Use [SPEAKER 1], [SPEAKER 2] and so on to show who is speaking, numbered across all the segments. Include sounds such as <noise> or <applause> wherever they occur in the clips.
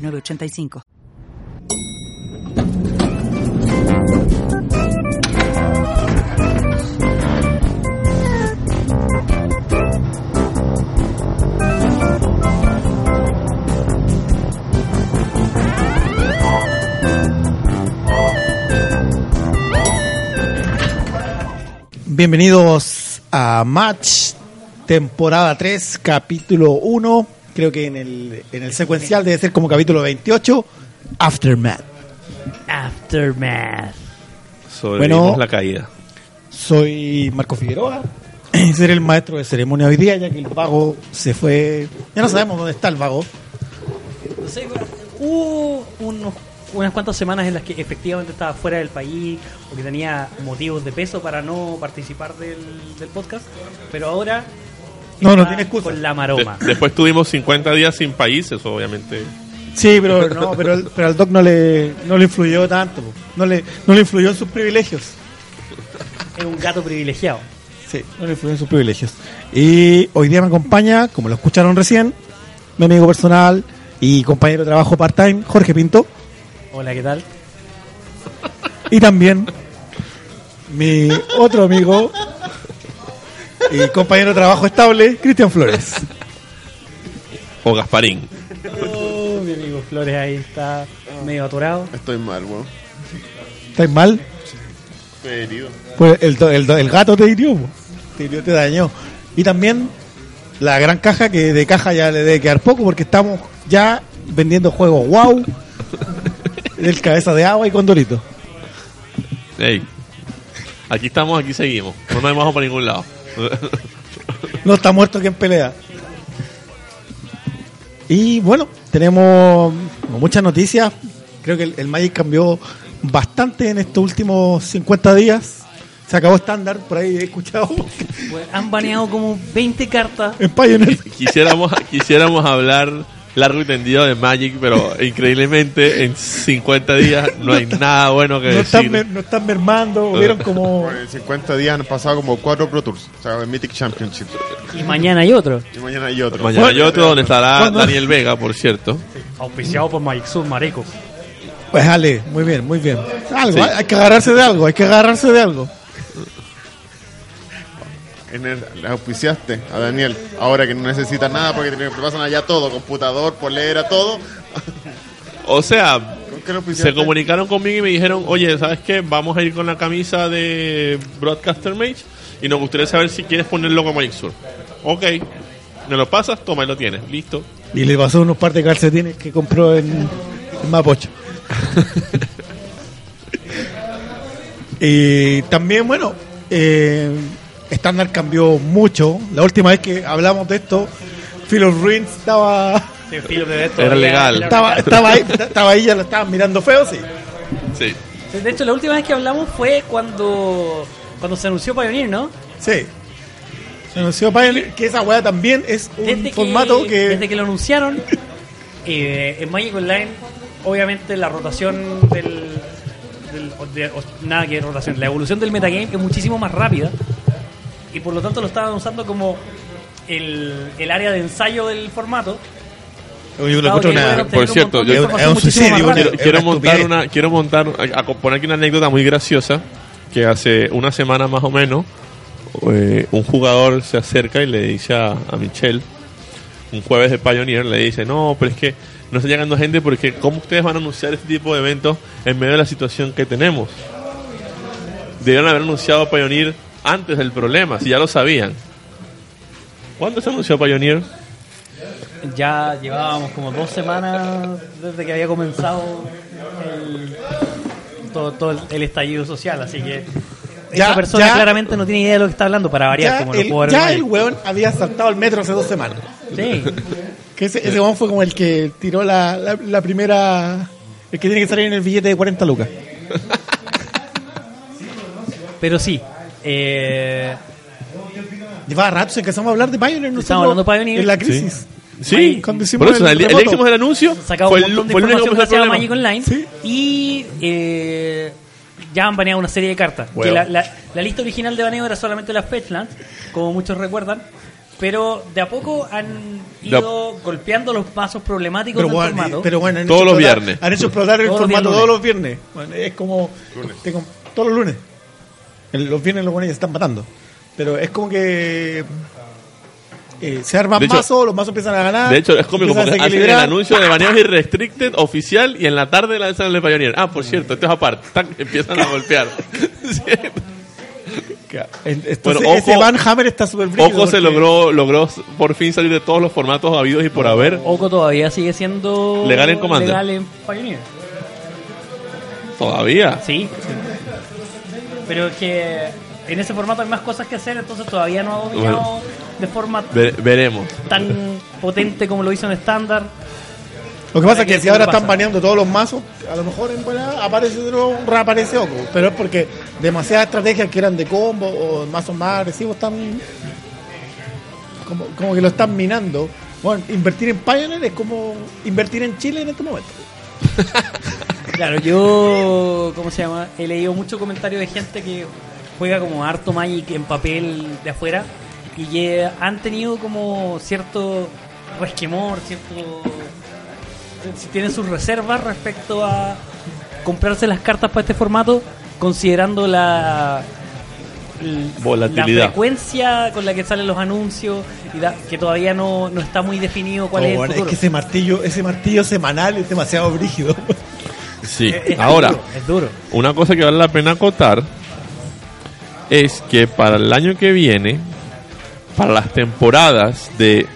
[SPEAKER 1] 906985.
[SPEAKER 2] Bienvenidos a Match, temporada 3, capítulo 1. Creo que en el, en el secuencial debe ser como capítulo 28, Aftermath.
[SPEAKER 3] Aftermath.
[SPEAKER 4] Sobrevivimos
[SPEAKER 2] Bueno.
[SPEAKER 4] la caída.
[SPEAKER 2] Soy Marco Figueroa, <laughs> seré el maestro de ceremonia hoy día, ya que el vago se fue. Ya no sabemos dónde está el vago.
[SPEAKER 3] No sé, hubo unos- unas cuantas semanas en las que efectivamente estaba fuera del país o que tenía motivos de peso para no participar del, del podcast, pero ahora
[SPEAKER 2] No, no tiene excusa.
[SPEAKER 3] con la
[SPEAKER 4] De-
[SPEAKER 3] maroma.
[SPEAKER 4] después tuvimos 50 días sin países, obviamente.
[SPEAKER 2] Sí, pero no, pero, el- pero al Doc no le, no le influyó tanto, no le, no le influyó en sus privilegios.
[SPEAKER 3] Es un gato privilegiado.
[SPEAKER 2] Sí, no le influyen sus privilegios. Y hoy día me acompaña, como lo escucharon recién, mi amigo personal y compañero de trabajo part-time, Jorge Pinto.
[SPEAKER 3] Hola, ¿qué tal?
[SPEAKER 2] Y también mi otro amigo y compañero de trabajo estable, Cristian Flores. <laughs>
[SPEAKER 4] O Gasparín.
[SPEAKER 3] Oh, mi amigo Flores ahí está medio atorado.
[SPEAKER 5] Estoy mal, weón.
[SPEAKER 2] ¿Estás mal?
[SPEAKER 5] Estoy herido.
[SPEAKER 2] Pues el, do- el, el gato te hirió, po. te hirió, te dañó. Y también la gran caja, que de caja ya le debe quedar poco porque estamos ya vendiendo juegos wow <laughs> del cabeza de agua y condorito.
[SPEAKER 4] Ey. Aquí estamos, aquí seguimos. No nos hemos para ningún lado. <laughs>
[SPEAKER 2] No está muerto quien pelea. Y bueno, tenemos muchas noticias. Creo que el, el Magic cambió bastante en estos últimos 50 días. Se acabó estándar, por ahí he escuchado.
[SPEAKER 3] Bueno, han baneado como 20 cartas.
[SPEAKER 2] En Pioneer.
[SPEAKER 4] quisiéramos, quisiéramos hablar largo y tendido de Magic, pero <laughs> increíblemente en 50 días no hay nada bueno que
[SPEAKER 2] No
[SPEAKER 4] decir.
[SPEAKER 2] no están mermando. Vieron como.
[SPEAKER 5] Bueno, <laughs> en 50 días han pasado como 4 Pro Tours. O sea, el Mythic Championship.
[SPEAKER 3] Y mañana hay otro.
[SPEAKER 5] Y mañana hay otro.
[SPEAKER 4] Mañana hay otro donde estará
[SPEAKER 2] ¿Cuándo?
[SPEAKER 4] Daniel Vega, por cierto.
[SPEAKER 3] Auspiciado por Mike Sud Mareco.
[SPEAKER 2] Pues dale, muy bien, muy bien. Algo,
[SPEAKER 4] Sí.
[SPEAKER 2] hay que agarrarse de algo, hay que agarrarse de algo.
[SPEAKER 5] En el, auspiciaste a Daniel. Ahora que no necesita nada porque te pasan allá todo: computador, polera, todo.
[SPEAKER 4] O sea, se comunicaron conmigo y me dijeron, oye, ¿sabes qué? Vamos a ir con la camisa de Broadcaster Mage y nos gustaría saber si quieres ponerlo como Sur. Ok, me lo pasas, toma y lo tienes, listo.
[SPEAKER 2] Y le pasó unos par de calcetines que compró en, en Mapocho. <laughs> y también, bueno, eh, Standard cambió mucho. La última vez que hablamos de esto, Phil of Ruins estaba,
[SPEAKER 4] Era legal.
[SPEAKER 2] estaba, estaba, ahí, estaba ahí, ya lo estaban mirando feo, sí.
[SPEAKER 4] Sí.
[SPEAKER 3] De hecho, la última vez que hablamos fue cuando cuando se anunció Pioneer, ¿no?
[SPEAKER 2] Sí. Se anunció Pioneer que esa weá también es un
[SPEAKER 3] Desde
[SPEAKER 2] formato que.
[SPEAKER 3] desde que lo anunciaron, eh, en Magic Online, obviamente la rotación del. del- o de- o- nada que rotación, la evolución del metagame es muchísimo más rápida y por lo tanto lo estaban usando como el, el área de ensayo del formato.
[SPEAKER 2] Yo lo
[SPEAKER 3] que,
[SPEAKER 2] una-
[SPEAKER 4] por cierto, yo-
[SPEAKER 2] es un suicidio.
[SPEAKER 4] Quiero, quiero montar una, quiero montar, a, a poner aquí una anécdota muy graciosa que hace una semana más o menos eh, un jugador se acerca y le dice a, a Michelle un jueves de Pioneer le dice no pero es que no está llegando gente porque cómo ustedes van a anunciar este tipo de eventos en medio de la situación que tenemos debieron haber anunciado Pioneer antes del problema si ya lo sabían ¿cuándo se anunció Pioneer?
[SPEAKER 3] Ya llevábamos como dos semanas desde que había comenzado el, todo, todo el, el estallido social, así que
[SPEAKER 2] Ya-
[SPEAKER 3] esa persona
[SPEAKER 2] ya-
[SPEAKER 3] claramente no tiene idea de lo que está hablando para variar,
[SPEAKER 2] Ya,
[SPEAKER 3] como lo
[SPEAKER 2] el,
[SPEAKER 3] puedo ver
[SPEAKER 2] ya el weón había saltado el metro hace dos semanas.
[SPEAKER 3] Sí,
[SPEAKER 2] Que ese, ese weón fue como el que tiró la, la, la primera. El que tiene que salir en el billete de 40 lucas.
[SPEAKER 3] Pero sí, eh,
[SPEAKER 2] Llevaba rato sin que empezamos a hablar de Pioneer. nosotros
[SPEAKER 3] Estamos hablando de Pioneer.
[SPEAKER 2] En la crisis.
[SPEAKER 4] Sí,
[SPEAKER 2] Cuando hicimos
[SPEAKER 4] por eso,
[SPEAKER 2] el
[SPEAKER 4] el, el
[SPEAKER 2] remoto.
[SPEAKER 4] hicimos el anuncio.
[SPEAKER 3] sacamos
[SPEAKER 4] fue
[SPEAKER 3] un
[SPEAKER 4] el,
[SPEAKER 3] montón de
[SPEAKER 4] el
[SPEAKER 3] información gracias a
[SPEAKER 4] el
[SPEAKER 3] Magic. Online
[SPEAKER 2] Sí.
[SPEAKER 3] y eh, ya han baneado una serie de cartas. Que la, la- la lista original de baneo era solamente las Fetchlands, como muchos recuerdan, pero de a poco han ido golpeando los pasos problemáticos
[SPEAKER 2] Pero
[SPEAKER 3] del
[SPEAKER 2] bueno,
[SPEAKER 3] formato.
[SPEAKER 2] pero bueno,
[SPEAKER 4] Todos los
[SPEAKER 2] explotar-
[SPEAKER 4] viernes.
[SPEAKER 2] Han hecho explotar el
[SPEAKER 3] Todos los
[SPEAKER 2] formato
[SPEAKER 3] viernes.
[SPEAKER 2] todos los viernes. Bueno, es como. te todos los lunes. Los viernes los buenos ya están matando. Pero es como que. eh, se arman
[SPEAKER 4] De hecho-
[SPEAKER 2] mazos, los mazos empiezan a ganar.
[SPEAKER 4] De hecho, es cómico porque hacen el anuncio de baneos y restricted oficial y en la tarde lanzan el de Pioneer. Ah, por cierto, esto es aparte. Tac, empiezan a golpear. <laughs>
[SPEAKER 2] Entonces,
[SPEAKER 4] Bueno,
[SPEAKER 2] ese
[SPEAKER 4] ojo-
[SPEAKER 2] Van Hammer está súper
[SPEAKER 4] Ojo se
[SPEAKER 2] porque-
[SPEAKER 4] logró, logró por fin salir de todos los formatos habidos y por haber.
[SPEAKER 3] Oco todavía sigue siendo
[SPEAKER 4] Legal en Commander.
[SPEAKER 3] legal en Pioneer.
[SPEAKER 4] Todavía.
[SPEAKER 3] Sí. Pero es que en ese formato hay más cosas que hacer, entonces todavía no ha dominado
[SPEAKER 4] Bueno.
[SPEAKER 3] de forma
[SPEAKER 4] Ve- veremos.
[SPEAKER 3] tan potente como lo hizo en estándar.
[SPEAKER 2] Lo que pasa es
[SPEAKER 3] ¿Qué
[SPEAKER 2] que si ahora están baneando todos los mazos, a lo mejor en buena aparece de nuevo, reaparece Oco. Pero es porque demasiadas estrategias que eran de combo o mazos más agresivos están. Como, como que lo están minando. Bueno, invertir en Pioneer es como invertir en Chile en este momento. <laughs>
[SPEAKER 3] Claro, yo, ¿cómo se llama? He leído muchos comentarios de gente que juega como harto Magic en papel de afuera y que han tenido como cierto resquemor, cierto... si Tienen sus reservas respecto a comprarse las cartas para este formato, considerando la...
[SPEAKER 4] Volatilidad.
[SPEAKER 3] La frecuencia con la que salen los anuncios y da- que todavía no, no está muy definido cuál
[SPEAKER 2] Oh,
[SPEAKER 3] es el
[SPEAKER 2] es que ese martillo, ese martillo semanal es demasiado brígido.
[SPEAKER 4] Sí.
[SPEAKER 3] Es- es
[SPEAKER 4] Ahora,
[SPEAKER 3] duro, es duro.
[SPEAKER 4] una cosa que vale la pena acotar es que para el año que viene, para las temporadas de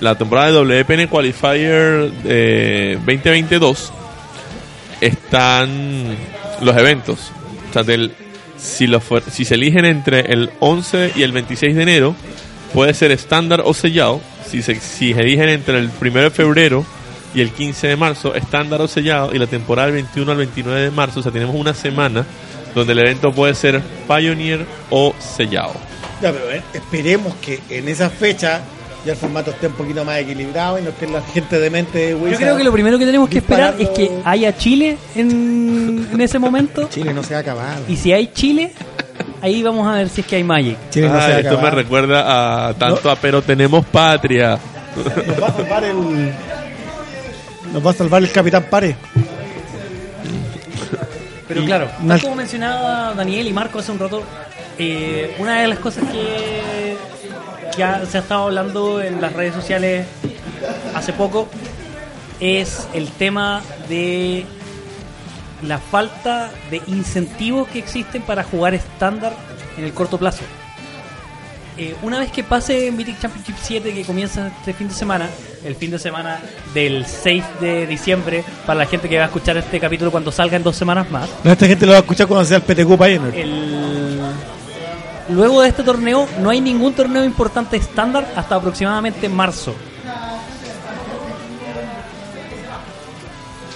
[SPEAKER 4] la temporada de WPN Qualifier eh, 2022 están los eventos. O sea, del- si, los si se eligen entre el 11 y el 26 de enero, puede ser estándar o sellado. Si se, si se eligen entre el 1 de febrero y el 15 de marzo, estándar o sellado. Y la temporada del 21 al 29 de marzo, o sea, tenemos una semana donde el evento puede ser Pioneer o sellado.
[SPEAKER 2] Ya, pero eh, esperemos que en esa fecha ya el formato esté un poquito más equilibrado y no esté la gente de mente de
[SPEAKER 3] Yo creo que lo primero que tenemos que esperar es que haya Chile en, en ese momento. <laughs>
[SPEAKER 2] Chile no se va a acabar.
[SPEAKER 3] Y si hay Chile, ahí vamos a ver si es que hay Magic.
[SPEAKER 2] Chile no se va
[SPEAKER 4] Ah,
[SPEAKER 2] a
[SPEAKER 4] esto me recuerda a tanto a Pero Tenemos Patria.
[SPEAKER 2] Nos va a salvar el. Nos va a salvar el Capitán Pare.
[SPEAKER 3] Pero claro, tal como mencionaba Daniel y Marco hace un rato, eh, una de las cosas que, que ha- se ha estado hablando en las redes sociales hace poco es el tema de la falta de incentivos que existen para jugar estándar en el corto plazo. Eh, una vez que pase Mythic Championship 7 que comienza este fin de semana, el fin de semana del 6 de diciembre, para la gente que va a escuchar este capítulo cuando salga en dos semanas más,
[SPEAKER 2] No, esta gente lo va a escuchar cuando sea el PTQ Pioneer.
[SPEAKER 3] el... luego de este torneo no hay ningún torneo importante estándar hasta aproximadamente marzo.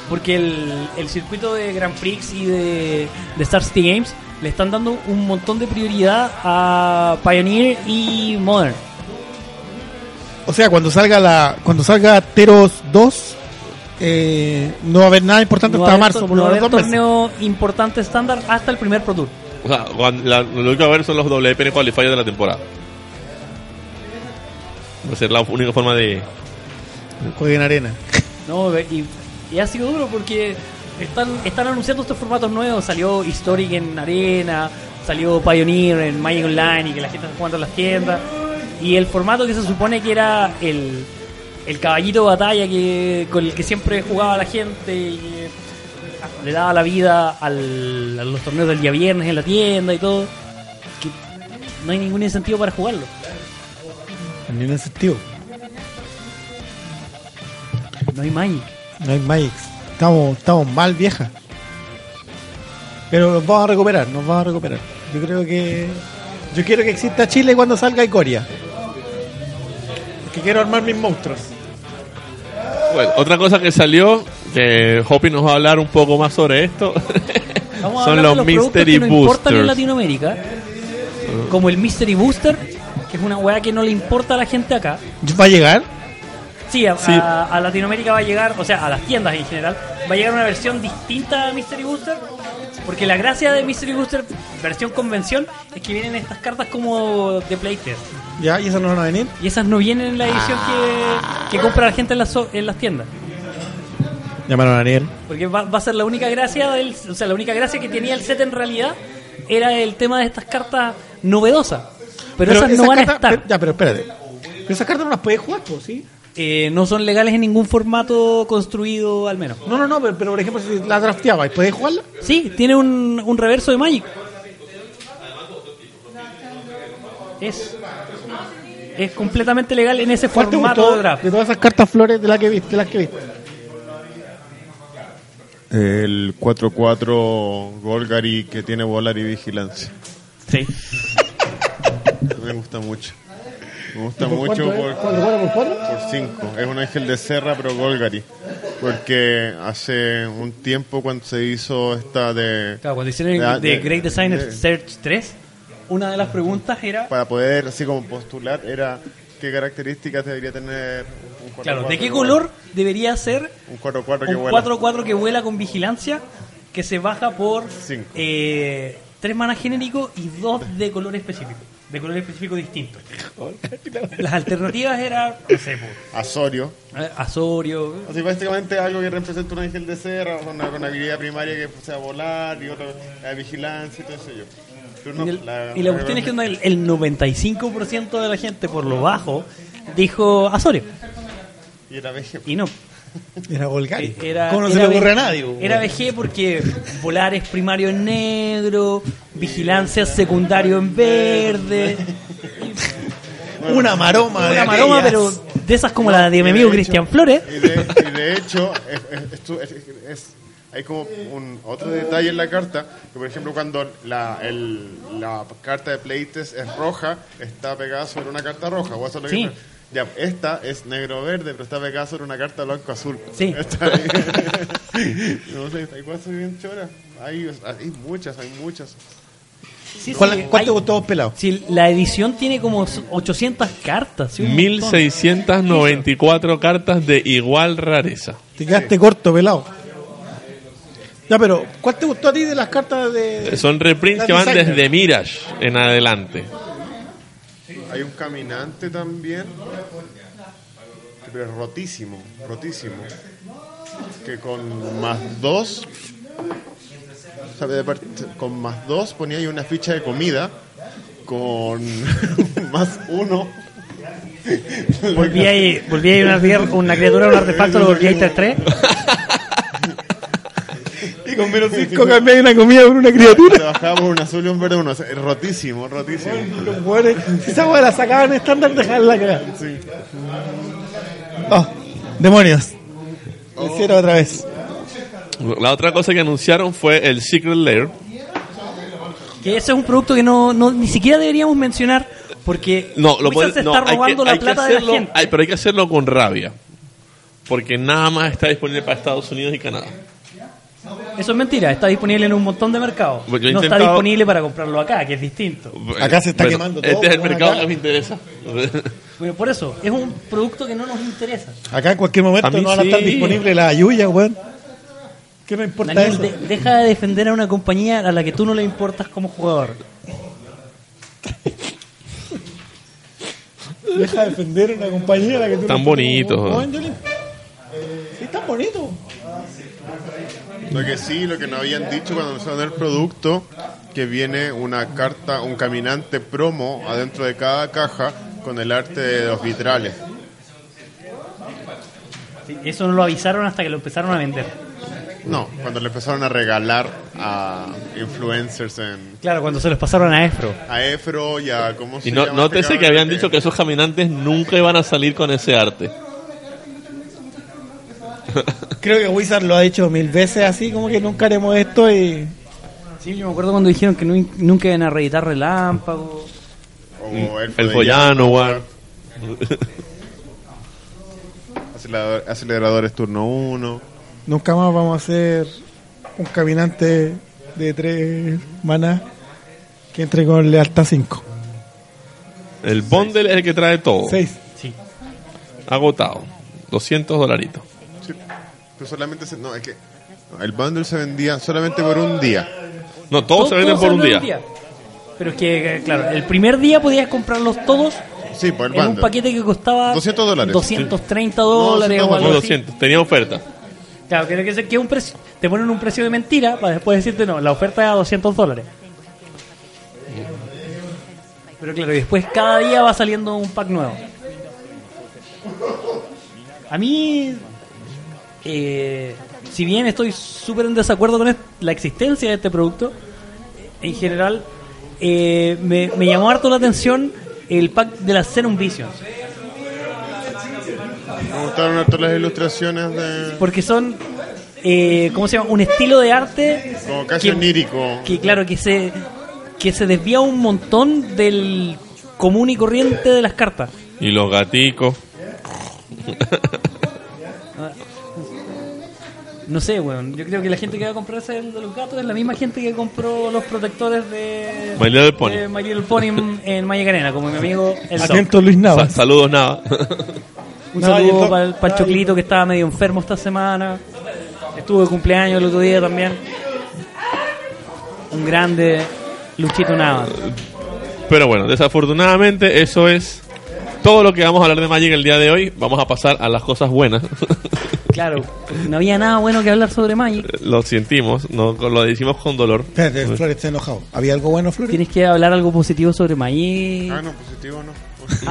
[SPEAKER 3] Porque el, el circuito de Grand Prix y de, de Star City Games le están dando un montón de prioridad a Pioneer y Modern.
[SPEAKER 2] O sea, cuando salga la cuando salga Teros 2, eh, no va a haber nada importante
[SPEAKER 3] No
[SPEAKER 2] hasta marzo, por
[SPEAKER 3] no va a haber
[SPEAKER 2] meses.
[SPEAKER 3] torneo importante estándar hasta el primer Pro Tour.
[SPEAKER 4] O sea, cuando- la- lo único que va a haber son los WPN Qualifiers de la temporada. Va a ser la única forma de.
[SPEAKER 2] Jueguen arena. <laughs>
[SPEAKER 3] No, y, y ha sido duro porque están, están anunciando estos formatos nuevos. Salió Historic en Arena, salió Pioneer en Magic Online y que la gente está jugando en las tiendas. Y el formato que se supone que era el, el caballito de batalla que, con el que siempre jugaba la gente y que le daba la vida al- a los torneos del día viernes en la tienda y todo. Que no hay ningún incentivo para jugarlo.
[SPEAKER 2] En ningún sentido.
[SPEAKER 3] No hay Magic.
[SPEAKER 2] No hay Magic. Estamos, estamos mal, vieja. Pero nos vamos a recuperar, nos vamos a recuperar. Yo creo que. Yo quiero que exista Chile cuando salga Icoria. Que quiero armar mis monstruos.
[SPEAKER 4] Bueno, otra cosa que salió, que Hoppy nos va a hablar un poco más sobre esto,
[SPEAKER 3] Vamos a <laughs>
[SPEAKER 4] son los
[SPEAKER 3] de los productos
[SPEAKER 4] Mystery
[SPEAKER 3] que no importan en
[SPEAKER 4] Boosters.
[SPEAKER 3] Latinoamérica. Como el Mystery Booster, que es una weá que no le importa a la gente acá.
[SPEAKER 2] ¿Va a llegar?
[SPEAKER 3] Sí, a,
[SPEAKER 4] Sí.
[SPEAKER 3] a- a Latinoamérica va a llegar, o sea, a las tiendas en general, va a llegar una versión distinta a Mystery Booster. Porque la gracia de Mystery Booster, versión convención, es que vienen estas cartas como de playtest.
[SPEAKER 2] ¿Ya? ¿Y eso no van a venir?
[SPEAKER 3] Y esas no vienen en la edición que, que compra la gente en las, so- en las tiendas.
[SPEAKER 2] Llamaron a Daniel.
[SPEAKER 3] Porque va, va a ser la única gracia del, o sea, la única gracia que tenía el set en realidad era el tema de estas cartas novedosas. Pero, esas no
[SPEAKER 2] esas
[SPEAKER 3] van a estar.
[SPEAKER 2] pero- ya, pero espérate. Pero esas cartas no las puedes jugar, pues, ¿sí?
[SPEAKER 3] Eh, no son legales en ningún formato construido al menos.
[SPEAKER 2] No, no, no, pero, pero por ejemplo, si la drafteabas, ¿puedes jugarla?
[SPEAKER 3] Sí, tiene un, un reverso de Magic. Es, es completamente legal en ese
[SPEAKER 2] ¿Cuál te
[SPEAKER 3] formato
[SPEAKER 2] gustó
[SPEAKER 3] de draft.
[SPEAKER 2] de todas esas cartas flores de las que viste? De las que viste?
[SPEAKER 5] El 4-4 Golgari que tiene volar y vigilancia.
[SPEAKER 3] Sí.
[SPEAKER 5] Me gusta mucho. Me gusta
[SPEAKER 2] ¿Por
[SPEAKER 5] mucho por, 5. Es un ángel de Serra, pero Golgari. Porque hace un tiempo cuando se hizo esta de...
[SPEAKER 3] Claro, cuando hicieron
[SPEAKER 5] de-
[SPEAKER 3] el de
[SPEAKER 5] de-
[SPEAKER 3] Great Designer
[SPEAKER 5] de-
[SPEAKER 3] Search 3, una de las preguntas era
[SPEAKER 5] Para poder así como postular era qué características debería tener un 4-4
[SPEAKER 3] Claro, ¿de qué color debería ser.
[SPEAKER 5] Un 4-4 que
[SPEAKER 3] un
[SPEAKER 5] vuela.
[SPEAKER 3] 4-4 que vuela con vigilancia que se baja por
[SPEAKER 5] Cinco.
[SPEAKER 3] eh, tres manas genéricos y dos de color específico, de color específico distinto. <laughs> Las alternativas eran, no sé, pues,
[SPEAKER 5] Azorio.
[SPEAKER 3] eh, Azorio,
[SPEAKER 5] Así básicamente algo que representa un ángel de con una, con habilidad primaria que sea volar y otra la vigilancia y todo eso yo. Pero no,
[SPEAKER 3] y, el-
[SPEAKER 5] la-
[SPEAKER 3] y la cuestión es que el, el 95% de la gente, por lo bajo, dijo Azorio.
[SPEAKER 5] Y era.
[SPEAKER 3] Y no, <laughs>
[SPEAKER 2] Era Volgari.
[SPEAKER 3] Era,
[SPEAKER 2] ¿Cómo no se le ocurre a nadie?
[SPEAKER 3] Era VG porque <laughs> volar es primario en negro, vigilancia es secundario en verde. <laughs>
[SPEAKER 2] Una maroma de
[SPEAKER 3] Una maroma,
[SPEAKER 2] aquellas.
[SPEAKER 3] pero de esas como la de mi amigo Cristian Flores.
[SPEAKER 5] Y de, y de hecho, es, es- esto es- es- hay como un otro detalle en la carta, que por ejemplo cuando la, el- la carta de playtest es roja, está pegada sobre una carta roja. o eso es lo que-
[SPEAKER 3] Sí.
[SPEAKER 5] Ya, esta es negro-verde, pero está pegada sobre una carta blanco-azul.
[SPEAKER 3] Sí. <laughs> <laughs>
[SPEAKER 5] No sé, hay cosas bien choras. Hay, hay muchas, hay muchas.
[SPEAKER 3] Sí,
[SPEAKER 2] ¿Cuál,
[SPEAKER 3] sí,
[SPEAKER 2] ¿Cuál te
[SPEAKER 3] hay-
[SPEAKER 2] gustó, pelado?
[SPEAKER 3] sí, la edición tiene como 800 cartas. sí, un montón.
[SPEAKER 4] 1694 cartas de igual rareza.
[SPEAKER 2] Te quedaste corto, pelado. Ya, pero ¿cuál te gustó a ti de las cartas de...?
[SPEAKER 4] Son reprints que van desde Mirage en adelante.
[SPEAKER 5] Hay un caminante también, pero es rotísimo, rotísimo. Que con más dos, con más dos ponía ahí una ficha de comida, con <laughs> más uno.
[SPEAKER 3] Volví ahí, volví ahí una, criatura- una criatura, un artefacto, lo volví ahí 3-3. <laughs>
[SPEAKER 2] Y con menos 5 cambié una comida por una criatura.
[SPEAKER 5] Bajaba por un azul y un verde uno, rotísimo, rotísimo.
[SPEAKER 2] Los si esa hueá la sacaban estándar, dejaban la cagada.
[SPEAKER 5] Sí.
[SPEAKER 2] Oh, demonios. Lo hicieron otra vez.
[SPEAKER 4] La otra cosa que anunciaron fue el Secret Lair.
[SPEAKER 3] Que ese es un producto que no, no ni siquiera deberíamos mencionar porque
[SPEAKER 4] No, lo puede-
[SPEAKER 3] se está robando
[SPEAKER 4] que-
[SPEAKER 3] la plata de la
[SPEAKER 4] hacerlo-
[SPEAKER 3] gente.
[SPEAKER 4] hay- pero hay que hacerlo con rabia. Porque nada más está disponible para Estados Unidos y Canadá.
[SPEAKER 3] Eso es mentira, está disponible en un montón de mercados.
[SPEAKER 4] Pues
[SPEAKER 3] no está disponible para comprarlo acá, que es distinto.
[SPEAKER 2] Acá se está quemando todo,
[SPEAKER 4] Este es el mercado
[SPEAKER 2] acá.
[SPEAKER 4] que me interesa.
[SPEAKER 3] Bueno, por eso, es un producto que no nos interesa.
[SPEAKER 2] Acá en cualquier momento
[SPEAKER 4] A
[SPEAKER 2] no van a estar
[SPEAKER 4] sí.
[SPEAKER 2] disponibles las ayuyas, weón. ¿Qué no importa
[SPEAKER 3] Daniel,
[SPEAKER 2] eso?
[SPEAKER 3] de- deja de defender a una compañía a la que tú no le importas como jugador.
[SPEAKER 2] Deja de defender a una compañía a la que tú
[SPEAKER 4] Tan
[SPEAKER 2] no- yo le- Sí, tan bonito.
[SPEAKER 5] Lo que sí, lo que nos habían dicho cuando anunciaron el producto, que viene una carta, un caminante promo adentro de cada caja con el arte de los vitrales.
[SPEAKER 3] Sí, Eso no lo avisaron hasta que lo empezaron a vender.
[SPEAKER 5] No, cuando le empezaron a regalar a influencers en
[SPEAKER 3] Claro, cuando se los pasaron a Efro.
[SPEAKER 5] a Efro y a cómo se
[SPEAKER 4] Y no,
[SPEAKER 5] llama
[SPEAKER 4] nótese
[SPEAKER 5] este
[SPEAKER 4] que habían dicho que esos caminantes nunca iban a salir con ese arte.
[SPEAKER 2] Creo que Wizard lo ha dicho mil veces así, como que nunca haremos esto y...
[SPEAKER 3] Sí, yo me acuerdo cuando dijeron que nu- nunca iban a reeditar Relámpago.
[SPEAKER 5] o Elfo
[SPEAKER 4] El
[SPEAKER 5] de
[SPEAKER 4] Follano,
[SPEAKER 5] Llano,
[SPEAKER 4] weón.
[SPEAKER 5] Acelerador- aceleradores turno 1.
[SPEAKER 2] Nunca más vamos a hacer un caminante de tres manas que entre con lealtad 5.
[SPEAKER 4] El bundle es el que trae todo.
[SPEAKER 2] 6.
[SPEAKER 3] Sí.
[SPEAKER 4] Agotado. 200 dolaritos.
[SPEAKER 5] Sí. Pero solamente se- no, es que el bundle se vendía solamente por un día.
[SPEAKER 4] No, todos se venden
[SPEAKER 3] Todos
[SPEAKER 4] por un día.
[SPEAKER 3] Pero es que, claro, el primer día podías comprarlos todos
[SPEAKER 5] Sí, por el
[SPEAKER 3] en un paquete que costaba
[SPEAKER 5] 200 dólares.
[SPEAKER 3] 230 dólares
[SPEAKER 5] No,
[SPEAKER 3] o
[SPEAKER 4] Como
[SPEAKER 3] algo así.
[SPEAKER 4] 200. Tenía oferta.
[SPEAKER 3] Claro, que, que, que es un precio, te ponen un precio de mentira para después decirte no, la oferta es a 200 dólares. Pero claro, y después cada día va saliendo un pack nuevo. A mí, eh, si bien estoy súper en desacuerdo con la existencia de este producto, en general, eh, me, me llamó harto la atención el pack de la Serum Visions.
[SPEAKER 5] Me gustaron harto las ilustraciones de.
[SPEAKER 3] Porque son, eh, ¿cómo se llama? Un estilo de arte
[SPEAKER 5] Como casi
[SPEAKER 3] que-
[SPEAKER 5] onírico.
[SPEAKER 3] que claro que se que se desvía un montón del común y corriente de las cartas.
[SPEAKER 4] Y los gaticos. <laughs>
[SPEAKER 3] No sé, weón. Yo creo que la gente que va a comprarse el de los gatos es la misma gente que compró los protectores de
[SPEAKER 4] My Little Pony.
[SPEAKER 3] de My Little Pony en, en Magic Arena, como mi amigo el Doc.
[SPEAKER 2] Atento Luis
[SPEAKER 4] Sa-
[SPEAKER 2] Navas.
[SPEAKER 4] saludos, nada.
[SPEAKER 3] Un
[SPEAKER 2] No, y el
[SPEAKER 3] saludo
[SPEAKER 2] Doc-
[SPEAKER 3] para el, el Choclito que estaba medio enfermo esta semana. Estuvo de cumpleaños el otro día también. Un grande Luchito Nava.
[SPEAKER 4] Pero bueno, desafortunadamente eso es todo lo que vamos a hablar de Magic el día de hoy. Vamos a pasar a las cosas buenas. <laughs>
[SPEAKER 3] Claro, no había nada bueno que hablar sobre Magic.
[SPEAKER 4] lo sentimos, no, lo decimos con dolor.
[SPEAKER 2] Espérate, Flores está enojado. ¿Había algo bueno, Flores?
[SPEAKER 3] Tienes que hablar algo positivo sobre Magic.
[SPEAKER 5] Ah, no, positivo no. <laughs>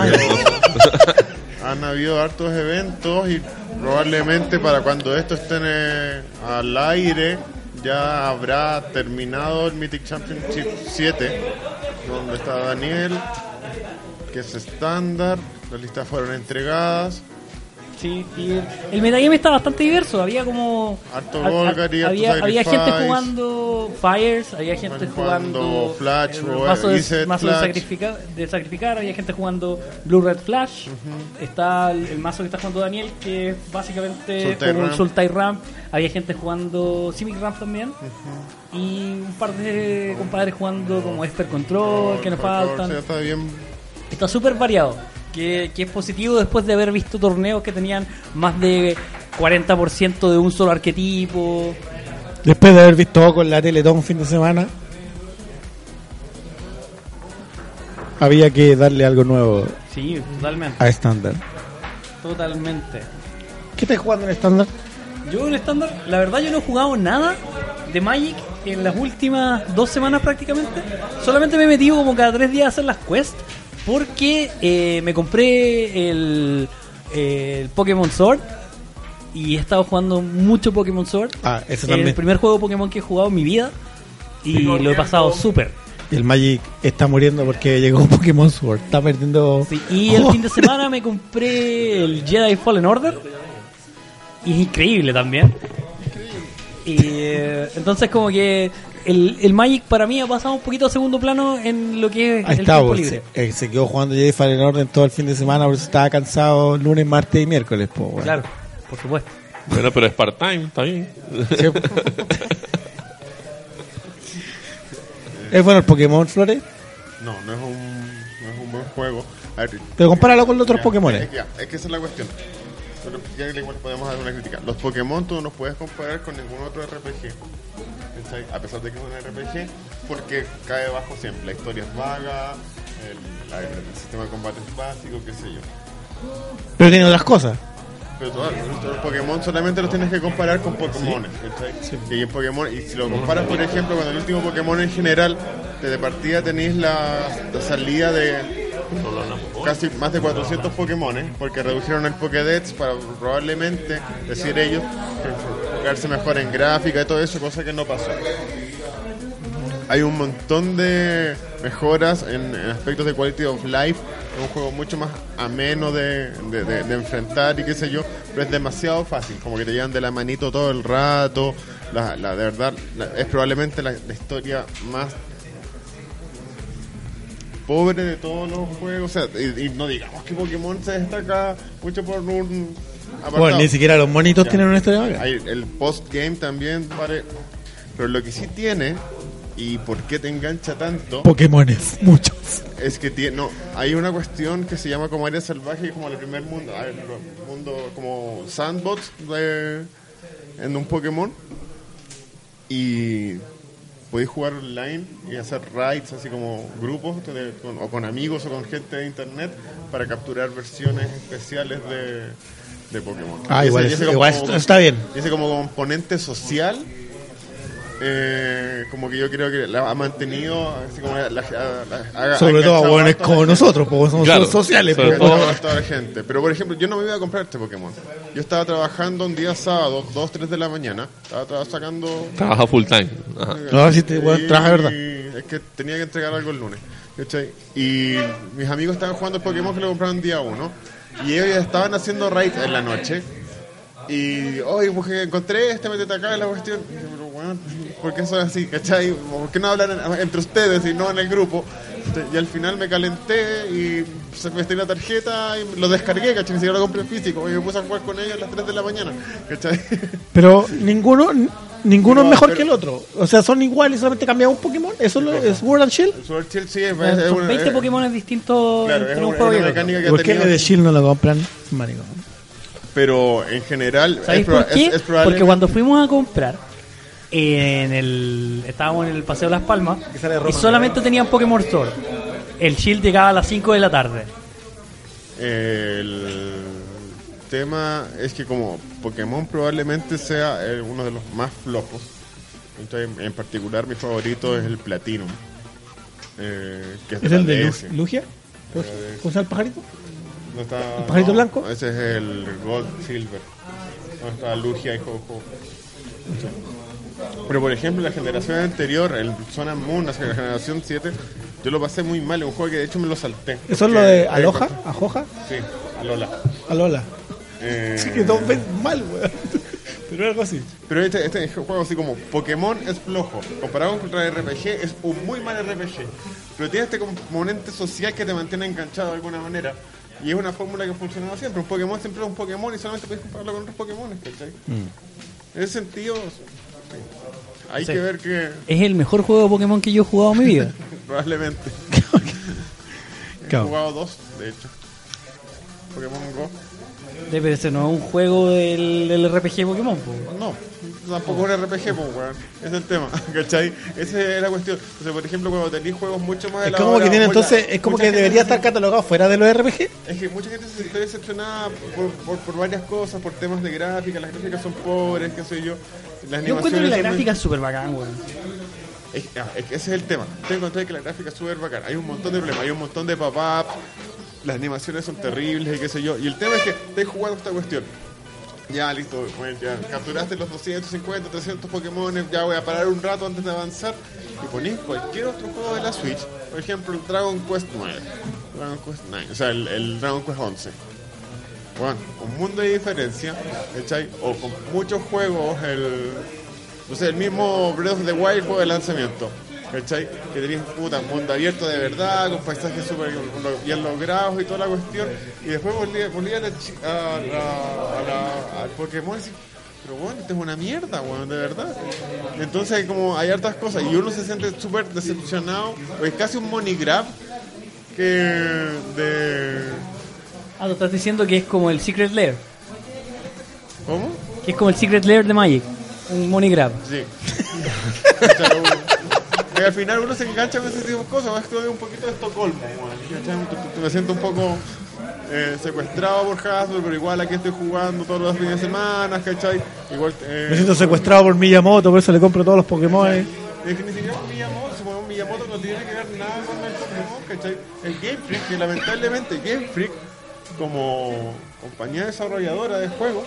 [SPEAKER 3] Ah,
[SPEAKER 5] Han habido hartos eventos y probablemente para cuando esto esté eh, al aire ya habrá terminado el Mythic Championship 7, donde está Daniel, que es estándar, las listas fueron entregadas.
[SPEAKER 3] Sí, y el, metagame está bastante diverso. Había como.
[SPEAKER 5] Harto
[SPEAKER 3] ha- ha-
[SPEAKER 5] Golgari,
[SPEAKER 3] había, había gente jugando Fires, había gente jugando.
[SPEAKER 5] jugando Flash,
[SPEAKER 3] el
[SPEAKER 5] o
[SPEAKER 3] mazo de, mazo de, sacrificar, de sacrificar, había gente jugando Blue Red Flash. Está el, el mazo que está jugando Daniel, que es básicamente un. Sultai Ramp. Había gente jugando Simic Ramp también. Y un par de compadres jugando como Esper Control, que nos faltan.
[SPEAKER 5] está bien.
[SPEAKER 3] Está súper variado. Que, que es positivo después de haber visto torneos que tenían más de 40% de un solo arquetipo.
[SPEAKER 2] Después de haber visto Oco en la tele todo un fin de semana, había que darle algo nuevo
[SPEAKER 3] Sí, totalmente.
[SPEAKER 2] a estándar.
[SPEAKER 3] Totalmente.
[SPEAKER 2] ¿Qué estás jugando en estándar?
[SPEAKER 3] Yo en estándar, la verdad yo no he jugado nada de Magic en las últimas dos semanas prácticamente. Solamente me he metido como cada tres días a hacer las quests porque eh, me compré el, el Pokémon Sword y he estado jugando mucho Pokémon Sword.
[SPEAKER 2] Ah, ese
[SPEAKER 3] el
[SPEAKER 2] también.
[SPEAKER 3] primer juego Pokémon que he jugado en mi vida y lo he pasado súper.
[SPEAKER 2] Y el Magic está muriendo porque llegó <laughs> Pokémon Sword. Está perdiendo.
[SPEAKER 3] Sí, y el
[SPEAKER 2] Oh.
[SPEAKER 3] fin de semana me compré el Jedi Fallen Order. Y es increíble también. Y eh, entonces como que el, el Magic para mí ha pasado un poquito a segundo plano en lo que es
[SPEAKER 2] Ahí
[SPEAKER 3] el
[SPEAKER 2] está,
[SPEAKER 3] tiempo
[SPEAKER 2] pues,
[SPEAKER 3] libre.
[SPEAKER 2] se, eh, se quedó jugando Jedi Fallen Order todo el fin de semana por eso estaba cansado lunes, martes y miércoles. po, weón.
[SPEAKER 3] Claro, por supuesto.
[SPEAKER 4] Bueno, pero es part-time, está bien.
[SPEAKER 2] Sí. ¿Es bueno el Pokémon Flores?
[SPEAKER 5] No, no es un, no es un buen juego. A ver,
[SPEAKER 2] Pero compáralo con los otros Pokémon.
[SPEAKER 5] Es, que esa es la cuestión. Pero ya igual podemos dar una crítica. Los Pokémon tú no los puedes comparar con ningún otro RPG. ¿Cachai? A pesar de que es un RPG, porque cae bajo siempre. La historia es vaga, el sistema de combate es básico, qué sé yo.
[SPEAKER 2] Pero tiene otras cosas.
[SPEAKER 5] Pero todos los Pokémon solamente los tienes que comparar con Pokémon. Y en Pokémon, y si lo comparas, por ejemplo, con el último Pokémon en general, desde partida tenéis la, la salida de casi más de 400 Pokémon, porque redujeron el Pokédex para probablemente, decir ellos, enfocarse mejor en gráfica y todo eso, cosa que no pasó. Hay un montón de mejoras en, aspectos de quality of life. Es un juego mucho más ameno de, de- enfrentar y qué sé yo, pero es demasiado fácil. Como que te llevan de la manito todo el rato. La, la- de verdad, es probablemente la, historia más pobre de todos los juegos. O sea, y no digamos que Pokémon se destaca mucho por un apartado.
[SPEAKER 2] Bueno, ni siquiera los monitos
[SPEAKER 5] Ya.
[SPEAKER 2] tienen una historia bacán.
[SPEAKER 5] Hay el post-game también, vale. Pero lo que sí tiene, y por qué te engancha tanto,
[SPEAKER 2] Pokémones, muchos.
[SPEAKER 5] es que tiene, no, hay una cuestión que se llama como área salvaje, como el primer mundo, el mundo como sandbox de, en un Pokémon. Y podéis jugar online y hacer raids, así como grupos, con- o con amigos o con gente de internet, para capturar versiones especiales de, de Pokémon.
[SPEAKER 2] Ah, igual,
[SPEAKER 5] ese- y
[SPEAKER 2] es-
[SPEAKER 5] ese
[SPEAKER 2] igual
[SPEAKER 5] como-
[SPEAKER 2] esto está bien.
[SPEAKER 5] ese como componente social, eh, como que yo creo que la ha mantenido, así como la, la- la- ha- ha
[SPEAKER 2] Sobre todo a hueones como nosotros, porque somos
[SPEAKER 4] Claro,
[SPEAKER 2] sociales.
[SPEAKER 4] sobre
[SPEAKER 2] pues,
[SPEAKER 4] todo-
[SPEAKER 5] toda la gente. Pero por ejemplo, yo no me iba a comprar este Pokémon. Yo estaba trabajando un día sábado, 2, 3 de la mañana. Estaba, estaba sacando.
[SPEAKER 4] Trabaja full time. Ajá.
[SPEAKER 2] No, si te bueno,
[SPEAKER 5] Y-
[SPEAKER 2] trabaja verdad.
[SPEAKER 5] Es que tenía que entregar algo el lunes. ¿cachai? Y mis amigos estaban jugando el Pokémon que lo compraron día 1. Y ellos estaban haciendo raid en la noche. Y, oye, porque encontré este, métete acá en la cuestión. Y pero, weón, ¿por qué son así? ¿Cachai? ¿Por qué no hablan en- entre ustedes y no en el grupo? Y al final me calenté y se me estiré la tarjeta y lo descargué, ¿cachai? Ni siquiera lo compré en físico. Y me puse a jugar con ellos a las 3 de la mañana, ¿cachai?
[SPEAKER 2] Pero ninguno ninguno es mejor
[SPEAKER 5] pero-
[SPEAKER 2] que el otro. O sea, son iguales, solamente cambiamos un Pokémon. Eso es lo- es Sword and Shield.
[SPEAKER 5] Sword Shield sí es,
[SPEAKER 3] Son
[SPEAKER 5] es una-
[SPEAKER 3] 20
[SPEAKER 5] es-
[SPEAKER 3] Pokémon distintos
[SPEAKER 5] Claro, es
[SPEAKER 3] entre un juego
[SPEAKER 5] es
[SPEAKER 3] y
[SPEAKER 5] una
[SPEAKER 3] otro.
[SPEAKER 5] mecánica que
[SPEAKER 2] ¿Por qué el de Shield no lo compran? Marico.
[SPEAKER 5] Pero en general.
[SPEAKER 3] ¿Sabéis por qué?
[SPEAKER 5] es- es probable-
[SPEAKER 3] Porque cuando fuimos a comprar, en el estábamos en el Paseo de Las Palmas y solamente tenían Pokémon Store. El Shield llegaba a las 5 de la tarde.
[SPEAKER 5] El tema es que como Pokémon probablemente sea eh, uno de los más flojos. Entonces, en particular mi favorito es el Platinum. eh, que es,
[SPEAKER 2] ¿Es
[SPEAKER 5] de
[SPEAKER 2] el de Lugia? ¿Cómo llama el pajarito?
[SPEAKER 5] ¿No está-
[SPEAKER 2] ¿El pajarito
[SPEAKER 5] no,
[SPEAKER 2] blanco?
[SPEAKER 5] Ese es el Gold Silver. No está Lugia y Ho-Ho. Pero por ejemplo, la generación anterior, el and Moon, la generación 7, yo lo pasé muy mal. Es un juego que de hecho me lo salté.
[SPEAKER 2] ¿Eso es lo de Aloha? ¿Ajoja?
[SPEAKER 5] Sí, Alola.
[SPEAKER 2] Alola.
[SPEAKER 5] Eh,
[SPEAKER 2] Sí, que todos ven mal, weón. Pero algo así.
[SPEAKER 5] Pero este, este juego así como Pokémon es flojo, comparado con el RPG es un muy mal RPG, pero tiene este componente social que te mantiene enganchado de alguna manera. Y es una fórmula que ha funcionado siempre. Un Pokémon siempre es un Pokémon y solamente puedes compararlo con otros Pokémon, ¿cachai? En ese sentido, hay
[SPEAKER 3] Sí.
[SPEAKER 5] que ver que
[SPEAKER 3] Es el mejor juego de Pokémon que yo he jugado en mi vida. <laughs>
[SPEAKER 5] probablemente <laughs> he jugado dos, de hecho. Pokémon Go.
[SPEAKER 3] De- Pero ese no es un juego del, del RPG Pokémon. po.
[SPEAKER 5] No, tampoco es un RPG, pues, weón. Ese es el tema, <laughs> ¿cachai? Esa es la cuestión. O sea, por ejemplo, cuando tenéis juegos mucho más
[SPEAKER 2] Es como que tiene entonces, es como que debería
[SPEAKER 5] se-
[SPEAKER 2] estar catalogado fuera de los RPG.
[SPEAKER 5] Es que mucha gente se siente decepcionada por, por, por varias cosas, por temas de gráfica, las gráficas son pobres, qué sé yo. Las
[SPEAKER 3] Yo encuentro que la gráfica es súper bacán, weón.
[SPEAKER 5] Es, ah, es que ese es el tema. Tengo encontré que la gráfica es súper bacán. Hay un montón de problemas, hay un montón de pop-up, las animaciones son terribles y qué sé yo. Y el tema es que estáis jugando esta cuestión. Ya, listo, ya capturaste los 250, 300 Pokémon, ya voy a parar un rato antes de avanzar. Y ponéis cualquier otro juego de la Switch, por ejemplo, el Dragon Quest 9, Dragon Quest 9, o sea, el, Dragon Quest 11. Bueno, un mundo de diferencia, ¿cachai? O con muchos juegos, el, no sé, el mismo Breath of the Wild juego de lanzamiento, ¿cachai? Que tenéis puta, mundo abierto de verdad, con paisajes súper bien logrados y toda la cuestión, y después volví, a la, a a al Pokémon y decís, pero bueno, esto es una mierda, weón, de verdad. Entonces, como hay hartas cosas, y uno se siente súper decepcionado, o es casi un money grab que de...
[SPEAKER 3] Ah, tú estás diciendo que es como el Secret Lair.
[SPEAKER 5] ¿Cómo?
[SPEAKER 3] Que es como el Secret Lair de Magic. Un money grab.
[SPEAKER 5] Sí. <laughs> Al final uno se engancha con ese tipo de cosas. Es que un poquito de Estocolmo. Me siento un poco eh, secuestrado por Hasbro, pero igual aquí estoy jugando todos los fines de semana, ¿cachai? Igual, eh,
[SPEAKER 2] Me siento secuestrado por Miyamoto, por eso le compro todos los Pokémon.
[SPEAKER 5] Es que ni siquiera Miyamoto, si ponemos Miyamoto no tiene que ver nada con el Pokémon, ¿cachai? El Game Freak, que lamentablemente Game Freak, como compañía desarrolladora de juegos,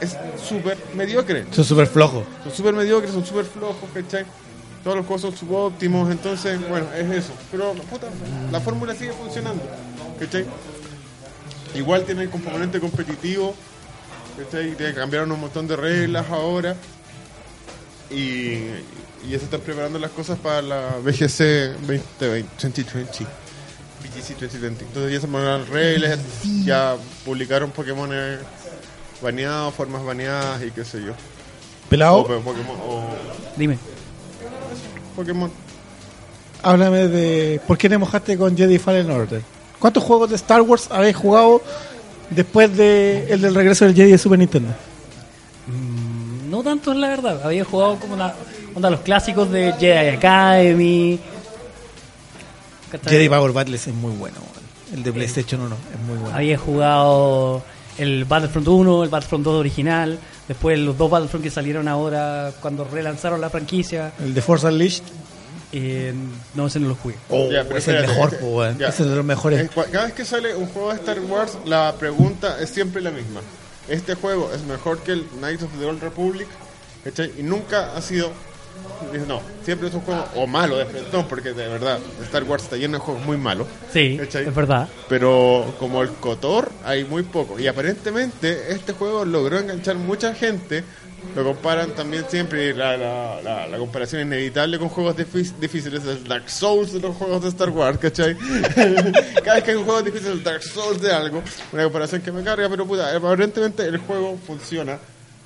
[SPEAKER 5] es súper mediocre.
[SPEAKER 2] Son súper flojos.
[SPEAKER 5] Son súper mediocres, son súper flojos, ¿cachai? Todos los son subóptimos, entonces, bueno, es eso. Pero, puta, la fórmula sigue funcionando, ¿cachai? Igual tiene el componente competitivo, ¿cachai? Cambiaron un montón de reglas ahora. Y, y ya se están preparando las cosas para la BGC 2020, 2020. BGC 2020. Entonces ya se mandaron reglas, ya publicaron Pokémon baneados, formas baneadas y qué sé yo.
[SPEAKER 2] Pelado,
[SPEAKER 5] O, Pokémon, o
[SPEAKER 3] Dime.
[SPEAKER 5] Pokémon.
[SPEAKER 2] háblame de por qué te mojaste con Jedi Fallen Order. ¿Cuántos juegos de Star Wars habéis jugado después de el del regreso del Jedi de Super Nintendo?
[SPEAKER 3] No tanto, la verdad. Había jugado como una, onda los clásicos de Jedi Academy.
[SPEAKER 2] Jedi Power Battles es muy bueno. El de PlayStation 1 es muy bueno.
[SPEAKER 3] Había jugado el Battlefront 1, el Battlefront 2 original. Después los dos Battlefront que salieron ahora cuando relanzaron la franquicia.
[SPEAKER 2] El de Force Unleashed.
[SPEAKER 3] Eh, no, ese no lo jugué.
[SPEAKER 2] Oh,
[SPEAKER 5] pero
[SPEAKER 2] es el mejor,
[SPEAKER 5] es que-
[SPEAKER 2] po, weón.
[SPEAKER 5] ya.
[SPEAKER 2] Ese es de los mejores.
[SPEAKER 5] Cada vez que sale un juego de Star Wars, la pregunta es siempre la misma. ¿Este juego es mejor que el Knights of the Old Republic? ¿Cachai? Y nunca ha sido... No, siempre es un juego o malo de frentón, porque de verdad Star Wars está lleno de juegos muy malos.
[SPEAKER 3] Sí,
[SPEAKER 5] ¿Cachai?
[SPEAKER 3] es verdad.
[SPEAKER 5] Pero como el Cotor hay muy poco. Y aparentemente este juego logró enganchar mucha gente. Lo comparan también siempre, la, la, la, la comparación inevitable con juegos difí- difíciles, el Dark Souls de los juegos de Star Wars, ¿cachai? <laughs> Cada vez que hay un juego difícil, Dark Souls de algo, una comparación que me carga, pero puta, aparentemente el juego funciona.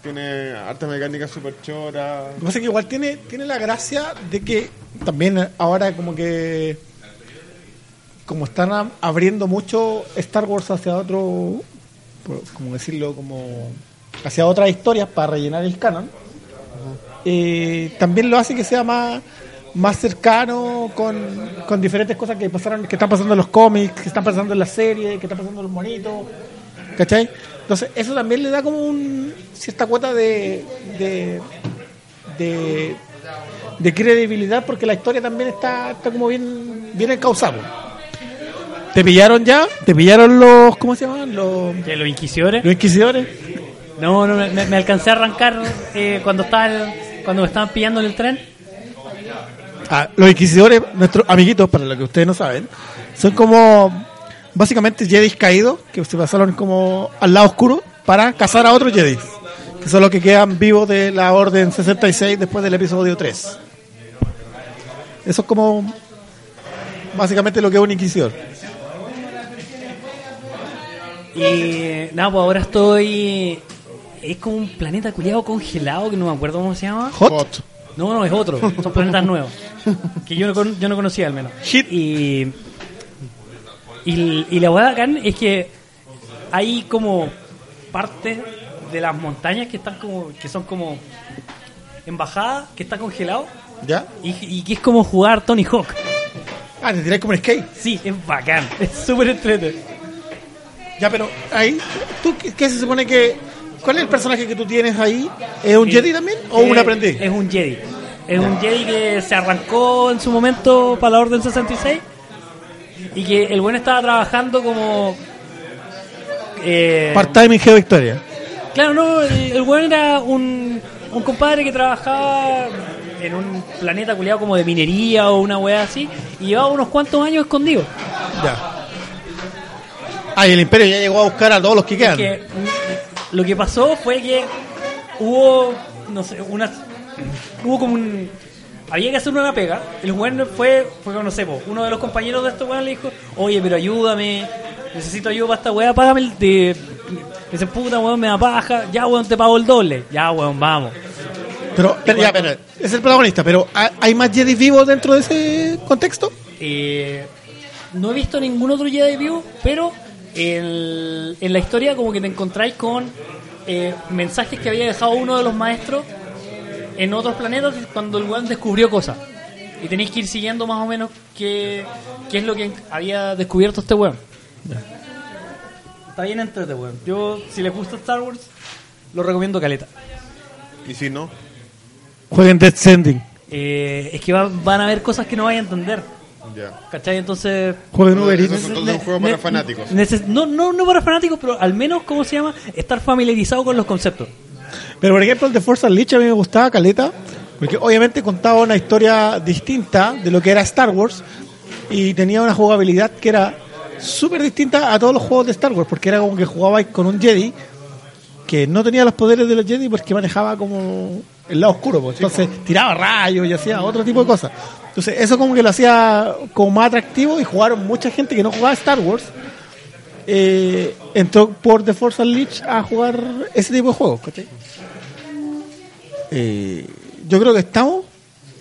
[SPEAKER 5] Tiene harta mecánica super chora.
[SPEAKER 2] Lo que pasa es que igual tiene, tiene la gracia de que también ahora como que como están abriendo mucho Star Wars hacia otro como decirlo como hacia otras historias para rellenar el canon eh, también lo hace que sea más más cercano con, con diferentes cosas que pasaron que están pasando en los cómics que están pasando en las series que están pasando en los monitos ¿cachai? Entonces eso también le da como un cierta cuota de, de de, de credibilidad porque la historia también está, está como bien, bien encauzada. ¿Te pillaron ya? ¿Te pillaron los, ¿cómo se llaman? Los,
[SPEAKER 3] ¿Que los inquisidores?
[SPEAKER 2] los inquisidores.
[SPEAKER 3] No, no, me, me alcancé a arrancar eh, cuando estaba el- cuando me estaban pillando en el tren.
[SPEAKER 2] Ah, los inquisidores, nuestros amiguitos, para lo que ustedes no saben, son como básicamente Jedi caídos que se pasaron como al lado oscuro para cazar a otros Jedi. Que son los que quedan vivos de la Orden 66 después del episodio 3. Eso es como básicamente lo que es un inquisidor.
[SPEAKER 3] Y nada, pues ahora estoy. Es como un planeta culiado congelado que no me acuerdo cómo se llama.
[SPEAKER 2] Hot.
[SPEAKER 3] No, no, es otro. Son planetas nuevos. Que yo no, con- yo no conocía al menos.
[SPEAKER 2] Hit.
[SPEAKER 3] Y, y, y la hueá bacán es que hay como parte de las montañas que están como. que son como. embajadas, que está congelado.
[SPEAKER 2] ¿Ya?
[SPEAKER 3] Y, y que es como jugar Tony Hawk.
[SPEAKER 2] Ah, te tiráis como un skate.
[SPEAKER 3] Sí, es bacán. <laughs> Es súper entretenido.
[SPEAKER 2] Ya, pero ahí, ¿tú qué, qué se supone que... ¿Cuál es el personaje que tú tienes ahí? ¿Es un Jedi también o un
[SPEAKER 3] Eh,
[SPEAKER 2] aprendiz?
[SPEAKER 3] Es un Jedi. Es un Jedi que se arrancó en su momento para la Orden 66 y que el bueno estaba trabajando como... eh,
[SPEAKER 2] Part-time en Geo Victoria.
[SPEAKER 3] claro, no, el, el bueno era un, un compadre que trabajaba en un planeta culiado como de minería o una weá así y llevaba unos cuantos años escondido.
[SPEAKER 2] Ya. Ah, y el Imperio ya llegó a buscar a todos los que quedan.
[SPEAKER 3] que lo que pasó fue que hubo no sé una hubo como un había que hacer una pega. El weón fue fue no sé po, uno de los compañeros de estos weón le dijo oye pero ayúdame necesito ayuda para esta weá págame el de dice puta weón me da paja ya weón te pago el doble ya weón vamos.
[SPEAKER 2] Pero, pero ya, pero, es el protagonista, pero ¿ha- ¿hay más Jedi vivos dentro de ese contexto?
[SPEAKER 3] Eh, no he visto ningún otro Jedi vivo, pero el- en la historia como que te encontráis con eh, mensajes que había dejado uno de los maestros en otros planetas cuando el weón descubrió cosas. Y tenéis que ir siguiendo más o menos qué, qué es lo que había descubierto este weón. Está bien entrete, weón. Yo, si les gusta Star Wars, lo recomiendo caleta.
[SPEAKER 5] Y si no,
[SPEAKER 2] Jueguen Death Sending.
[SPEAKER 3] Eh, es que va- van a haber cosas que no vayan a entender.
[SPEAKER 5] ya.
[SPEAKER 3] ¿Cachai? Entonces...
[SPEAKER 2] Jueguen Uber
[SPEAKER 5] Eso
[SPEAKER 2] Eats.
[SPEAKER 5] es entonces un juego para fanáticos.
[SPEAKER 3] neces- no, no, no para fanáticos, pero al menos, ¿cómo se llama? Estar familiarizado con los conceptos.
[SPEAKER 2] Pero por ejemplo el de Force Unleashed a mí me gustaba Caleta, porque obviamente contaba una historia distinta de lo que era Star Wars y tenía una jugabilidad que era súper distinta a todos los juegos de Star Wars, porque era como que jugabais con un Jedi que no tenía los poderes de los Jedi porque manejaba como el lado oscuro, pues. entonces tiraba rayos y hacía otro tipo de cosas. Entonces eso como que lo hacía como más atractivo y jugaron mucha gente que no jugaba Star Wars eh, entró por The Force Unleashed a jugar ese tipo de juegos. Eh, yo creo que estamos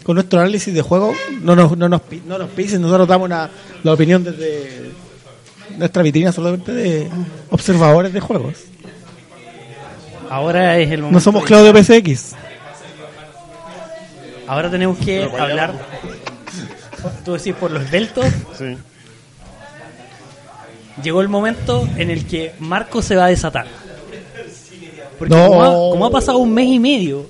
[SPEAKER 2] con nuestro análisis de juego. No nos, no nos, no nos pisen, nosotros damos una, la opinión desde nuestra vitrina solamente de observadores de juegos.
[SPEAKER 3] Ahora es el momento.
[SPEAKER 2] No somos
[SPEAKER 3] de-
[SPEAKER 2] Claudio PCX.
[SPEAKER 3] Ahora tenemos que hablar. Tú decís por los deltos.
[SPEAKER 5] Sí.
[SPEAKER 3] Llegó el momento en el que Marco se va a desatar. Porque
[SPEAKER 2] No.
[SPEAKER 3] como, ha, como ha pasado un mes y medio.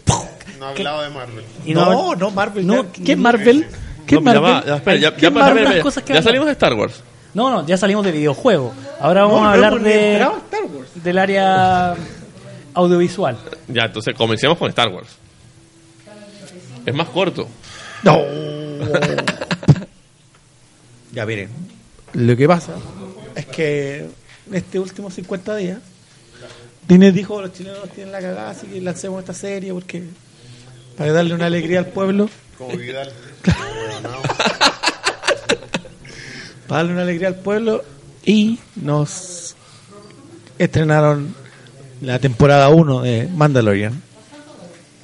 [SPEAKER 5] No ha hablado de Marvel.
[SPEAKER 3] Y
[SPEAKER 2] no, no, Marvel.
[SPEAKER 3] No,
[SPEAKER 2] ¿Qué es Marvel? ¿Qué es
[SPEAKER 4] No, ya salimos de Star Wars.
[SPEAKER 3] No, no, ya salimos de videojuegos. Ahora vamos
[SPEAKER 2] No,
[SPEAKER 3] a hablar de,
[SPEAKER 2] Star Wars.
[SPEAKER 3] del área audiovisual.
[SPEAKER 4] Ya, entonces comencemos con Star Wars. Es más corto.
[SPEAKER 2] No. <laughs> ya miren, lo que pasa es que en este último 50 días, Disney dijo los chilenos tienen la cagada, así que lancemos esta serie porque para darle una alegría al pueblo,
[SPEAKER 5] Como Vidal. <laughs>
[SPEAKER 2] para darle una alegría al pueblo y nos estrenaron la temporada 1 de Mandalorian.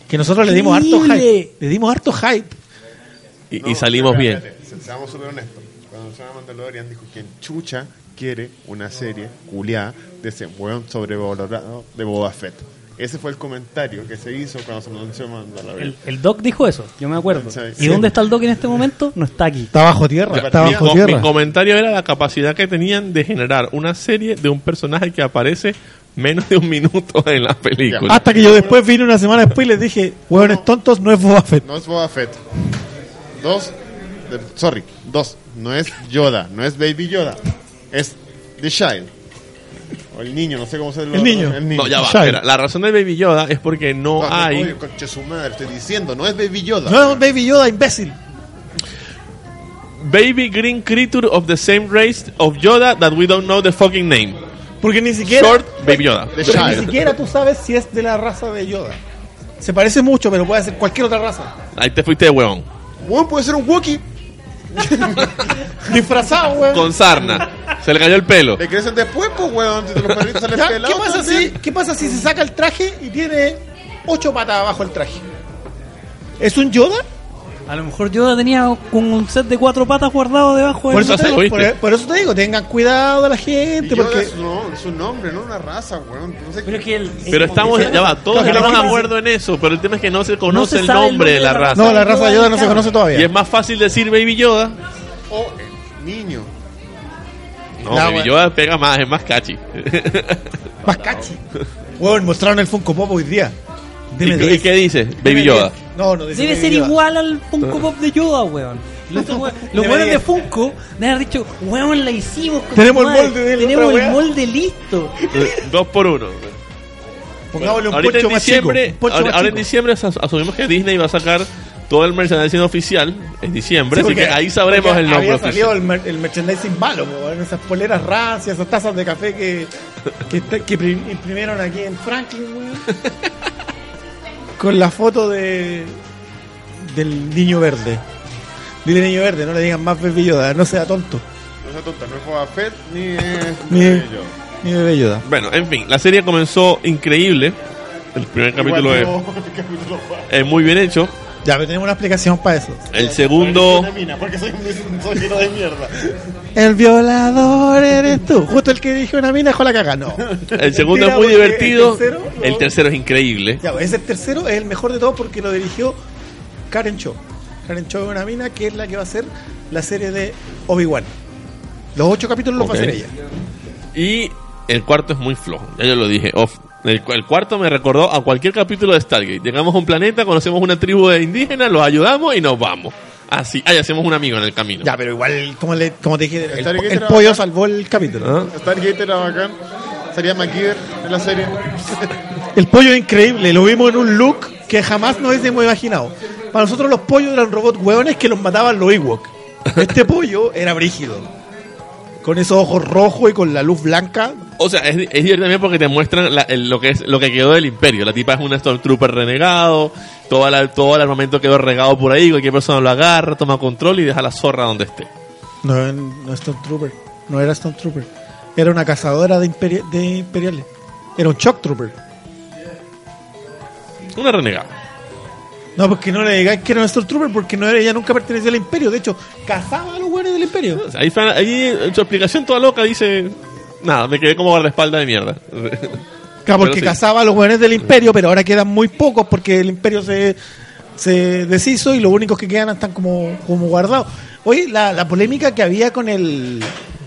[SPEAKER 2] Que nosotros le dimos harto hype. Le dimos harto hype.
[SPEAKER 4] Y, y salimos bien.
[SPEAKER 5] Espérate, Seamos súper honestos. Cuando se llama Mandalorian dijo que Chucha quiere una serie culiada de ese weón sobrevalorado de Boba Fett. Ese fue el comentario que se hizo cuando se anunció Mandalorian.
[SPEAKER 3] El, el Doc dijo eso, yo me acuerdo.
[SPEAKER 5] Sí,
[SPEAKER 3] ¿Y dónde está el Doc en este momento? No está aquí.
[SPEAKER 2] Está bajo tierra. Está
[SPEAKER 5] mi-
[SPEAKER 2] bajo
[SPEAKER 4] Co-
[SPEAKER 2] tierra.
[SPEAKER 4] Mi comentario era la capacidad que tenían de generar una serie de un personaje que aparece menos de un minuto en la película.
[SPEAKER 2] Hasta que yo después vine una semana después y les dije, huevones tontos, no es Boba Fett.
[SPEAKER 5] No es Boba Fett. Dos, de- sorry, dos. No es Yoda, no es Baby Yoda. Es The Child. O el niño, no sé cómo se lo
[SPEAKER 2] El niño.
[SPEAKER 5] El niño.
[SPEAKER 4] No, ya va. Espera. La razón de Baby Yoda es porque no,
[SPEAKER 5] No, no,
[SPEAKER 4] hay.
[SPEAKER 5] oye, conche su madre, estoy diciendo, no es Baby Yoda.
[SPEAKER 2] No, Baby Yoda, imbécil.
[SPEAKER 4] Baby green creature of the same race of Yoda that we don't know the fucking name.
[SPEAKER 2] Porque ni siquiera.
[SPEAKER 4] Short Baby Yoda.
[SPEAKER 5] The
[SPEAKER 2] pero ni siquiera tú sabes si es de la raza de Yoda. Se parece mucho, pero puede ser cualquier otra raza.
[SPEAKER 4] Ahí te fuiste de huevón.
[SPEAKER 5] Weón, puede ser un Wookiee. <laughs>
[SPEAKER 2] Disfrazado, weón.
[SPEAKER 4] Con sarna. Se le cayó el pelo.
[SPEAKER 5] Le crecen después, pues, weón. Si te los perritos salen pelados.
[SPEAKER 2] ¿Qué pasa, si. ¿Qué pasa si se saca el traje y tiene ocho patas abajo el traje? ¿Es un Yoda?
[SPEAKER 3] A lo mejor Yoda tenía un set de cuatro patas guardado debajo
[SPEAKER 2] Por eso, te
[SPEAKER 4] fuiste.
[SPEAKER 2] por, por eso te digo, tengan cuidado de la
[SPEAKER 5] Y
[SPEAKER 2] gente.
[SPEAKER 5] Yoda
[SPEAKER 2] Porque
[SPEAKER 5] es, no, es un nombre, no una raza, weón. No sé
[SPEAKER 3] Pero es que el-
[SPEAKER 4] Pero estamos, ya va, todos
[SPEAKER 2] Claro,
[SPEAKER 4] estamos de acuerdo en eso, pero el tema es que no se conoce
[SPEAKER 3] se
[SPEAKER 4] el nombre de la
[SPEAKER 3] de
[SPEAKER 4] raza.
[SPEAKER 2] no, la raza de Yoda no se conoce
[SPEAKER 4] Y
[SPEAKER 2] todavía.
[SPEAKER 4] es más fácil decir Baby Yoda.
[SPEAKER 5] O el niño.
[SPEAKER 4] No, Baby
[SPEAKER 2] bueno.
[SPEAKER 4] Yoda pega más, es más catchy.
[SPEAKER 2] Más cachi. Weón, mostraron el Funko Pop hoy día.
[SPEAKER 4] ¿Y,
[SPEAKER 2] Dime
[SPEAKER 4] qué- dice? Baby
[SPEAKER 2] Dime
[SPEAKER 4] Yoda.
[SPEAKER 2] No, no dice
[SPEAKER 3] Debe
[SPEAKER 2] Baby
[SPEAKER 3] ser
[SPEAKER 2] Yoda.
[SPEAKER 3] igual al Funko Pop de Yoda, weón. <laughs> Los, weones de Funko deben haber dicho, weón, la hicimos. con
[SPEAKER 2] Tenemos el molde de
[SPEAKER 3] Tenemos
[SPEAKER 2] otra
[SPEAKER 3] el
[SPEAKER 2] weá".
[SPEAKER 3] molde listo.
[SPEAKER 4] Dos por uno.
[SPEAKER 2] Pongámosle un
[SPEAKER 4] ahorita
[SPEAKER 2] poncho
[SPEAKER 4] en
[SPEAKER 2] más chico.
[SPEAKER 4] ahora,
[SPEAKER 2] más
[SPEAKER 4] ahora en diciembre as- asumimos que Disney va a sacar todo el merchandising oficial en diciembre,
[SPEAKER 2] Sí,
[SPEAKER 4] así que ahí sabremos el nombre
[SPEAKER 2] Había salido el, mer- el merchandising malo, po, weón, esas poleras rancias, esas tazas de café que, que, que pri- imprimieron aquí en Franklin, weón. <laughs> Con la foto de del niño verde. Dile niño verde, no le digan más Yoda, no sea tonto.
[SPEAKER 5] No sea tonta, no es Boba Fett ni es <laughs>
[SPEAKER 2] Ni-
[SPEAKER 5] Baby Yoda.
[SPEAKER 2] Ni Bebé Yoda.
[SPEAKER 4] Bueno, en fin, la serie comenzó increíble. El primer capítulo es, <laughs>
[SPEAKER 5] el capítulo
[SPEAKER 4] es muy bien hecho.
[SPEAKER 2] Ya, pero tenemos una explicación para eso.
[SPEAKER 4] El segundo,
[SPEAKER 5] Una mina, porque soy, soy lleno de mierda. <laughs>
[SPEAKER 2] El violador eres tú. Justo el que dijo una mina dejó la caga. No.
[SPEAKER 4] el segundo es muy divertido.
[SPEAKER 2] El tercero, no.
[SPEAKER 4] El tercero es increíble.
[SPEAKER 2] Ya, ese tercero es el mejor de todos porque lo dirigió Karen Cho. Karen Cho es una mina que es la que va a hacer la serie de Obi-Wan. Los ocho capítulos los va a hacer ella.
[SPEAKER 4] Y el cuarto es muy flojo, ya yo lo dije. off. El, el cuarto me recordó a cualquier capítulo de Stargate. Llegamos a un planeta, conocemos una tribu de indígenas, los ayudamos y nos vamos. Así, ahí hacemos un amigo en el camino.
[SPEAKER 2] Ya, pero igual, como, le, como te dije, el,
[SPEAKER 5] Stargate
[SPEAKER 2] el
[SPEAKER 5] era
[SPEAKER 2] pollo
[SPEAKER 5] bacán.
[SPEAKER 2] salvó el capítulo.
[SPEAKER 4] ¿Ah?
[SPEAKER 5] Stargate era bacán. Sería McGear en la serie. <laughs>
[SPEAKER 2] El pollo es increíble, lo vimos en un look que jamás nos hubiésemos imaginado. Para nosotros los pollos eran robots hueones que los mataban los Ewok. Este <laughs> pollo era brígido. Con esos ojos rojos y con la luz blanca.
[SPEAKER 4] O sea, es, es divertido también porque te muestran la- el- lo que es lo que quedó del imperio. La tipa es un Stormtrooper renegado, toda la, todo el armamento quedó regado por ahí, cualquier persona lo agarra, toma control y deja la zorra donde esté.
[SPEAKER 2] No, no es Stormtrooper. No era Stormtrooper. era una cazadora de, imperi- de imperiales. Era un shock trooper.
[SPEAKER 4] Una renegada.
[SPEAKER 2] No, porque no le digáis que era un Stormtrooper porque no era, ella nunca pertenecía al imperio. De hecho, cazaba a los buenos del imperio.
[SPEAKER 4] Ahí, está- ahí en su explicación toda loca dice... Nada, me quedé como guardaespaldas de mierda.
[SPEAKER 2] Claro, porque
[SPEAKER 4] sí.
[SPEAKER 2] cazaba a los buenos del imperio, pero ahora quedan muy pocos porque el imperio se, se deshizo y los únicos que quedan están como, como guardados. Oye, la, la polémica que había con el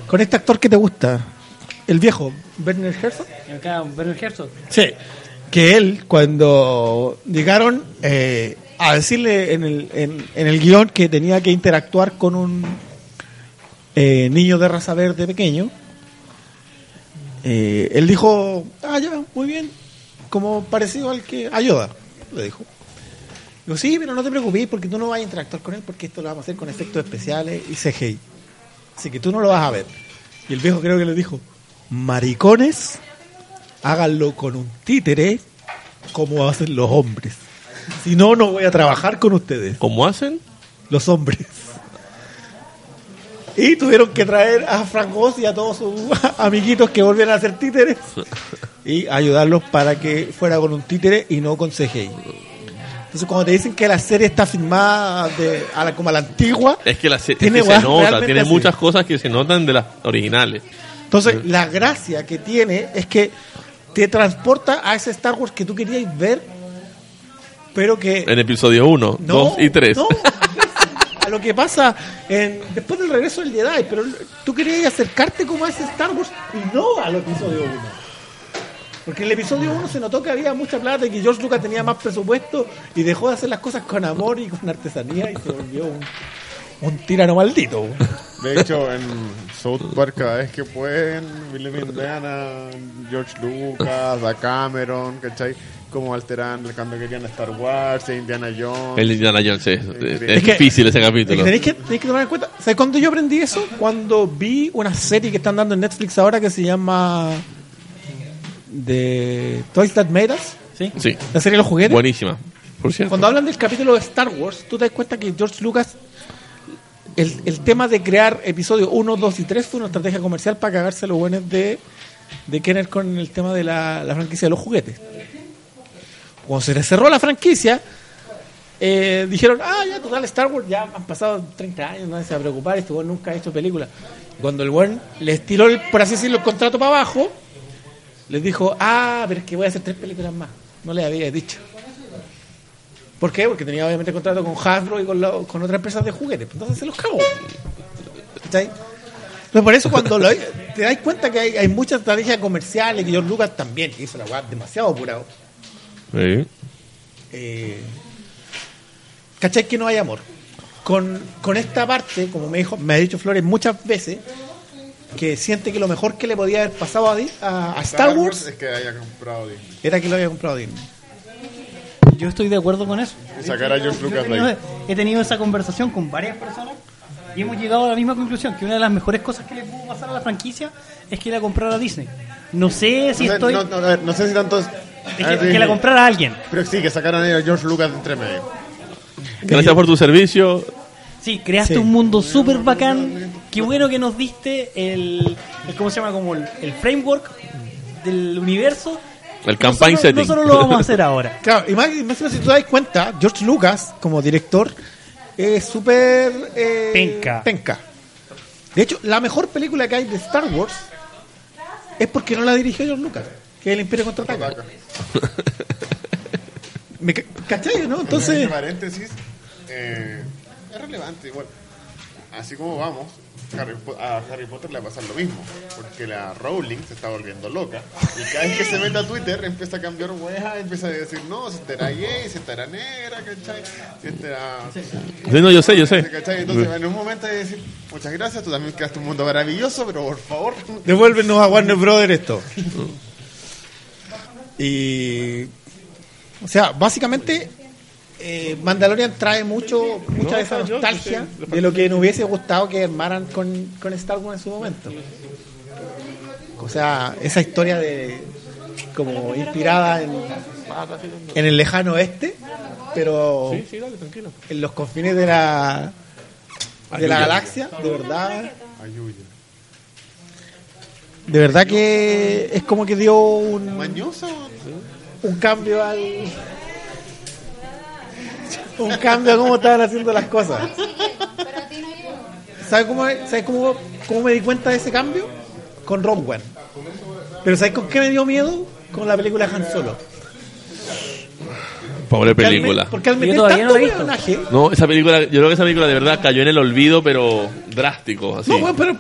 [SPEAKER 2] con este actor que te gusta, el viejo, Werner Herzog.
[SPEAKER 3] Werner Herzog.
[SPEAKER 2] Sí. Que él, cuando llegaron eh, a decirle en el, en, en el guion que tenía que interactuar con un eh, niño de raza verde pequeño, eh, él dijo, ah, ya, muy bien, como parecido al que ayuda, le dijo. Digo, sí, pero no te preocupes porque tú no vas a interactuar con él porque esto lo vamos a hacer con efectos especiales y CGI. Así que tú no lo vas a ver. Y el viejo creo que le dijo, maricones, háganlo con un títere como hacen los hombres. Si no, no voy a trabajar con ustedes,
[SPEAKER 4] ¿Cómo hacen?
[SPEAKER 2] los hombres. Y tuvieron que traer a Frank Oz y a todos sus <laughs> amiguitos que volvieran a hacer títeres y ayudarlos para que fuera con un títere y no con CGI. Entonces, cuando te dicen que la serie está filmada de, a la, como a la antigua,
[SPEAKER 4] Es que, la se, es
[SPEAKER 2] Tiene
[SPEAKER 4] que se nota, tiene
[SPEAKER 2] así.
[SPEAKER 4] muchas cosas que se notan de las originales.
[SPEAKER 2] Entonces, la gracia que tiene es que te transporta a ese Star Wars que tú querías ver, pero que...
[SPEAKER 4] En episodio 1,
[SPEAKER 2] no,
[SPEAKER 4] 2 y 3.
[SPEAKER 2] no, a lo que pasa en, después del regreso del Jedi, pero tú querías acercarte como a ese Star Wars y no al episodio 1. Porque en el episodio 1 se notó que había mucha plata y que George Lucas tenía más presupuesto y dejó de hacer las cosas con amor y con artesanía y se volvió un, tirano maldito.
[SPEAKER 5] De hecho, en South Park, cada vez que pueden, William Indiana, George Lucas, a Cameron, ¿cachai? Como alteran cuando querían Star Wars, e Indiana Jones.
[SPEAKER 4] El Indiana Jones es, es- es
[SPEAKER 2] que-
[SPEAKER 4] difícil ese
[SPEAKER 2] Es
[SPEAKER 4] capítulo.
[SPEAKER 2] que tenéis que, tenéis que tomar en cuenta. ¿Sabes cuándo yo aprendí eso? Cuando vi una serie que están dando en Netflix ahora que se llama The Toys That Made Us.
[SPEAKER 3] ¿Sí?
[SPEAKER 4] Sí,
[SPEAKER 2] La serie de los juguetes.
[SPEAKER 4] buenísima. Por cierto.
[SPEAKER 2] Cuando hablan del capítulo de Star Wars, tú te das cuenta que George Lucas, el, el tema de crear episodios 1, 2 y 3 fue una estrategia comercial para cagarse a los buenos de, de Kenner con el tema de la, la franquicia de los juguetes. Cuando se le cerró la franquicia, eh, dijeron, ah, ya, total, Star Wars, ya han pasado 30 años, nadie se va a preocupar, este weón nunca ha hecho película. Cuando el buen le estiró, el, por así decirlo, el contrato para abajo, les dijo, ah, pero es que voy a hacer tres películas más. No le había dicho. ¿Por qué? Porque tenía obviamente contrato con Hasbro y con, la- con otras empresas de juguetes. Pues Entonces se los cagó. ¿Cachai? Entonces, por eso cuando lo- te das cuenta que hay, hay muchas estrategias comerciales, que George Lucas también hizo la weá demasiado apurado.
[SPEAKER 4] Sí.
[SPEAKER 2] Eh, ¿Cachai que no hay amor? Con, con esta parte, como me dijo, me ha dicho Flores muchas veces, que siente que lo mejor que le podía haber pasado a, a- a Star Wars
[SPEAKER 5] es que haya comprado Disney.
[SPEAKER 2] era que lo había comprado Disney.
[SPEAKER 3] Yo estoy de acuerdo con eso.
[SPEAKER 5] Y sacar a George
[SPEAKER 3] Yo he tenido,
[SPEAKER 5] ahí.
[SPEAKER 3] he tenido esa conversación con varias personas y hemos llegado a la misma conclusión, que una de las mejores cosas que le pudo pasar a la franquicia es que la comprara Disney. No sé si
[SPEAKER 5] No sé,
[SPEAKER 3] estoy...
[SPEAKER 5] no, no, a ver, no sé si tanto.
[SPEAKER 3] Que, que la comprara alguien.
[SPEAKER 5] Pero sí, que sacaran a George Lucas de entre medio.
[SPEAKER 4] Gracias por tu servicio.
[SPEAKER 3] Sí, creaste
[SPEAKER 2] Sí.
[SPEAKER 3] un mundo súper bacán. Qué bueno que nos diste el, el- ¿cómo se llama? Como el, el framework del universo.
[SPEAKER 4] El campaign
[SPEAKER 3] Nosotros-
[SPEAKER 4] setting.
[SPEAKER 3] Nosotros lo vamos a hacer ahora. <laughs>
[SPEAKER 2] Claro, y más, más si tú te das cuenta, George Lucas, como director, es súper... eh,
[SPEAKER 3] Penca.
[SPEAKER 2] penca. De hecho, la mejor película que hay de Star Wars es porque no la dirigió George Lucas, que es El Imperio Contraataca. ¿Me ca- ¿Cachai, no? Entonces...
[SPEAKER 5] paréntesis, eh, es relevante. Así como vamos, Harry a Harry Potter le va a pasar lo mismo, porque la Rowling se está volviendo loca y cada vez que se mete a Twitter empieza a cambiar weá, empieza a decir, no, si esta era gay, si esta era negra, ¿cachai? Si esta era...
[SPEAKER 4] Sí, no, yo sé, yo sé.
[SPEAKER 5] ¿cachai? Entonces en un momento hay que decir, muchas gracias, tú también creaste un mundo maravilloso, pero por favor...
[SPEAKER 2] Devuélvenos a Warner Brothers esto. <laughs> Y. O sea, básicamente. eh, Mandalorian trae mucho mucha de esa nostalgia de lo que nos hubiese gustado que armaran con, con Star Wars en su momento. O sea, esa historia de como inspirada en, en el lejano oeste, pero
[SPEAKER 4] Sí, sí, dale, tranquilo.
[SPEAKER 2] en los confines de la de la galaxia, de verdad.
[SPEAKER 5] Ayuya.
[SPEAKER 2] De verdad que es como que dio un,
[SPEAKER 5] Mañosa,
[SPEAKER 2] un cambio al. Un cambio a cómo estaban haciendo las cosas. ¿Sabes cómo, ¿sabes cómo, cómo me di cuenta de ese cambio? Con Rogue One. Pero ¿sabes con qué me dio miedo? Con la película Han Solo.
[SPEAKER 4] Pobre película.
[SPEAKER 2] Porque al meter
[SPEAKER 3] todavía no
[SPEAKER 2] tanto
[SPEAKER 3] visto.
[SPEAKER 2] personaje.
[SPEAKER 4] No, esa película, yo creo que esa película de verdad cayó en el olvido, pero drástico, así.
[SPEAKER 2] No, bueno, pero,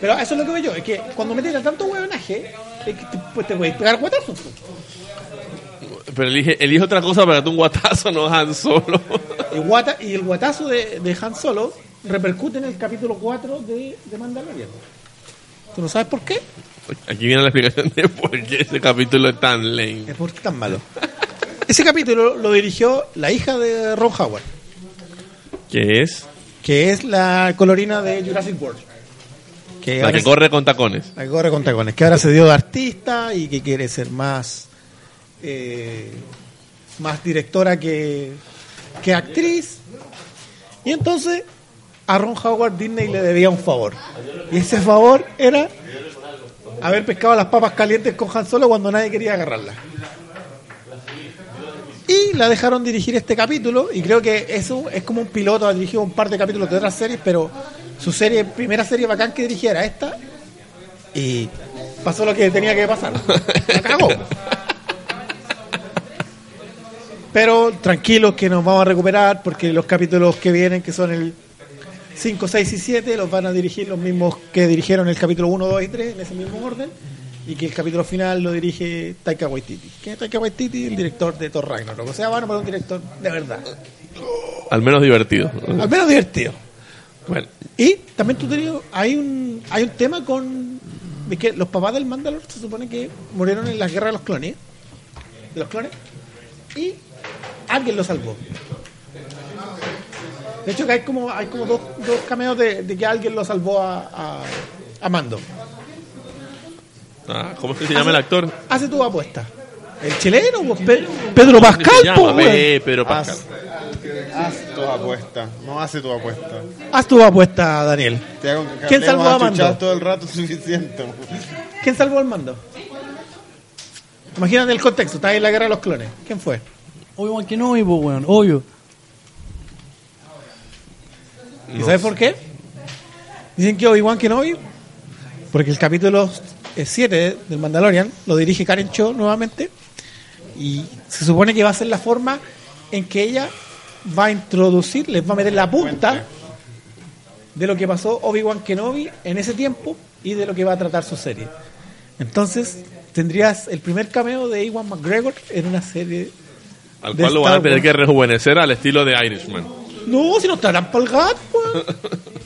[SPEAKER 2] pero eso es lo que veo yo. Es que cuando metes tanto huevonaje, es que te, pues te puedes pegar guatazos. pues.
[SPEAKER 4] Pero elige, elige otra cosa para darte un guatazo, no Han Solo.
[SPEAKER 2] Y, guata, y el guatazo de, de Han Solo repercute en el capítulo 4 de, de Mandalorian. ¿Tú no sabes por qué?
[SPEAKER 4] Aquí viene la explicación de por qué ese capítulo es tan lame.
[SPEAKER 2] Es porque es tan malo. Ese capítulo lo dirigió la hija de Ron Howard,
[SPEAKER 4] ¿Qué es?
[SPEAKER 2] que es la colorina de Jurassic World. Que
[SPEAKER 4] La que
[SPEAKER 2] se-
[SPEAKER 4] corre con tacones.
[SPEAKER 2] la que corre con tacones, que ahora se dio de artista y que quiere ser más eh, más directora que, que actriz. Y entonces a Ron Howard Disney le debía un favor. Y ese favor era haber pescado las papas calientes con Han Solo cuando nadie quería agarrarlas. Y la dejaron dirigir este capítulo y creo que eso es como un piloto, ha dirigido un par de capítulos de otras series, pero su serie, primera serie bacán que dirigiera esta y pasó lo que tenía que pasar. <laughs> La cagó. Pero tranquilos que nos vamos a recuperar porque los capítulos que vienen, que son el 5, 6 y 7, los van a dirigir los mismos que dirigieron el capítulo 1, 2 y 3 en ese mismo orden. Y que el capítulo final lo dirige Taika Waititi. Que es Taika Waititi, el director de Thor Ragnarok. O sea, bueno, para un director de verdad.
[SPEAKER 4] Al menos divertido.
[SPEAKER 2] Al menos divertido.
[SPEAKER 4] Bueno,
[SPEAKER 2] Y también tú tenías, hay un, hay un tema con que los papás del Mandalor se supone que murieron en la guerra de los clones, de los clones, y alguien los salvó. De hecho que hay como, hay como dos, dos cameos de, de que alguien lo salvó a, a, a Mando.
[SPEAKER 4] Ah, ¿cómo es que se llama el actor?
[SPEAKER 2] Hace tu apuesta. El chileno, pues, Pe- Pedro Pascal,
[SPEAKER 4] llama?
[SPEAKER 2] pues,
[SPEAKER 4] Pedro Pascal.
[SPEAKER 5] Haz, haz tu apuesta. No hace tu apuesta.
[SPEAKER 2] Haz tu apuesta, Daniel.
[SPEAKER 5] Te hago que
[SPEAKER 2] ¿Quién salvó a
[SPEAKER 5] chuchar
[SPEAKER 2] Mando?
[SPEAKER 5] todo el rato suficiente.
[SPEAKER 2] ¿Quién salvó al mando? Imagínate el contexto, está ahí en la guerra de los clones. ¿Quién fue?
[SPEAKER 3] Obi-Wan Kenobi, pues, weón, obvio.
[SPEAKER 2] ¿Y sabes por qué? Dicen que Obi-Wan Kenobi, porque el capítulo 7 del Mandalorian lo dirige Karen Cho nuevamente, y se supone que va a ser la forma en que ella va a introducir, les va a meter la punta de lo que pasó Obi-Wan Kenobi en ese tiempo y de lo que va a tratar su serie. Entonces, tendrías el primer cameo de Ewan McGregor en una serie.
[SPEAKER 4] Al cual lo van a tener que rejuvenecer al estilo de Irishman.
[SPEAKER 2] No, si no estarán para el gato, <laughs>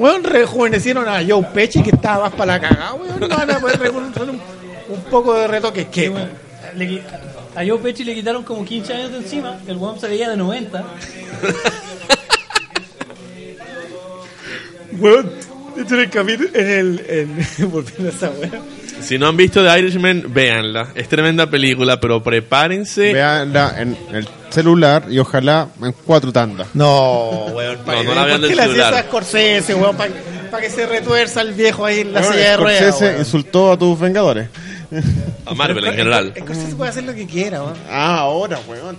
[SPEAKER 2] weón. Rejuvenecieron a Joe Pesci que estaba más para la cagada, weón. No van a poder reconocer un, un poco de retoque.
[SPEAKER 3] Sí,
[SPEAKER 2] que
[SPEAKER 3] weón. Le a Joe Pesci le quitaron como 15 años de encima. El weón se veía de 90. <laughs>
[SPEAKER 2] Weón, en el capítulo, en el. En, <laughs> volviendo a esa weón.
[SPEAKER 4] Si no han visto The Irishman, véanla. Es tremenda película, pero prepárense.
[SPEAKER 5] Veanla en el celular y ojalá en cuatro tandas.
[SPEAKER 2] No, weón.
[SPEAKER 4] No, no la vean
[SPEAKER 2] ¿Por
[SPEAKER 4] del
[SPEAKER 2] qué
[SPEAKER 4] celular.
[SPEAKER 2] a Scorsese, weón? Para que se retuerza el viejo ahí en la
[SPEAKER 5] Bueno,
[SPEAKER 2] silla de ruedas.
[SPEAKER 5] Scorsese
[SPEAKER 2] weón.
[SPEAKER 5] insultó a tus vengadores.
[SPEAKER 4] A Marvel en general.
[SPEAKER 2] Scorsese puede hacer lo que quiera, weón.
[SPEAKER 5] Ah, ahora, weón.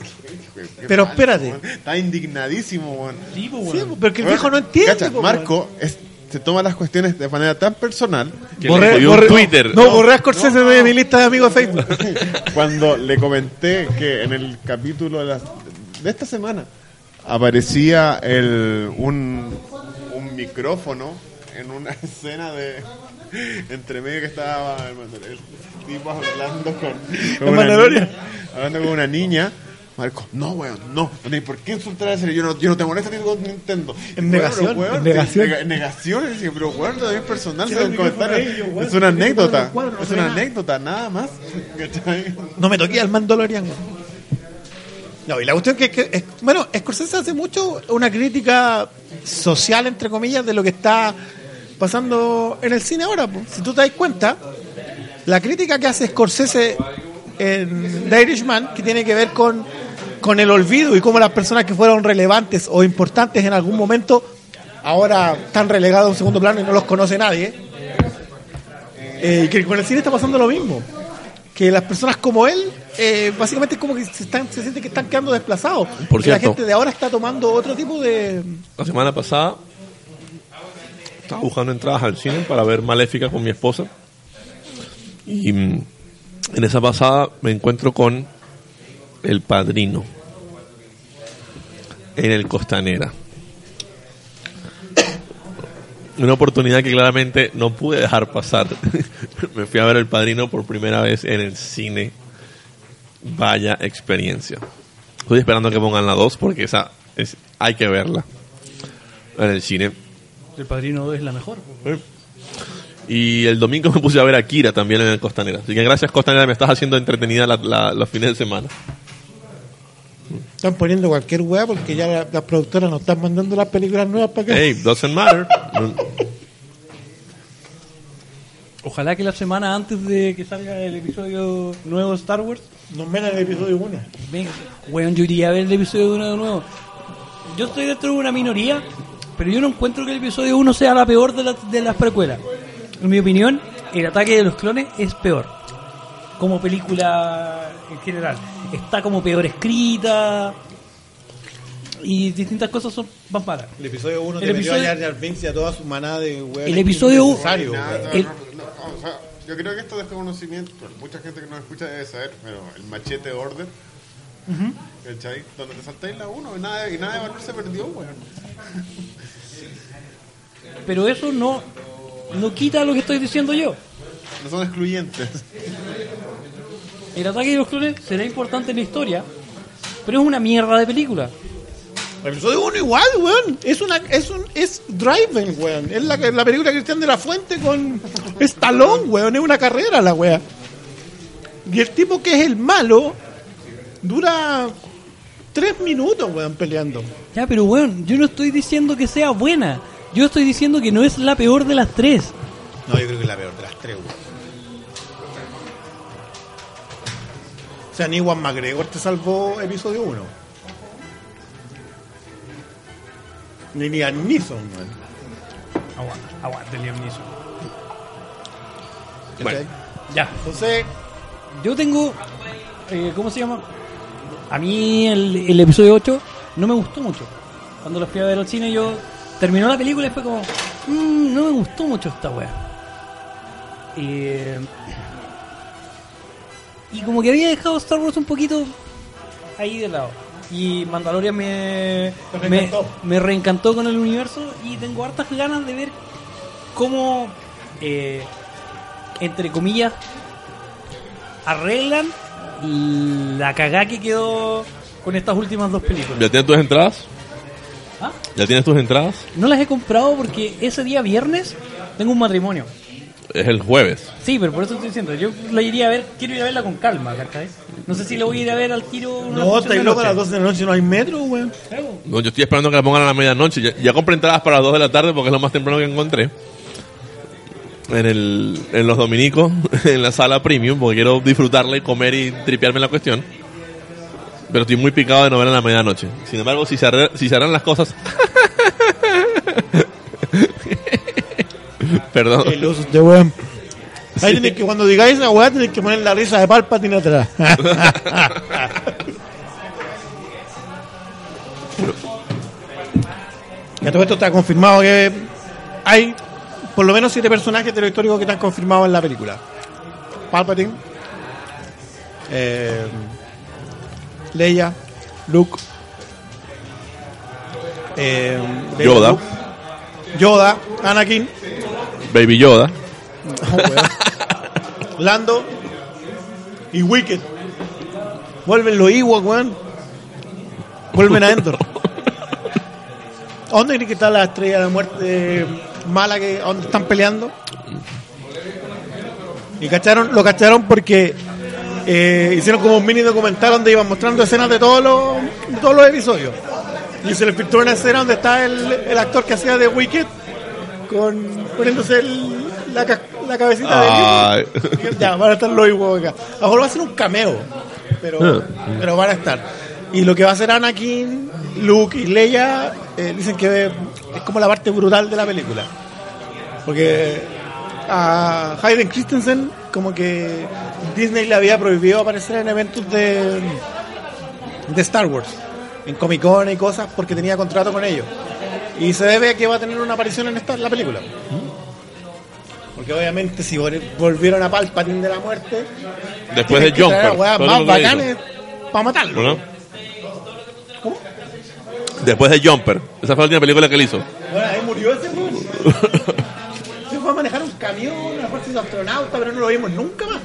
[SPEAKER 2] Pero espérate.
[SPEAKER 5] Weón, Está indignadísimo, weón.
[SPEAKER 3] Sí, pues,
[SPEAKER 2] Sí,
[SPEAKER 3] weón.
[SPEAKER 2] pero que el viejo no entiende,
[SPEAKER 5] cacha,
[SPEAKER 2] weón.
[SPEAKER 5] Marco es- se toma las cuestiones de manera tan personal
[SPEAKER 4] Que le escribió un Twitter.
[SPEAKER 2] No, borré a Scorsese de mi lista de amigos de Facebook. <laughs>
[SPEAKER 5] cuando le comenté que en el capítulo de, las- de esta semana aparecía el, un, un micrófono en una <laughs> escena de entre medio que estaba el, tipo hablando con, con
[SPEAKER 2] ¿En
[SPEAKER 5] una niña, hablando con una niña Marco, no, weón, no, hay por qué insultar a ese yo no, yo no te molesto ni con Nintendo.
[SPEAKER 2] En negación,
[SPEAKER 5] weón,
[SPEAKER 2] en negación.
[SPEAKER 5] nega- En negación, pero weón, es personal, Es una anécdota, es una anécdota, nada más.
[SPEAKER 2] No me toqué al Mandalorian. weón. No, y la cuestión que, que es- bueno, Scorsese hace mucho una crítica social, entre comillas, de lo que está pasando en el cine ahora. po. Si tú te das cuenta, la crítica que hace Scorsese en The Irishman, que tiene que ver con, con el olvido y cómo las personas que fueron relevantes o importantes en algún momento ahora están relegados a un segundo plano y no los conoce nadie. Eh, y que con el cine está pasando lo mismo. Que las personas como él, eh, básicamente es como que se, están, se sienten que están quedando desplazados.
[SPEAKER 4] Por
[SPEAKER 2] Que la gente de ahora está tomando otro tipo de...
[SPEAKER 4] La semana pasada estaba buscando entradas al cine para ver Maléfica con mi esposa. Y mm, en esa pasada me encuentro con El Padrino en el Costanera. Una oportunidad que claramente no pude dejar pasar. <laughs> me fui a ver El Padrino por primera vez en el cine. Vaya experiencia. Estoy esperando que pongan la 2 porque esa es, hay que verla en el cine.
[SPEAKER 3] El Padrino 2 es la mejor.
[SPEAKER 4] Y el domingo me puse a ver a Kira también en el Costanera. Así que gracias Costanera, me estás haciendo entretenida la- la- los fines de semana.
[SPEAKER 2] Están poniendo cualquier weá porque ya la- las productoras nos están mandando las películas nuevas para acá.
[SPEAKER 4] Hey, doesn't matter.
[SPEAKER 3] Ojalá que la semana antes de que salga el episodio nuevo de Star Wars,
[SPEAKER 2] Nos metan el episodio 1.
[SPEAKER 3] venga, weón, yo iría a ver el episodio 1 de nuevo. Yo estoy dentro de una minoría, pero yo no encuentro que el episodio 1 sea la peor de, las- de las precuelas. En mi opinión, el ataque de los clones es peor. Como película en general. Está como peor escrita. Y distintas cosas son más malas.
[SPEAKER 2] El episodio 1
[SPEAKER 3] El
[SPEAKER 2] te metió a
[SPEAKER 3] episodio-
[SPEAKER 2] Jar Jar Binks y a toda su manada de weá.
[SPEAKER 3] El episodio u-
[SPEAKER 2] innecesario,
[SPEAKER 5] Nada,
[SPEAKER 2] weón.
[SPEAKER 5] no,
[SPEAKER 3] El-
[SPEAKER 5] no, no, o sea, yo creo que esto de este conocimiento, mucha gente que nos escucha debe saber, pero el machete order, ¿cachai? Donde te saltáis la 1 y nada, y nada de valor se perdió, weón.
[SPEAKER 3] Pero eso no, no quita lo que estoy diciendo yo.
[SPEAKER 5] No son excluyentes.
[SPEAKER 3] El ataque de los clones será importante en la historia, pero es una mierda de película.
[SPEAKER 2] El episodio 1 igual, weón. Es una es un es Driven, weón. Es la, la película de Cristian de la Fuente con Stallone, weón. Es una carrera la weá. Y el tipo que es el malo dura tres minutos, weón, peleando.
[SPEAKER 3] Ya, pero weón, yo no estoy diciendo que sea buena. Yo estoy diciendo que no es la peor de las tres.
[SPEAKER 2] No, yo creo que es la peor de las tres, weón. Sea, ni Juan McGregor te salvó episodio 1. Ni Liam Neeson.
[SPEAKER 3] Aguanta, aguanta, Liam Neeson.
[SPEAKER 4] Bueno.
[SPEAKER 3] Ya,
[SPEAKER 2] Entonces,
[SPEAKER 3] yo tengo. eh, ¿Cómo se llama? A mí el, el episodio 8 no me gustó mucho. Cuando lo fui a ver al cine, yo. Terminó la película y fue como. "Mm, no me gustó mucho esta wea. Eh, y como que había dejado Star Wars un poquito ahí de lado. Y Mandalorian me,
[SPEAKER 2] Te
[SPEAKER 3] me,
[SPEAKER 2] reencantó.
[SPEAKER 3] me reencantó con el universo y tengo hartas ganas de ver cómo, eh, entre comillas, arreglan la cagá que quedó con estas últimas dos películas.
[SPEAKER 4] ¿Ya tienes tus entradas?
[SPEAKER 3] ¿Ah?
[SPEAKER 4] ¿Ya tienes tus entradas?
[SPEAKER 3] No las he comprado porque ese día viernes tengo un matrimonio.
[SPEAKER 4] Es el jueves.
[SPEAKER 3] Sí, pero por eso estoy diciendo, yo la iría a ver, quiero ir a verla con calma, ¿cachai? No sé si la voy a ir a ver al tiro.
[SPEAKER 2] no,
[SPEAKER 3] de
[SPEAKER 2] loco a las 12 de la noche, no hay metro, weón.
[SPEAKER 4] No, yo estoy esperando que la pongan a la medianoche. Ya, ya compré entradas para las 2 de la tarde porque es lo más temprano que encontré. En, el, en los dominicos, <laughs> en la sala premium, porque quiero disfrutarla y comer y tripearme la cuestión. Pero estoy muy picado de no verla en la medianoche. Sin embargo, si se, arre- si se harán las cosas... <laughs> <laughs> <laughs> Perdón.
[SPEAKER 2] El oso de weón. Ahí tenéis que, cuando digáis esa weá, tenéis que poner la risa de Palpatine atrás. <laughs> y a todo esto está confirmado que hay por lo menos siete personajes de lo histórico que están confirmados en la película. Palpatine, eh, Leia, Luke, eh,
[SPEAKER 4] Yoda.
[SPEAKER 2] Luke, Yoda, Anakin,
[SPEAKER 4] Baby Yoda. <laughs>
[SPEAKER 2] Lando y Wicked. Vuelven los Ewoks, weón. Vuelven a Endor. ¿A <laughs> dónde creen que está la estrella de muerte mala que dónde están peleando? Y cacharon, lo cacharon porque eh, hicieron como un mini documental donde iban mostrando escenas de todos los, de todos los episodios. Y se les filtró una escena donde está el, el actor que hacía de Wicked con poniéndose el- la, la cabecita
[SPEAKER 4] Ay.
[SPEAKER 2] de Ewok. Ya, van a estar los Ewok acá. A lo mejor va a ser un cameo, pero, pero van a estar. Y lo que va a hacer Anakin, Luke y Leia, eh, dicen que es como la parte brutal de la película. Porque a Hayden Christensen como que Disney le había prohibido aparecer en eventos de, de Star Wars, en Comic Con y cosas, porque tenía contrato con ellos. Y se debe a que va a tener una aparición en esta en la película. Porque obviamente si vol- volvieron a Palpatine de la muerte,
[SPEAKER 4] Después de todo
[SPEAKER 2] más bacanes para matarlo.
[SPEAKER 4] ¿No?
[SPEAKER 2] ¿Cómo?
[SPEAKER 4] Después de Jumper. Esa fue la última película que él hizo.
[SPEAKER 2] Bueno, ahí murió ese. <laughs> Se fue a manejar un camión, a fuerza de astronauta, pero no lo vimos nunca más.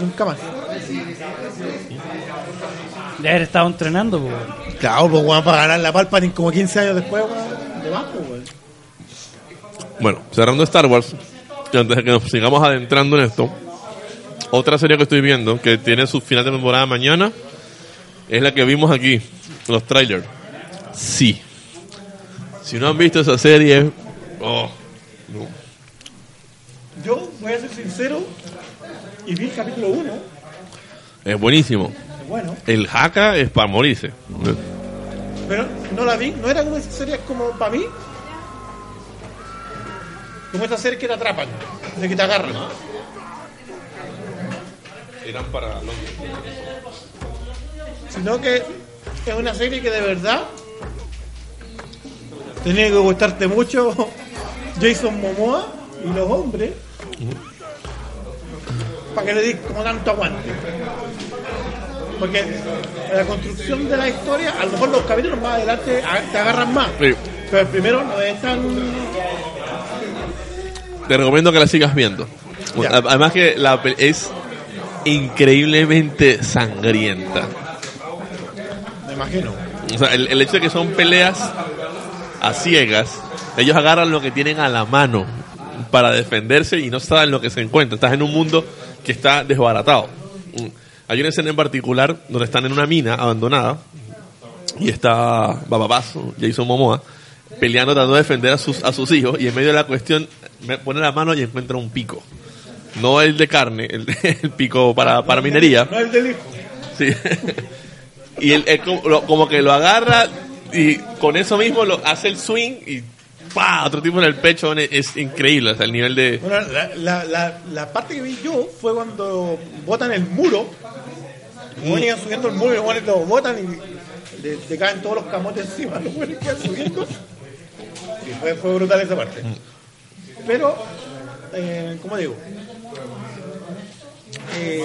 [SPEAKER 2] Nunca más.
[SPEAKER 3] De haber estado entrenando, pues.
[SPEAKER 2] Claro, pues weón, para ganar la Palpatine como 15 años después, weón, de más, pues, weón.
[SPEAKER 4] Bueno, cerrando Star Wars, y antes de que nos sigamos adentrando en esto, otra serie que estoy viendo, que tiene su final de temporada mañana, es la que vimos aquí, los trailers. Sí. Si no han visto esa serie, oh,
[SPEAKER 2] Yo voy a ser sincero y vi el capítulo 1.
[SPEAKER 4] es buenísimo.
[SPEAKER 2] Bueno,
[SPEAKER 4] El Haka es para morirse.
[SPEAKER 2] pero no la vi. No era como series como para mí. Como esas series que te atrapan, de que te agarran.
[SPEAKER 4] Eran para
[SPEAKER 2] Sino que es una serie que de verdad tenía que gustarte mucho Jason Momoa y los hombres para que le di como tanto aguante. Porque la construcción de la historia, a lo mejor los capítulos más adelante te agarran más.
[SPEAKER 4] Sí.
[SPEAKER 2] Pero el primero no es tan.
[SPEAKER 4] Te recomiendo que la sigas viendo.
[SPEAKER 2] Ya.
[SPEAKER 4] Además que la es increíblemente sangrienta.
[SPEAKER 2] Me imagino.
[SPEAKER 4] O sea, el, el hecho de que son peleas a ciegas, ellos agarran lo que tienen a la mano para defenderse y no saben lo que se encuentra. Estás en un mundo que está desbaratado. Hay una escena en particular donde están en una mina abandonada y está Babapazo, Jason Momoa, peleando, tratando de defender a sus, a sus hijos y en medio de la cuestión me pone la mano y encuentra un pico. No el de carne, el, <laughs> el pico para, para minería.
[SPEAKER 2] No el del hijo.
[SPEAKER 4] Sí. <laughs> y él, él como, como que lo agarra y con eso mismo lo hace el swing y ¡pa! otro tipo en el pecho es, es increíble, o sea, el nivel de
[SPEAKER 2] Bueno, la, la, la, la parte que vi yo fue cuando botan el muro. Los buenos iban subiendo el muro y los buenos lo botan y le, le caen todos los camotes encima. <laughs> Los buenos que iban subiendo. Y fue, fue brutal esa parte. Pero, eh, ¿cómo digo? Eh,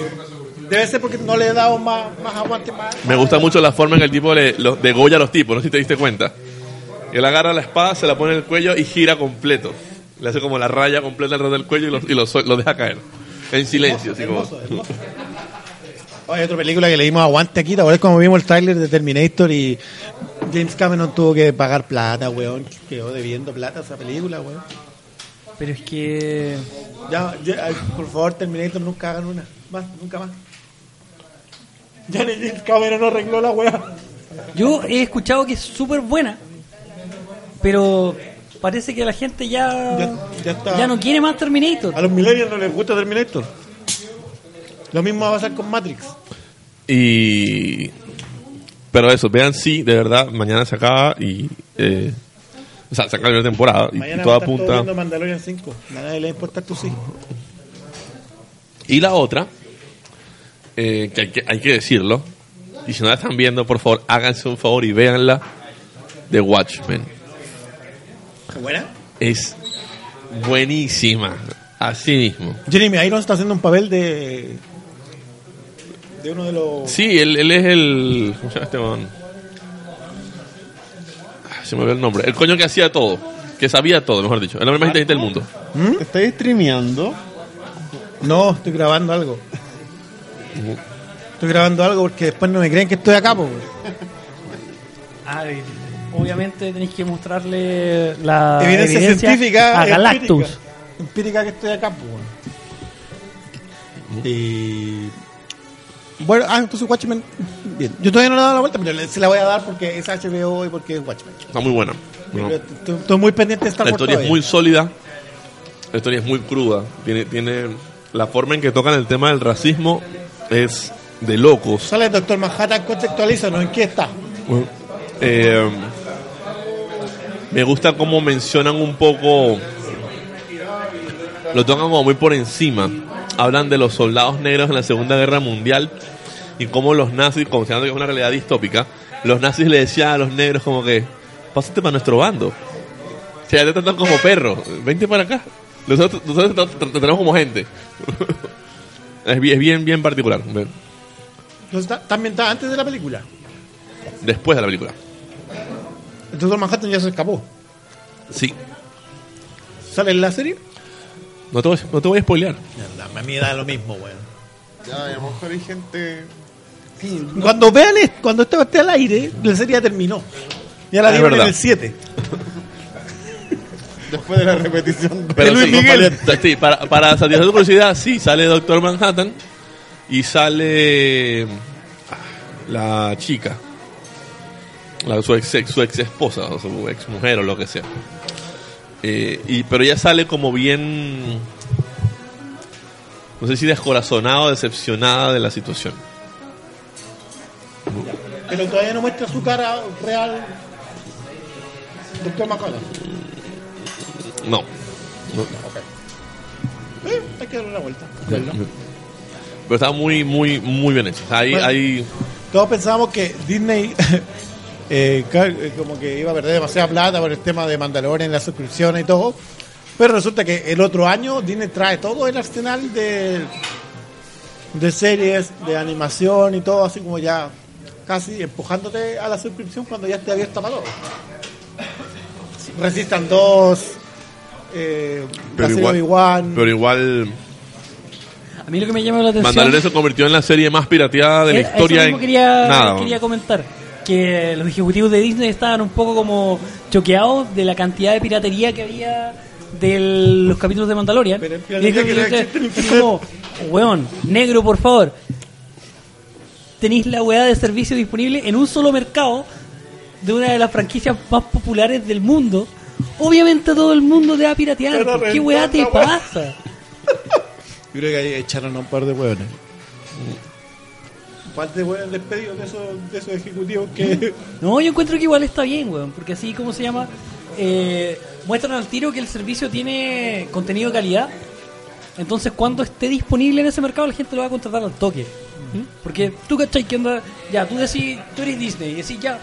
[SPEAKER 2] debe ser porque no le he dado más, más aguante. Más,
[SPEAKER 4] me gusta mucho la forma en que el tipo le los, degolla a los tipos, no sé si te diste cuenta. Él agarra la espada, se la pone en el cuello y gira completo. Le hace como la raya completa alrededor del cuello y lo, y lo, lo deja caer. En silencio, así como.
[SPEAKER 2] Hermoso, hermoso. Hay otra película que le dimos aguante aquí, ahora es como vimos el tráiler de Terminator y James Cameron tuvo que pagar plata, weón. Quedó debiendo plata esa película, weón.
[SPEAKER 3] Pero es que.
[SPEAKER 2] Ya, por favor, Terminator nunca hagan una. Más, nunca más. Ya ni James Cameron no arregló la weá.
[SPEAKER 3] Yo he escuchado que es súper buena, pero parece que la gente ya,
[SPEAKER 2] Ya- ya está.
[SPEAKER 3] ya no quiere más Terminator.
[SPEAKER 2] A los millennials no les gusta Terminator. Lo mismo va a pasar con Matrix.
[SPEAKER 4] Y. Pero eso, vean sí, de verdad, mañana se acaba y. eh, o sea, se acaba la primera temporada y,
[SPEAKER 2] Mañana
[SPEAKER 4] toda
[SPEAKER 2] va a estar todo
[SPEAKER 4] punta.
[SPEAKER 2] viendo Mandalorian 5. A nadie le importa tú sí.
[SPEAKER 4] Y la otra, eh, que, hay que hay que decirlo, y si no la están viendo, por favor, háganse un favor y véanla, The Watchmen.
[SPEAKER 2] ¿Buena?
[SPEAKER 4] Es buenísima, así mismo.
[SPEAKER 2] Jeremy Irons está haciendo un papel de. De uno de los.
[SPEAKER 4] Sí, él, él es el... ¿Cómo se llama este man? Se me olvidó el nombre. El coño que hacía todo, que sabía todo, mejor dicho. El hombre más inteligente del mundo.
[SPEAKER 5] ¿Te estáis streameando?
[SPEAKER 2] No, estoy grabando algo. Estoy grabando algo porque después no me creen que estoy acá, pues.
[SPEAKER 3] Ay, obviamente tenéis que mostrarle la
[SPEAKER 2] Evidencia, científica.
[SPEAKER 3] a Galactus.
[SPEAKER 2] Empírica, empírica que estoy acá, pues. Y. Bueno, ah, entonces Watchmen. Bien. Yo todavía no le he dado la vuelta, pero se la voy a dar porque es HBO y porque es Watchmen.
[SPEAKER 4] Está muy buena. Bueno,
[SPEAKER 2] Estoy, muy pendiente de Star
[SPEAKER 4] la historia es muy sólida. La historia es muy cruda. Tiene, tiene la forma en que tocan el tema del racismo es de locos.
[SPEAKER 2] Sale el Doctor Manhattan, contextualízanos, ¿en qué está?
[SPEAKER 4] Eh, me gusta cómo mencionan un poco lo tocan como muy por encima. Hablan de los soldados negros en la Segunda Guerra Mundial y cómo los nazis, considerando que es una realidad distópica, los nazis le decían a los negros como que, pásate para nuestro bando. O sea, te tratan como perro, vente para acá. Nosotros, nosotros te, tenemos como gente. <laughs> es bien, es bien, bien particular.
[SPEAKER 2] Entonces, está, está antes de la película.
[SPEAKER 4] Después de la película.
[SPEAKER 2] El Doctor Manhattan ya se escapó.
[SPEAKER 4] Sí.
[SPEAKER 2] ¿Sale en la serie?
[SPEAKER 4] No te voy, no te voy a spoilear.
[SPEAKER 2] a mí me da lo mismo, weón.
[SPEAKER 5] Ya, a lo mejor hay gente.
[SPEAKER 2] Cuando vean esto, cuando esto esté al aire, la serie ya terminó. Ya la dieron en el 7. <laughs>
[SPEAKER 5] Después de la repetición.
[SPEAKER 4] Pero
[SPEAKER 2] Luis
[SPEAKER 4] sí,
[SPEAKER 2] Miguel.
[SPEAKER 4] sí, para, para satisfacer tu curiosidad, sí, sale Doctor Manhattan y sale ah, la chica, la, su, ex, su ex esposa o su ex mujer o lo que sea. Eh, y, pero ella sale como bien, no sé si descorazonada o decepcionada de la situación.
[SPEAKER 2] Pero todavía no muestra su cara real. Doctor Manhattan.
[SPEAKER 4] No. no.
[SPEAKER 2] Eh, hay que darle una vuelta.
[SPEAKER 4] Pero está muy, muy, muy bien hecho. O sea, hay,
[SPEAKER 2] Bueno.
[SPEAKER 4] hay
[SPEAKER 2] Todos pensábamos que Disney <laughs> eh, eh, como que iba a perder demasiada plata por el tema de Mandalorian, la suscripción y todo. Pero resulta que el otro año Disney trae todo el arsenal de, de series, de animación y todo, así como ya casi empujándote a la suscripción cuando ya esté abierta para todo. Resistan 2, eh,
[SPEAKER 4] pero igual, pero igual
[SPEAKER 3] A mí lo que me llama la atención.
[SPEAKER 4] Mandalorian se convirtió en la serie más pirateada de la
[SPEAKER 3] Eh, eso
[SPEAKER 4] historia.
[SPEAKER 3] mismo
[SPEAKER 4] en-
[SPEAKER 3] quería,
[SPEAKER 4] Nada.
[SPEAKER 3] quería comentar. Que los ejecutivos de Disney estaban un poco como choqueados de la cantidad de piratería que había de los capítulos de Mandalorian.
[SPEAKER 2] Pero
[SPEAKER 3] Y
[SPEAKER 2] que no
[SPEAKER 3] como- weón, negro, por favor. Tenéis la weá de servicio disponible en un solo mercado de una de las franquicias más populares del mundo. Obviamente todo el mundo te va a piratear.
[SPEAKER 2] Pero
[SPEAKER 3] ¿Qué weá te pasa?
[SPEAKER 2] Yo creo que ahí echaron a un par de hueones. Par de hueones despedidos de esos, de esos ejecutivos que.
[SPEAKER 3] No, yo encuentro que igual está bien, weón, porque así, como se llama? Eh, muestran al tiro que el servicio tiene contenido de calidad. Entonces, cuando esté disponible en ese mercado, la gente lo va a contratar al toque. ¿Mm? Porque tú, ¿cachai? Que onda? Ya, tú decís, tú eres Disney y decís, ya,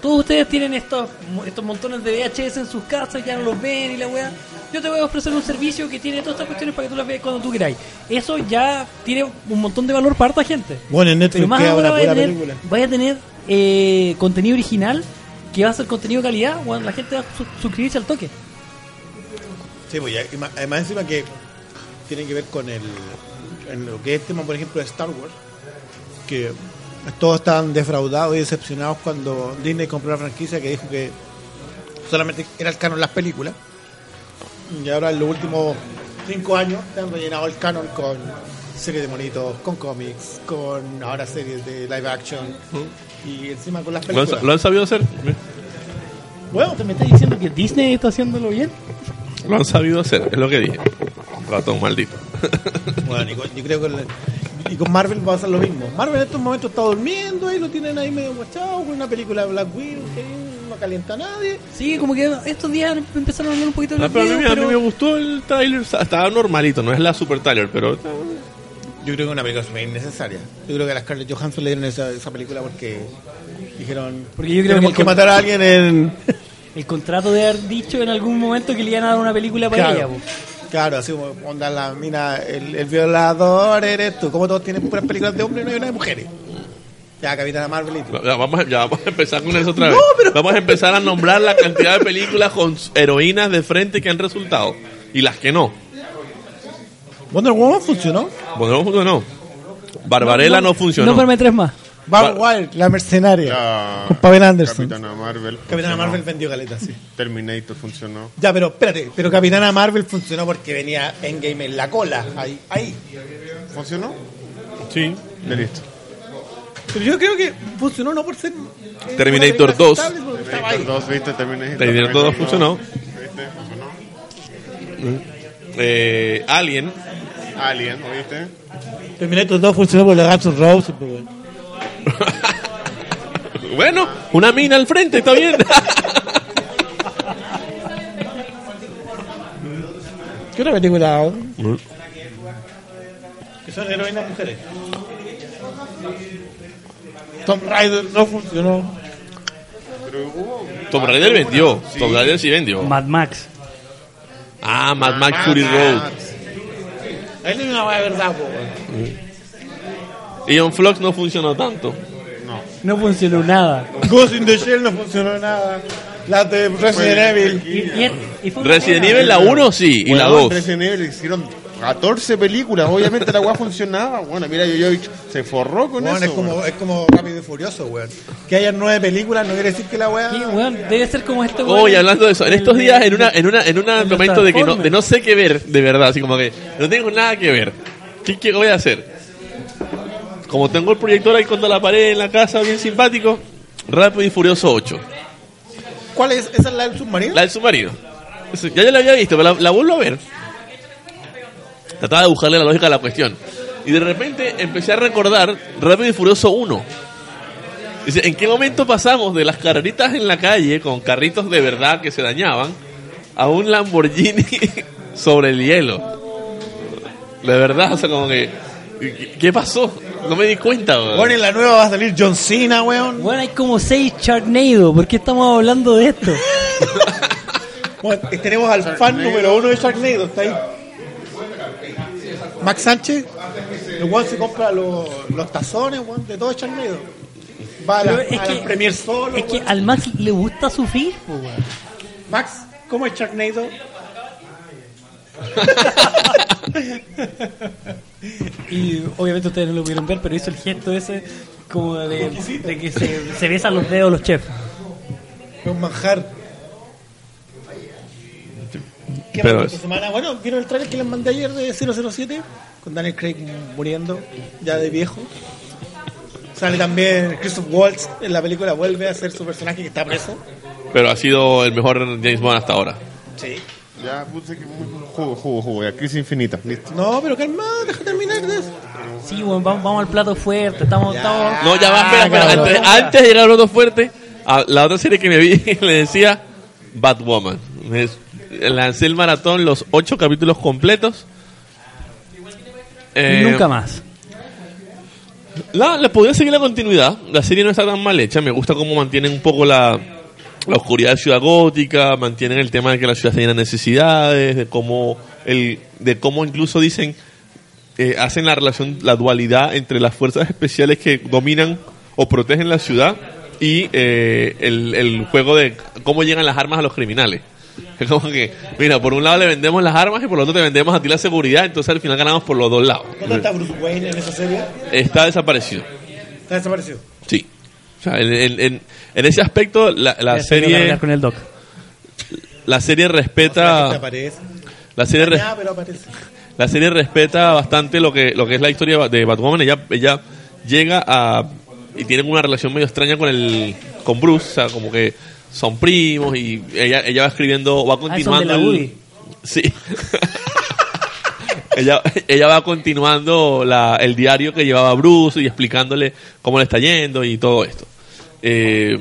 [SPEAKER 3] todos ustedes tienen estos, estos montones de VHS en sus casas, ya no los ven y la weá. Yo te voy a ofrecer un servicio que tiene todas estas cuestiones para que tú las veas cuando tú queráis. Eso ya tiene un montón de valor para harta gente.
[SPEAKER 2] Bueno, en Netflix
[SPEAKER 3] Pero más
[SPEAKER 2] queda
[SPEAKER 3] ahora vaya a tener, vaya a tener eh, contenido original que va a ser contenido de calidad. Bueno, la gente va a su- suscribirse al toque.
[SPEAKER 2] Sí, pues ya, además encima que tiene que ver con el. En lo que es tema, por ejemplo, de Star Wars. Que todos estaban defraudados y decepcionados cuando Disney compró la franquicia que dijo que solamente era el canon las películas. Y ahora en los últimos cinco años te han rellenado el canon con series de monitos, con cómics, con ahora series de live action y encima con las
[SPEAKER 4] ¿Lo han,
[SPEAKER 2] películas.
[SPEAKER 4] lo han sabido hacer.
[SPEAKER 3] Bueno, ¿te me estás diciendo que Disney está haciéndolo bien?
[SPEAKER 4] Lo han sabido hacer, es lo que dije. Ratón maldito.
[SPEAKER 2] Bueno, yo creo que y con Marvel va a ser lo mismo. Marvel en estos momentos está durmiendo y lo tienen ahí medio guachado con una película de Black Widow que no calienta a nadie.
[SPEAKER 3] Sí, como que estos días empezaron a hablar un poquito de
[SPEAKER 4] Ah,
[SPEAKER 3] los
[SPEAKER 4] pero a, mí, a me gustó el trailer. Estaba normalito, no es la super trailer, pero.
[SPEAKER 2] Yo creo que es una película súper innecesaria. Yo creo que a la Scarlett Johansson le dieron esa, esa película porque dijeron
[SPEAKER 3] Porque yo creo
[SPEAKER 2] tenemos
[SPEAKER 3] que
[SPEAKER 2] matar a alguien en... <laughs>
[SPEAKER 3] el contrato de haber dicho en algún momento que le iban a dar una película para ella. Po.
[SPEAKER 2] Claro, así como onda la mina, el, el violador eres tú. Como todos tienen puras películas de hombres, no hay una de mujeres. Ya, Capitana Marvel y tú.
[SPEAKER 4] Ya vamos, a- ya vamos a empezar con eso otra vez. Vamos a empezar a nombrar la cantidad de películas con heroínas de frente que han resultado y las que no.
[SPEAKER 2] Wonder Woman funcionó.
[SPEAKER 4] Bueno, no funcionó. Barbarella no, funcionó.
[SPEAKER 3] No perme tres más.
[SPEAKER 2] Barbara
[SPEAKER 4] Va-
[SPEAKER 2] Wild, la mercenaria.
[SPEAKER 5] La
[SPEAKER 2] Con Pamela Anderson.
[SPEAKER 5] Capitana Marvel.
[SPEAKER 2] Capitana
[SPEAKER 5] funcionó.
[SPEAKER 2] Marvel vendió galeta, sí.
[SPEAKER 5] Terminator funcionó.
[SPEAKER 2] Ya, pero espérate, pero Capitana Marvel funcionó porque venía Endgame en la cola, ahí, ahí.
[SPEAKER 5] ¿Funcionó?
[SPEAKER 4] Sí.
[SPEAKER 5] Ya listo.
[SPEAKER 2] Pero yo creo que funcionó no por ser... eh,
[SPEAKER 4] Terminator
[SPEAKER 2] una película
[SPEAKER 4] 2.
[SPEAKER 2] aceptable, porque estaba ahí.
[SPEAKER 5] Terminator 2, ¿viste? Terminator,
[SPEAKER 4] Terminator 2 funcionó.
[SPEAKER 5] ¿Viste? Funcionó.
[SPEAKER 4] Eh, Alien.
[SPEAKER 5] Alien, ¿oíste?
[SPEAKER 2] Terminator 2 funcionó por la Guns N' Roses, <laughs> bueno.
[SPEAKER 4] Una mina al frente, está bien.
[SPEAKER 2] ¿Qué otra película?
[SPEAKER 4] Mm.
[SPEAKER 2] Que son heroínas mujeres. Tomb Raider no funcionó.
[SPEAKER 4] Tomb Raider vendió.
[SPEAKER 5] Sí.
[SPEAKER 4] Tomb Raider sí vendió.
[SPEAKER 3] Mad Max.
[SPEAKER 4] Ah, Mad Max Fury Road.
[SPEAKER 2] Ahí no hay una verdad, po.
[SPEAKER 4] Y on Flux no funcionó tanto.
[SPEAKER 3] No funcionó nada.
[SPEAKER 2] Ghost in the Shell no funcionó nada. Las de Resident Evil.
[SPEAKER 3] Y, y- y fue
[SPEAKER 4] Resident Evil la 1 sí, y la
[SPEAKER 5] Weón,
[SPEAKER 4] 2.
[SPEAKER 5] Resident Evil hicieron 14 películas. Obviamente la weá funcionaba. Bueno, mira, Yoyovich se forró con
[SPEAKER 2] Weón,
[SPEAKER 5] eso.
[SPEAKER 2] es como, es como Rápido y Furioso, weón. Que haya nueve películas no quiere decir que la weá.
[SPEAKER 3] Sí, weón, debe ser como este weón.
[SPEAKER 4] Oye, hablando de eso, en estos días, en una, en una, en un momento de que no, de no sé qué ver, de verdad, así como que no tengo nada que ver. ¿Qué, qué voy a hacer? Como tengo el proyector ahí contra la pared en la casa, bien simpático, Rápido y Furioso 8.
[SPEAKER 2] ¿Cuál es? ¿Esa es la del submarino?
[SPEAKER 4] La del submarino. Ya yo la había visto, pero la, la vuelvo a ver. Trataba de buscarle la lógica a la cuestión. Y de repente empecé a recordar Rápido y Furioso 1. Dice, ¿en qué momento pasamos de las carreritas en la calle con carritos de verdad que se dañaban a un Lamborghini <laughs> sobre el hielo? De verdad, o sea, como que... ¿qué- ¿Qué pasó? No me di cuenta, weón.
[SPEAKER 2] Bueno, en la nueva va a salir John Cena, weón.
[SPEAKER 3] Weón, hay como seis Sharknado. ¿Por qué estamos hablando de esto? <laughs>
[SPEAKER 2] Bueno, tenemos al fan número uno de Sharknado, está ahí. Max Sánchez, el weón se compra los, los tazones, weón, de todo Sharknado. Va a la,
[SPEAKER 3] Pero es
[SPEAKER 2] a la
[SPEAKER 3] que-
[SPEAKER 2] Premier solo.
[SPEAKER 3] Es que
[SPEAKER 2] weón.
[SPEAKER 3] al Max le gusta sufrir, weón.
[SPEAKER 2] Max, ¿cómo es Sharknado? <laughs> <laughs>
[SPEAKER 3] Y obviamente ustedes no lo pudieron ver, pero hizo el gesto ese como de, de que se, se besan los dedos los chefs.
[SPEAKER 2] Un manjar. ¿Qué
[SPEAKER 4] Pero es-
[SPEAKER 2] esta semana? Bueno, ¿vieron el trailer que les mandé ayer de 007? Con Daniel Craig muriendo, ya de viejo. Sale también Christoph Waltz en la película, vuelve a ser su personaje que está preso.
[SPEAKER 4] Pero ha sido el mejor James Bond hasta ahora.
[SPEAKER 2] Sí.
[SPEAKER 5] Ya puse que muy jugo, jugo, jugo. Ya, crisis infinita. Listo.
[SPEAKER 2] No, pero calma, deja terminar de eso.
[SPEAKER 3] Sí, weón, vamos, vamos al plato fuerte. Estamos, estamos...
[SPEAKER 4] No, ya va, espera, espera. Antes, antes de llegar al plato fuerte, a la otra serie que me vi <laughs> le decía Batwoman. Me- lancé el maratón, los ocho capítulos completos. Eh,
[SPEAKER 3] Nunca más.
[SPEAKER 4] La, le podría seguir la continuidad. La serie no está tan mal hecha. Me gusta cómo mantienen un poco la, la oscuridad de Ciudad Gótica, mantienen el tema de que la ciudad tiene necesidades, de cómo, el, de cómo incluso dicen, eh, hacen la relación, la dualidad entre las fuerzas especiales que dominan o protegen la ciudad y eh, el, el juego de cómo llegan las armas a los criminales. Es como que, mira, por un lado le vendemos las armas y por el otro te vendemos a ti la seguridad, entonces al final ganamos por los dos lados.
[SPEAKER 2] ¿Dónde está Bruce Wayne en esa serie?
[SPEAKER 4] Está desaparecido.
[SPEAKER 2] Está desaparecido.
[SPEAKER 4] Sí. O sea, en, en- en- en ese aspecto, la, la serie
[SPEAKER 3] con el doc.
[SPEAKER 4] la serie respeta
[SPEAKER 2] aparece.
[SPEAKER 4] la serie
[SPEAKER 2] pero aparece.
[SPEAKER 4] la serie respeta bastante lo que lo que es la historia de Batwoman. Ella ella llega a y tienen una relación medio extraña con el con Bruce, o sea, como que son primos y ella ella va escribiendo va
[SPEAKER 3] Ah, son de
[SPEAKER 4] continuando
[SPEAKER 3] la
[SPEAKER 4] el-
[SPEAKER 3] Woody.
[SPEAKER 4] Sí. <laughs> ella, ella va continuando la, el diario que llevaba Bruce y explicándole cómo le está yendo y todo esto. Eh,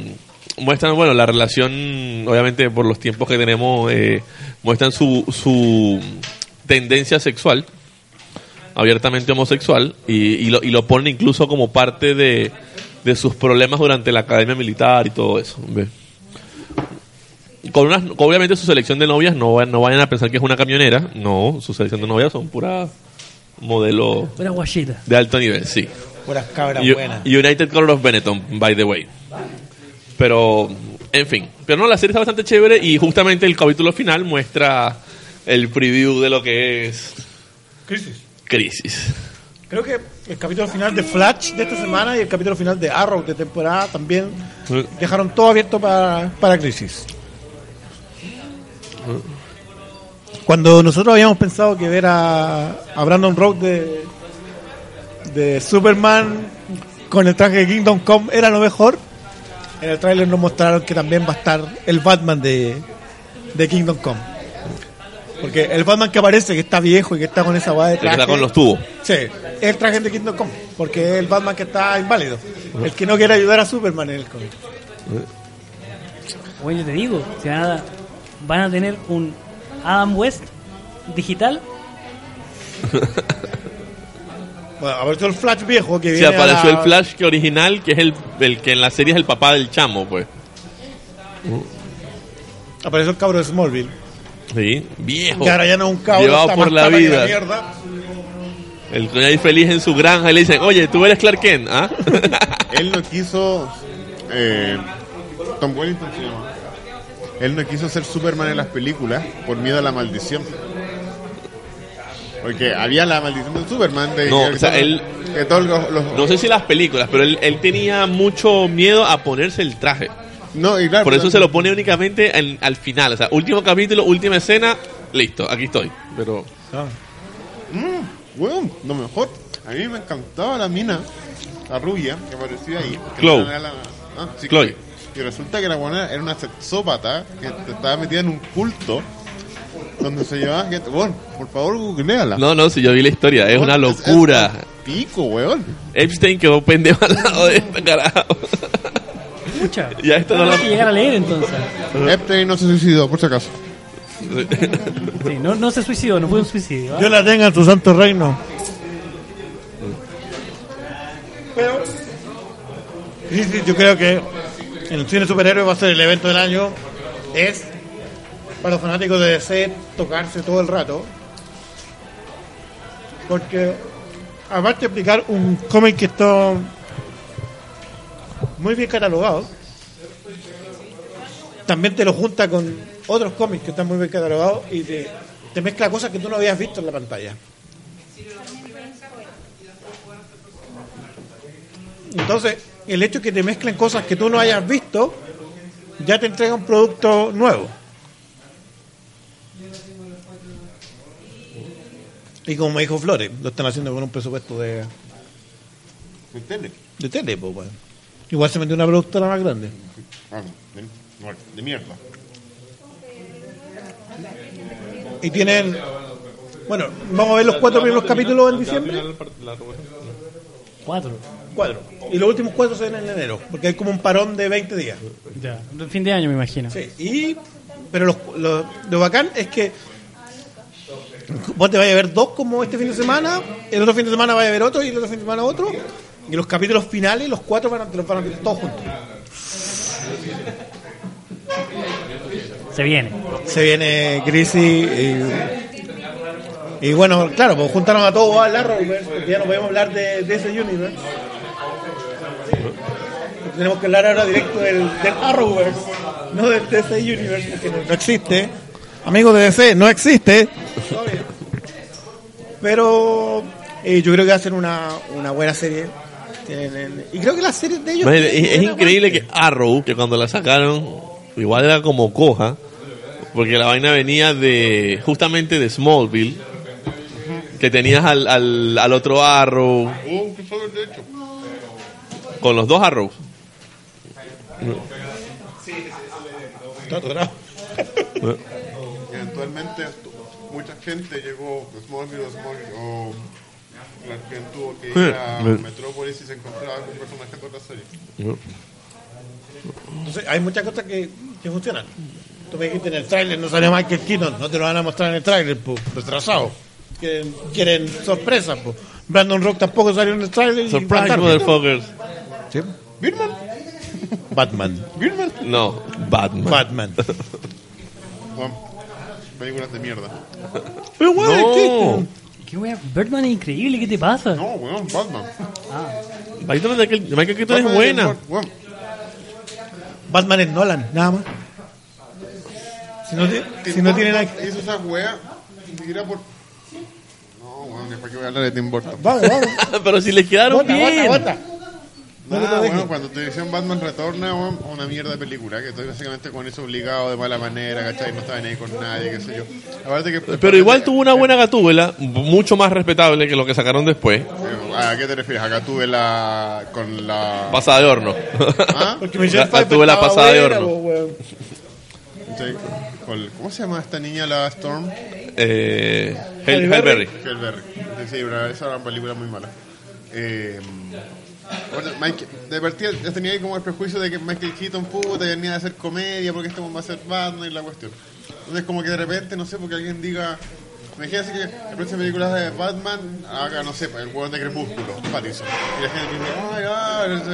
[SPEAKER 4] muestran, bueno, la relación, obviamente por los tiempos que tenemos, eh, muestran su, su tendencia sexual, abiertamente homosexual, y, y lo, y lo ponen incluso como parte de, de sus problemas durante la academia militar y todo eso. ¿ve? con unas, obviamente su selección de novias no, no vayan a pensar que es una camionera, no, su selección de novias son pura modelo
[SPEAKER 3] Una guachita.
[SPEAKER 4] de alto nivel, sí.
[SPEAKER 2] Puras cabras
[SPEAKER 4] U-
[SPEAKER 2] buenas.
[SPEAKER 4] United Color of Benetton, by the way. Pero, en fin, pero no, la serie está bastante chévere y justamente el capítulo final muestra el preview de lo que es
[SPEAKER 2] Crisis.
[SPEAKER 4] Crisis.
[SPEAKER 2] Creo que el capítulo final de Flash de esta semana y el capítulo final de Arrow de temporada también dejaron todo abierto para, para Crisis. Cuando nosotros habíamos pensado que ver a, a Brandon Road de, de Superman con el traje de Kingdom Come era lo mejor, en el tráiler nos mostraron que también va a estar el Batman de, de Kingdom Come. Porque el Batman que aparece, que está viejo y que está con esa guada de
[SPEAKER 4] El que
[SPEAKER 2] traje.
[SPEAKER 4] está con los tubos.
[SPEAKER 2] Sí, es el traje de Kingdom Come, porque es el Batman que está inválido. El que no quiere ayudar a Superman en el cómic.
[SPEAKER 3] Oye, yo te digo, si van a, van a tener un Adam West digital. <laughs>
[SPEAKER 2] Bueno, apareció el Flash viejo que
[SPEAKER 4] Se
[SPEAKER 2] viene a
[SPEAKER 4] apareció
[SPEAKER 2] la-
[SPEAKER 4] el Flash que original, que es el, el que en la serie es el papá del chamo, pues.
[SPEAKER 2] Apareció el cabro de Smallville.
[SPEAKER 4] Sí, viejo.
[SPEAKER 2] Que ahora ya no es un cabro,
[SPEAKER 4] Llevado
[SPEAKER 2] está
[SPEAKER 4] por
[SPEAKER 2] más
[SPEAKER 4] la vida. El que ahí feliz en su granja y le dicen, oye, tú eres Clark Kent, ¿ah? <laughs>
[SPEAKER 5] Él no quiso. Eh, Tom Wellington se llama. Él no quiso ser Superman en las películas por miedo a la maldición. Porque había la maldición de Superman. De
[SPEAKER 4] No,
[SPEAKER 5] que,
[SPEAKER 4] o sea,
[SPEAKER 5] todos-
[SPEAKER 4] él-
[SPEAKER 5] que todos los. los-
[SPEAKER 4] no sé si las películas, pero él, él tenía mucho miedo a ponerse el traje.
[SPEAKER 5] no, y claro,
[SPEAKER 4] Por eso
[SPEAKER 5] pero-
[SPEAKER 4] se lo pone únicamente en- al final. O sea, último capítulo, última escena, listo, aquí estoy. Pero
[SPEAKER 5] Weón, lo mejor. A mí me encantaba la mina, la rubia, que aparecía ahí.
[SPEAKER 4] Chloe.
[SPEAKER 5] la- ah, sí,
[SPEAKER 4] Chloe.
[SPEAKER 5] Y resulta que la buena era una sexópata que estaba metida en un culto donde se llevaba gente. Bueno, por favor, googleala.
[SPEAKER 4] no, no, si yo vi la historia, es una locura.
[SPEAKER 5] es pico, weón.
[SPEAKER 4] Epstein quedó pendejo al lado de este carajo.
[SPEAKER 3] Mucha.
[SPEAKER 4] Ya esto no
[SPEAKER 3] Habrá
[SPEAKER 4] lo-
[SPEAKER 3] que llegar a leer entonces.
[SPEAKER 5] Epstein no se suicidó, por si acaso.
[SPEAKER 3] Sí, no, no se suicidó, no fue un suicidio. ¿ah?
[SPEAKER 2] Dios la tenga en su santo reino. Pero, sí, sí, yo creo que el cine superhéroe va a ser el evento del año. Es para los fanáticos de DC tocarse todo el rato. Porque, aparte de explicar un cómic que está muy bien catalogado, también te lo junta con otros cómics que están muy bien catalogados y te, te mezcla cosas que tú no habías visto en la pantalla. Entonces, el hecho de que te mezclen cosas que tú no hayas visto, ya te entrega un producto nuevo. Y como me dijo Flores, lo están haciendo con un presupuesto de,
[SPEAKER 5] ¿Me entiendes?
[SPEAKER 2] de tele, pues. Igual se metió una productora más grande.
[SPEAKER 5] Ah, de, de mierda.
[SPEAKER 2] Y tienen. Bueno, vamos a ver los cuatro primeros capítulos en diciembre.
[SPEAKER 3] Cuatro.
[SPEAKER 2] Cuatro. Y los últimos cuatro se ven en enero, porque hay como un parón de 20 días.
[SPEAKER 3] Ya. Fin de año, me imagino.
[SPEAKER 2] Sí, y, pero los, lo, lo bacán es que vos te vayas a ver dos como este fin de semana, el otro fin de semana vaya a ver otro y el otro fin de semana otro, y los capítulos finales, los cuatro van a, los van a ver todos juntos.
[SPEAKER 3] Se viene.
[SPEAKER 2] Se viene Crisis y, y bueno, claro, pues juntaron a todos al Arrowverse, porque ya no podemos hablar de, de ese universe. Tenemos que hablar ahora directo del, del Arrowverse, no del DC Universe, no, no existe. Amigos de DC, no existe. Pero eh, yo creo que va a ser una, una buena serie. Tienen- y creo que las series de ellos...
[SPEAKER 4] Es, increíble
[SPEAKER 2] parte.
[SPEAKER 4] que Arrow, que cuando la sacaron, igual era como coja, porque la vaina venía de justamente de Smallville, que tenías al, al, al otro Arrow,
[SPEAKER 5] Oh,
[SPEAKER 4] con los dos Arrows.
[SPEAKER 2] Está atorado.
[SPEAKER 5] Eventualmente tu- mucha gente llegó de Smallville o Smallville o Clark Kent tuvo que ir a. Metrópolis y se encontraba con personajes de otra serie.
[SPEAKER 2] Entonces, hay muchas cosas que, que funcionan. Tú me dijiste en el tráiler no salió Michael Keaton, no te lo van a mostrar en el tráiler, pues, retrasado. Quieren, quieren sorpresa, pues. Brandon Rock tampoco salió en el tráiler.
[SPEAKER 4] Surprise, motherfuckers.
[SPEAKER 2] Sí.
[SPEAKER 5] Birman,
[SPEAKER 2] Batman.
[SPEAKER 5] Birman.
[SPEAKER 4] No, Batman.
[SPEAKER 2] Batman. <laughs>
[SPEAKER 5] Bueno, películas de mierda. <laughs>
[SPEAKER 2] Pero bueno,
[SPEAKER 4] No.
[SPEAKER 3] ¿Qué wea? Birdman es increíble, ¿qué te pasa?
[SPEAKER 5] No, weón, Batman.
[SPEAKER 4] Batman de Michael, Michael Keaton es buena.
[SPEAKER 5] weón,
[SPEAKER 2] Batman es Nolan, nada más. Si no, ti- si
[SPEAKER 5] Tim
[SPEAKER 2] no tiene nada
[SPEAKER 5] Burton Hizo esa wea ni siquiera por. No, weón, ¿para qué voy a hablar de Tim Burton?
[SPEAKER 2] Vamos, <laughs> vamos.
[SPEAKER 4] Pero si le quedaron
[SPEAKER 2] Bota,
[SPEAKER 4] bien.
[SPEAKER 2] bota, bota. No te dejes.
[SPEAKER 5] bueno, cuando televisión Batman retorna, una mierda de película, que estoy básicamente con eso obligado de mala manera, ¿cachai? No estaba ni ahí con nadie, qué sé yo. Aparte que...
[SPEAKER 4] Pero igual tuvo una buena gatúbela, mucho más respetable que lo que sacaron después.
[SPEAKER 5] ¿A qué te refieres? Acá tuve la... con la...
[SPEAKER 4] Pasada de horno.
[SPEAKER 5] ¿Ah? <laughs>
[SPEAKER 2] Porque Michelle
[SPEAKER 4] La-
[SPEAKER 2] Pfeiffer
[SPEAKER 4] tuve la
[SPEAKER 2] estaba
[SPEAKER 4] pasada de horno.
[SPEAKER 5] con- ¿Cómo se llama esta niña, la Storm?
[SPEAKER 4] eh. Hellberry.
[SPEAKER 5] Hellberry. Sí, esa era una película muy mala. Eh, bueno, de partida ya tenía como el prejuicio de que Michael Keaton puta venía a hacer comedia porque este va a ser Batman y la cuestión. Entonces como que de repente, no sé, porque alguien diga, Imagínense que la próxima película de Batman haga, no sé, el hueón de Crepúsculo, Pattinson. Y la gente dice, ay,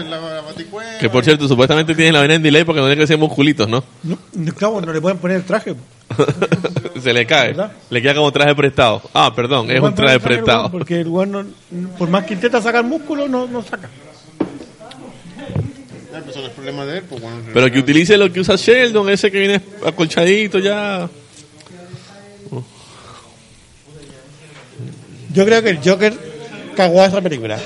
[SPEAKER 5] ay, la, la.
[SPEAKER 4] Que por cierto, supuestamente tienes la vena en delay porque no tiene que ser musculitos, ¿no?
[SPEAKER 2] No, no, claro, no le pueden poner el traje. <laughs>
[SPEAKER 4] Se le cae.
[SPEAKER 2] ¿Verdad?
[SPEAKER 4] Le queda como traje prestado. Ah, perdón, es un traje
[SPEAKER 2] el
[SPEAKER 4] prestado.
[SPEAKER 2] Porque el no- por más que intenta sacar músculo, no, no saca.
[SPEAKER 5] Ya, pues son los problemas de él, pues bueno.
[SPEAKER 4] Pero que utilice lo que usa Sheldon, ese que viene acolchadito ya.
[SPEAKER 2] Yo creo que el Joker cagó a esa película.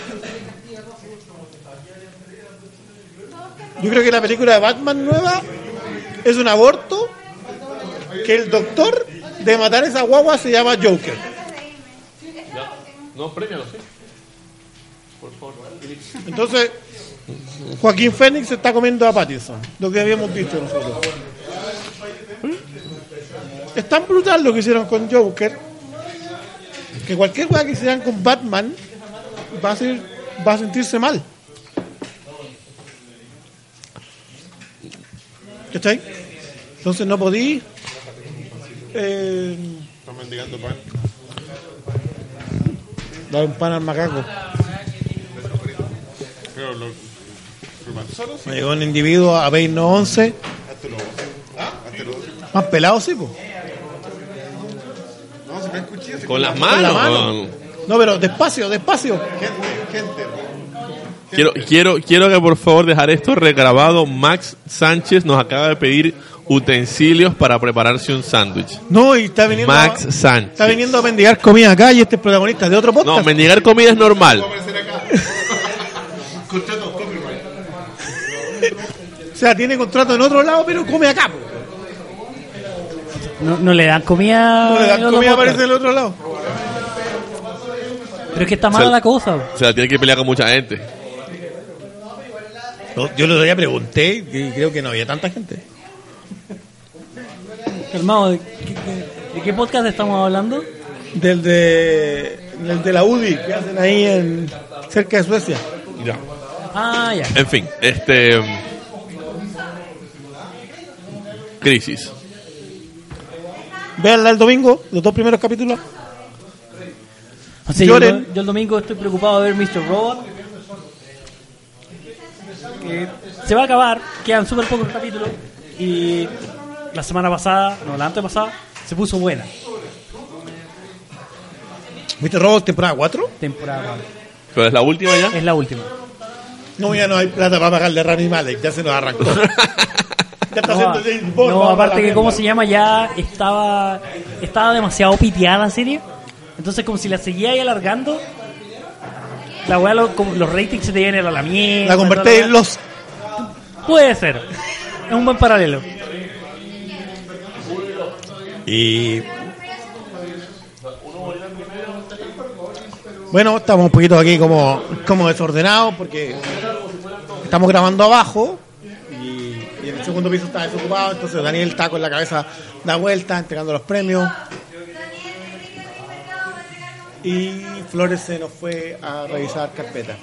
[SPEAKER 2] Yo creo que la película de Batman nueva es un aborto que el doctor de matar a esa guagua se llama Joker.
[SPEAKER 4] No, premialo, sí.
[SPEAKER 2] Entonces, Joaquín Fénix se está comiendo a Pattinson, lo que habíamos visto nosotros. Es tan brutal lo que hicieron con Joker que cualquier cosa que hicieran con Batman va a, ser, va a sentirse mal. ¿Cachai? Entonces no podí. Eh,
[SPEAKER 5] mendigando pan.
[SPEAKER 2] dar un pan al macaco.
[SPEAKER 5] Pero lo.
[SPEAKER 2] Me llegó un individuo a 11
[SPEAKER 5] Hazte lo ¿Ah? Hazte lo
[SPEAKER 2] más pelado, sí, pues.
[SPEAKER 5] No, se me escuché.
[SPEAKER 4] Con las manos.
[SPEAKER 2] la mano.
[SPEAKER 4] con-
[SPEAKER 2] No, pero despacio, despacio.
[SPEAKER 5] Gente, gente.
[SPEAKER 4] Quiero, quiero, quiero que por favor dejar esto regrabado. Max Sánchez nos acaba de pedir utensilios para prepararse un sándwich.
[SPEAKER 2] No, y está viniendo,
[SPEAKER 4] Max
[SPEAKER 2] a,
[SPEAKER 4] Sánchez.
[SPEAKER 2] está viniendo a mendigar comida acá y este es protagonista de otro
[SPEAKER 4] No,
[SPEAKER 2] podcast.
[SPEAKER 4] mendigar comida es normal. <laughs>
[SPEAKER 2] O sea, tiene contrato en otro lado, pero come acá. po.
[SPEAKER 3] No, no le dan comida.
[SPEAKER 2] No le dan comida, aparece del otro lado.
[SPEAKER 3] Pero es que está mala
[SPEAKER 4] Se-
[SPEAKER 3] la cosa.
[SPEAKER 4] O sea, tiene que pelear con mucha gente.
[SPEAKER 2] No, yo el otro día pregunté y creo que no había tanta gente.
[SPEAKER 3] Calmado, ¿de qué, qué- de qué podcast estamos hablando?
[SPEAKER 2] Del de, del de la UDI que hacen ahí en, cerca de Suecia.
[SPEAKER 4] Ya.
[SPEAKER 3] Ah, ya.
[SPEAKER 4] En fin, este. Crisis.
[SPEAKER 2] Véanla el domingo, los dos primeros capítulos.
[SPEAKER 3] O sea, yo,
[SPEAKER 2] Lloren.
[SPEAKER 3] yo el domingo estoy preocupado de ver Mr. Robot. Que se va a acabar, quedan súper pocos capítulos. Y la semana pasada, no, la antepasada, se puso buena.
[SPEAKER 2] ¿Viste Robot temporada 4?
[SPEAKER 3] Temporada cuatro.
[SPEAKER 4] Pero es la última ya.
[SPEAKER 3] Es la última.
[SPEAKER 2] No, ya no hay plata para pagarle a Rami Malek, ya se nos arrancó. <laughs> ya está
[SPEAKER 3] No,
[SPEAKER 2] haciendo James Bond.
[SPEAKER 3] no, aparte
[SPEAKER 2] la
[SPEAKER 3] que cómo se llama ya estaba estaba demasiado piteada la serie. Entonces como si la seguía ahí alargando, la weá lo- como los ratings se te iban a ir a la mierda.
[SPEAKER 2] La convertí en los.
[SPEAKER 3] Puede ser. Es un buen paralelo.
[SPEAKER 2] Y. Bueno, estamos un poquito aquí como, como desordenados porque estamos grabando abajo y, en el segundo piso está desocupado, entonces Daniel está con la cabeza da vuelta, entregando los premios. Y Flores se nos fue a revisar carpeta.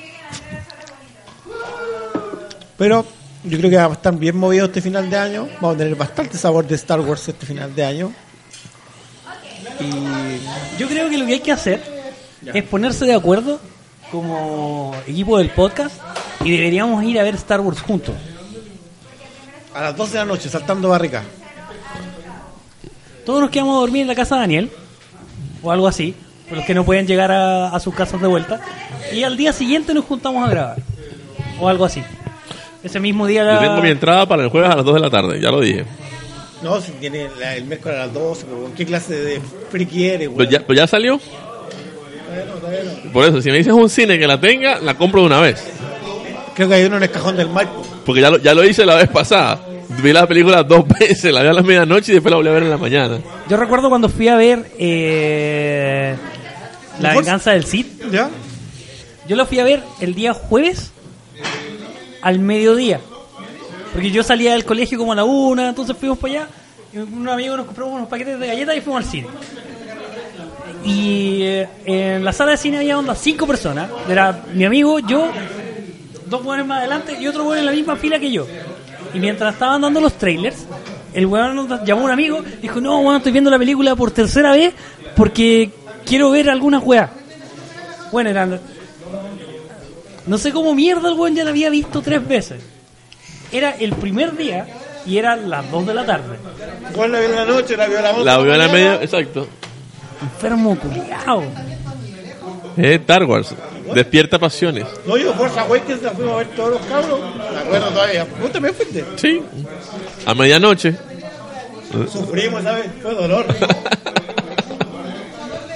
[SPEAKER 2] Pero yo creo que va a estar bien movido este final de año. Vamos a tener bastante sabor de Star Wars este final de año. Y
[SPEAKER 3] Yo creo que lo que hay que hacer es ponerse de acuerdo como equipo del podcast y deberíamos ir a ver Star Wars juntos.
[SPEAKER 2] A las 12 de la noche, saltando barrica.
[SPEAKER 3] Todos nos quedamos a dormir en la casa de Daniel o algo así, por los que no pueden llegar a, a sus casas de vuelta. Y al día siguiente nos juntamos a grabar o algo así. Ese mismo día.
[SPEAKER 4] Yo tengo mi entrada para el jueves a las 2 de la tarde, ya lo dije.
[SPEAKER 2] No, si tiene la- el miércoles a las 12, pero ¿qué clase de friki eres,
[SPEAKER 4] Pero
[SPEAKER 2] güey?
[SPEAKER 4] ya, pero ya salió. Por eso, si me dices un cine que la tenga, la compro de una vez.
[SPEAKER 2] Creo que hay uno en el cajón del Maipo.
[SPEAKER 4] Porque ya lo, ya lo hice la vez pasada. Vi la película dos <laughs> veces, la vi a las medianoche y después la volví a ver en la mañana.
[SPEAKER 3] Yo recuerdo cuando fui a ver eh, La venganza del Sith.
[SPEAKER 2] ¿Ya?
[SPEAKER 3] Yo la fui a ver el día jueves al mediodía. Porque yo salía del colegio como a la una, entonces fuimos para allá. Y un amigo nos compró unos paquetes de galletas y fuimos al cine. Y eh, en la sala de cine había onda cinco personas. Era mi amigo, yo, dos buenos más adelante y otro bueno en la misma fila que yo. Y mientras estaban dando los trailers, el weón nos llamó a un amigo, dijo, no, weón, estoy viendo la película por tercera vez porque quiero ver algunas weas. Bueno, eran... No sé cómo mierda el weón ya la había visto tres veces. Era el primer día y eran las dos de la tarde.
[SPEAKER 2] ¿Cuál la vio en la noche? La vio a la
[SPEAKER 4] La vio a la media, exacto.
[SPEAKER 3] Enfermo culiao.
[SPEAKER 4] Es Star Wars. Despierta pasiones.
[SPEAKER 2] No, yo Forza Awakens la fuimos a ver todos los cabros. Me acuerdo todavía. ¿Vos también fuiste?
[SPEAKER 4] Sí. A medianoche.
[SPEAKER 2] Sufrimos, ¿sabes? Fue dolor. <laughs>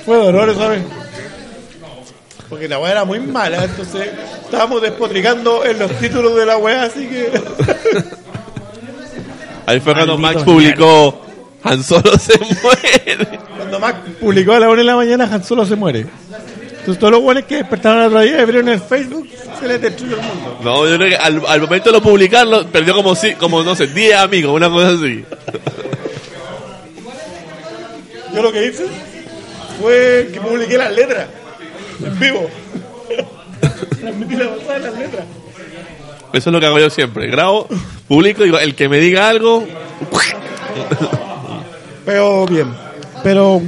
[SPEAKER 2] Fue dolor, ¿sabes? Porque la weá era muy mala, entonces estábamos despotricando en los títulos de la weá, así que. <laughs>
[SPEAKER 4] Ahí fue cuando Max publicó Han Solo se muere.
[SPEAKER 2] Cuando Mac publicó a la 1 de la mañana, Han Solo se muere. Entonces todos los buenos que despertaron el otro día y vieron el Facebook, se les destruyó el mundo.
[SPEAKER 4] No, yo creo que al, al momento de lo publicarlo, perdió como, si, como no sé, 10 amigos, una cosa así.
[SPEAKER 2] Yo lo que hice fue que publiqué las letras en vivo. Transmití la pasada de las letras.
[SPEAKER 4] Eso es lo que hago yo siempre. Grabo, publico, digo, el que me diga algo,
[SPEAKER 2] Pero bien. Pero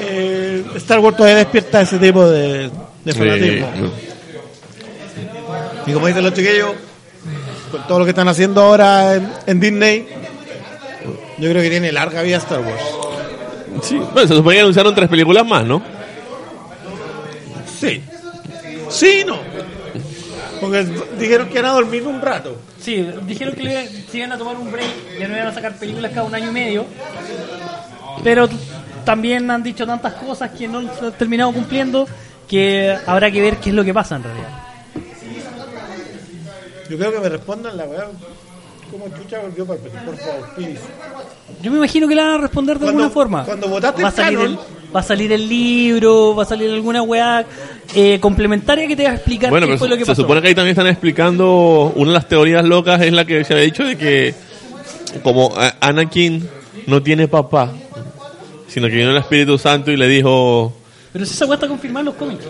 [SPEAKER 2] eh, Star Wars todavía despierta ese tipo de, de fanatismo. Y como dicen los chiquillos, con todo lo que están haciendo ahora en, en Disney, yo creo que tiene larga vida Star Wars.
[SPEAKER 4] sí. Bueno, se supone que anunciaron tres películas más, ¿no?
[SPEAKER 2] Sí. Sí, y no. Porque dijeron que iban a dormir un rato.
[SPEAKER 3] Sí, dijeron que le- se iban a tomar un break, ya no iban a sacar películas cada un año y medio. Pero también han dicho tantas cosas que no se han terminado cumpliendo que habrá que ver qué es lo que pasa en realidad.
[SPEAKER 2] Yo creo que me respondan la weá. ¿Cómo chucha volvió Palpatine? Por favor, please.
[SPEAKER 3] Yo me imagino que le van a responder de
[SPEAKER 2] Cuando-
[SPEAKER 3] alguna forma.
[SPEAKER 2] cuando votaste
[SPEAKER 3] va a
[SPEAKER 2] el
[SPEAKER 3] salir
[SPEAKER 2] canon-
[SPEAKER 3] el, va a salir el libro, va a salir alguna weá eh, complementaria que te va a explicar
[SPEAKER 4] Bueno,
[SPEAKER 3] qué
[SPEAKER 4] pero
[SPEAKER 3] fue lo que
[SPEAKER 4] se
[SPEAKER 3] pasó.
[SPEAKER 4] supone que ahí también están explicando una de las teorías locas es la que se había dicho de que como a- Anakin no tiene papá, sino que vino el Espíritu Santo y le dijo,
[SPEAKER 3] Pero si esa weá está confirmada en los cómics,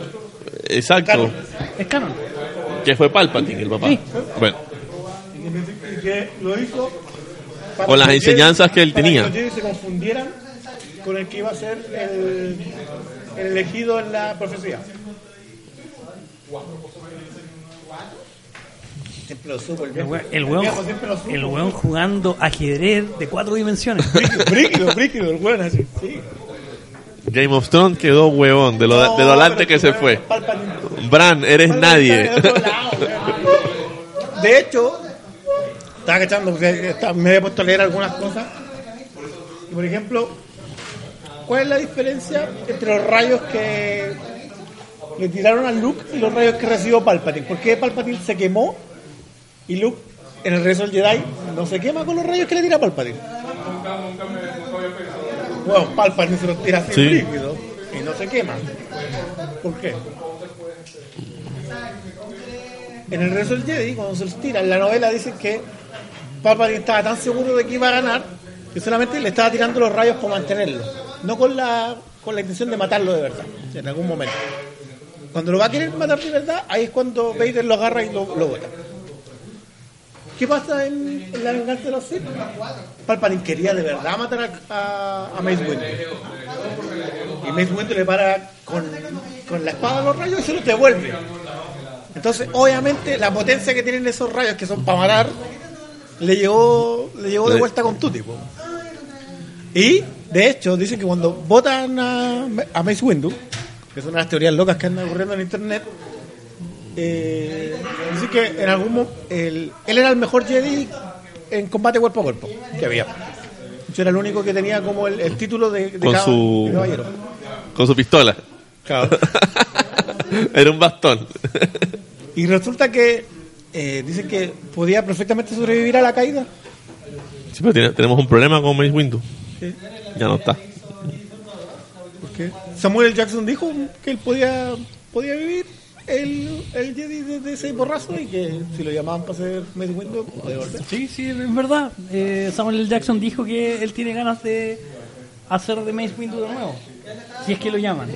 [SPEAKER 4] exacto,
[SPEAKER 2] Canon.
[SPEAKER 3] es canon.
[SPEAKER 4] que fue Palpatine el papá.
[SPEAKER 3] Sí.
[SPEAKER 4] Bueno,
[SPEAKER 2] Y que lo hizo para
[SPEAKER 4] Con las
[SPEAKER 2] que
[SPEAKER 4] enseñanzas que él
[SPEAKER 2] para
[SPEAKER 4] tenía.
[SPEAKER 2] los Jedi se confundieran con el que iba a ser el, el elegido en la profecía. Siempre lo supo el
[SPEAKER 3] El
[SPEAKER 2] viejo.
[SPEAKER 3] el weón- weón jugando ajedrez de cuatro dimensiones.
[SPEAKER 2] Brígido, brígido, brígido, el weón así. Sí.
[SPEAKER 4] Game of Thrones quedó huevón de lo, de lo adelante que se fue.
[SPEAKER 2] Palpatine-
[SPEAKER 4] Bran, eres nadie. <laughs>
[SPEAKER 2] De hecho, estaba cachando, me había puesto a leer algunas cosas. Y, por ejemplo, ¿cuál es la diferencia entre los rayos que le tiraron a Luke y los rayos que recibió Palpatine? ¿Por qué Palpatine se quemó y Luke en el rezo del Jedi no se quema con los rayos que le tira Palpatine? Bueno, Palpatine se los tira así
[SPEAKER 4] Sí.
[SPEAKER 2] líquido y no se quema. ¿Por qué? En el rezo del Jedi, cuando se los tira, en la novela dicen que Palpatine estaba tan seguro de que iba a ganar que solamente le estaba tirando los rayos para mantenerlo, no con la, con la intención de matarlo de verdad, en algún momento. Cuando lo va a querer matar de verdad, ahí es cuando Vader lo agarra y lo, lo bota. ¿Qué pasa en, en la venganza de los Sith? Palpatine quería de verdad matar a, a, a Mace Windu. Y Mace Windu le para con, con la espada los rayos y se los devuelve. Entonces, obviamente, la potencia que tienen esos rayos, que son para matar, le llegó, le llegó de vuelta con Tutti. po. Y, de hecho, dicen que cuando votan a, a Mace Windu, que son las teorías locas que andan ocurriendo en internet, eh, dicen que en algún él era el mejor Jedi en combate cuerpo a cuerpo que había. Hecho, era el único que tenía como el, el título de, de
[SPEAKER 4] Con
[SPEAKER 2] cab-
[SPEAKER 4] su-
[SPEAKER 2] de caballero.
[SPEAKER 4] Con su pistola. <laughs> Era un bastón.
[SPEAKER 2] Y resulta que eh, dicen que podía perfectamente sobrevivir a la caída.
[SPEAKER 4] Sí, pero tiene- tenemos un problema con Mace Windu.
[SPEAKER 2] Sí.
[SPEAKER 4] Ya no está.
[SPEAKER 2] Porque Samuel L. Jackson dijo que él podía, podía vivir el, el Jedi desde ese borrazo y que si lo llamaban para hacer Mace Windu, podía volver.
[SPEAKER 3] Sí, sí, es verdad. Eh, Samuel L. Jackson dijo que él tiene ganas de hacer de Mace Windu de nuevo. Si es que lo llaman.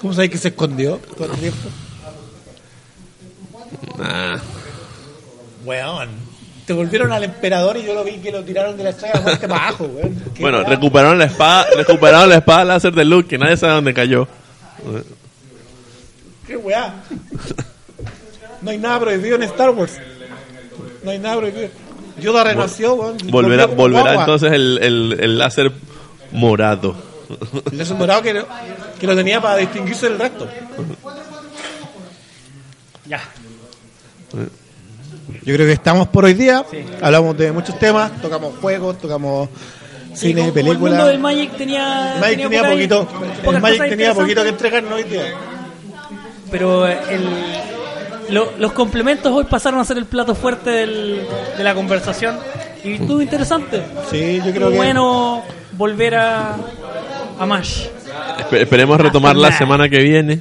[SPEAKER 2] ¿Cómo sabes que se escondió todo el tiempo?
[SPEAKER 4] Nah.
[SPEAKER 2] Weón. Se volvieron al emperador y yo lo vi que lo tiraron de la estrella de para abajo, weón.
[SPEAKER 4] Bueno, recuperaron la espada, recuperaron la espada láser de Luke, que nadie sabe dónde cayó.
[SPEAKER 2] Qué weá. No hay nada prohibido en Star Wars. No hay nada prohibido. Yoda renació, weón.
[SPEAKER 4] Volverá, volverá entonces el, el, el láser morado.
[SPEAKER 2] El ese morado que, que lo tenía para distinguirse del resto.
[SPEAKER 3] Ya.
[SPEAKER 2] Yo creo que estamos por hoy día. Hablamos de muchos temas. Tocamos juegos, tocamos
[SPEAKER 3] Sí,
[SPEAKER 2] cine,
[SPEAKER 3] El mundo
[SPEAKER 2] películas.
[SPEAKER 3] del Magic tenía.
[SPEAKER 2] El Magic tenía poquito, el Magic tenía poquito que entregarnos hoy día.
[SPEAKER 3] Pero el, lo- los complementos hoy pasaron a ser el plato fuerte del- de la conversación. Y estuvo interesante.
[SPEAKER 2] Sí, yo creo
[SPEAKER 3] Estuvo
[SPEAKER 2] que
[SPEAKER 3] bueno volver a, a Mash.
[SPEAKER 4] Espe- esperemos retomar la semana que viene.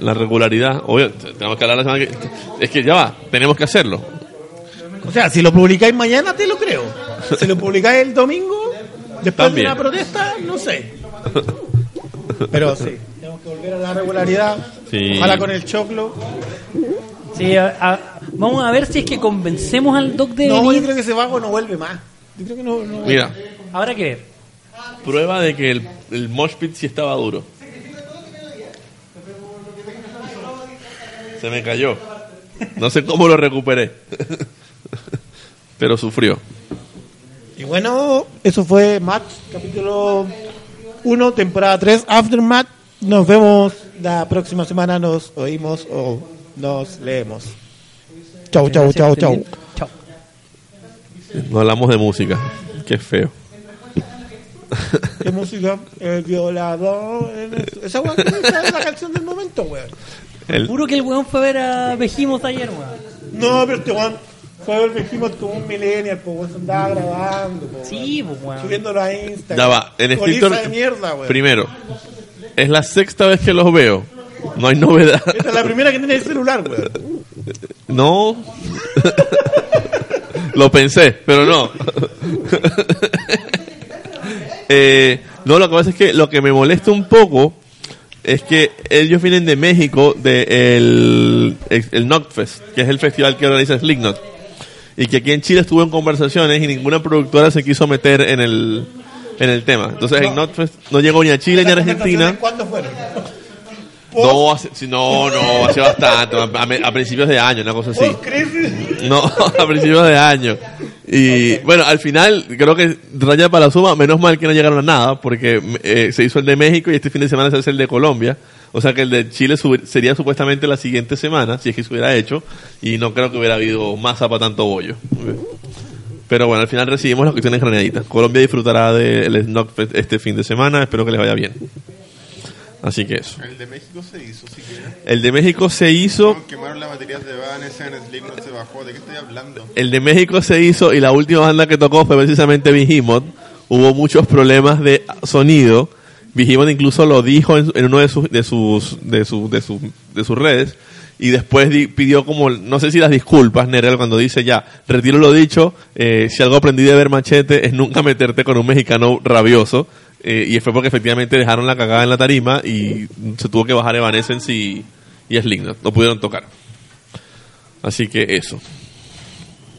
[SPEAKER 4] La regularidad. Obvio, tenemos que hablar la semana que Es que ya va, tenemos que hacerlo.
[SPEAKER 2] O sea, si lo publicáis mañana, te lo creo. <laughs> Si lo publicáis el domingo, después
[SPEAKER 4] También.
[SPEAKER 2] de una protesta, no sé. Pero sí, tenemos que volver a la regularidad.
[SPEAKER 4] Sí.
[SPEAKER 2] Ojalá con el choclo.
[SPEAKER 3] Sí, a- a- vamos a ver si es que convencemos al Doc de
[SPEAKER 2] No, yo
[SPEAKER 3] venir.
[SPEAKER 2] creo que ese vago no vuelve más. Yo creo que no. no
[SPEAKER 4] Mira,
[SPEAKER 3] Habrá que ver.
[SPEAKER 4] prueba de que el, el mosh pit sí estaba duro. Se me cayó. No sé cómo lo recuperé. <laughs> Pero sufrió.
[SPEAKER 2] Y bueno, eso fue Match, capítulo 1, temporada 3, Aftermath. Nos vemos la próxima semana, nos oímos o nos leemos. Chau, chau, chau, chau.
[SPEAKER 3] Chau.
[SPEAKER 4] No hablamos de música. Qué feo.
[SPEAKER 2] ¿Qué música? El violador. el- Esa esa es la canción del momento, weón.
[SPEAKER 4] El-
[SPEAKER 3] Juro que el weón fue a ver a Behemoth ayer, weón.
[SPEAKER 2] No, pero este weón fue a ver Behemoth como un millennial, pues weón, se andaba grabando, po, weón.
[SPEAKER 3] Sí, pues weón.
[SPEAKER 2] Subiéndolo a Instagram.
[SPEAKER 4] Ya va, en
[SPEAKER 2] Coliza
[SPEAKER 4] estricto.
[SPEAKER 2] de mierda, weón.
[SPEAKER 4] Primero, es la sexta vez que los veo. No hay novedad.
[SPEAKER 2] Esta es la primera que tiene el celular, weón.
[SPEAKER 4] No. Lo pensé, pero no. Eh, no, lo que pasa es que lo que me molesta un poco es que ellos vienen de México, de el, que es el festival que organiza Slipknot. Y que aquí en Chile estuvo en conversaciones y ninguna productora se quiso meter en el, en el tema. Entonces el Notfest no llegó ni a Chile ni a
[SPEAKER 2] ¿Las
[SPEAKER 4] Argentina.
[SPEAKER 2] ¿Cuándo fueron?
[SPEAKER 4] No, hace, no, no, hace bastante, a, a- a principios de año, una cosa así. No, <laughs> a principios de año. Y bueno, al final creo que raya para la suma, menos mal que no llegaron a nada, porque eh, se hizo el de México y este fin de semana se hace el de Colombia. O sea que el de Chile sería supuestamente la siguiente semana, si es que se hubiera hecho, y no creo que hubiera habido masa para tanto bollo. Pero bueno, al final recibimos las cuestiones graneaditas. Colombia disfrutará del Snockfest este fin de semana, espero que les vaya bien. Así que eso.
[SPEAKER 5] El de México se hizo siquiera.
[SPEAKER 4] El de México se hizo
[SPEAKER 5] No, quemaron las baterías de Vanessa en Slipknot se bajó. ¿De qué estoy hablando?
[SPEAKER 4] El de México se hizo y la última banda que tocó fue precisamente Behemoth. Hubo muchos problemas de sonido. Behemoth incluso lo dijo en, en uno de sus de sus de sus de sus de sus redes y después di- pidió como no sé si las disculpas Nerel cuando dice ya retiro lo dicho eh, si algo aprendí de ver Machete es nunca meterte con un mexicano rabioso eh, y fue porque efectivamente dejaron la cagada en la tarima y se tuvo que bajar Evanescence y, y Slipknot no pudieron tocar así que eso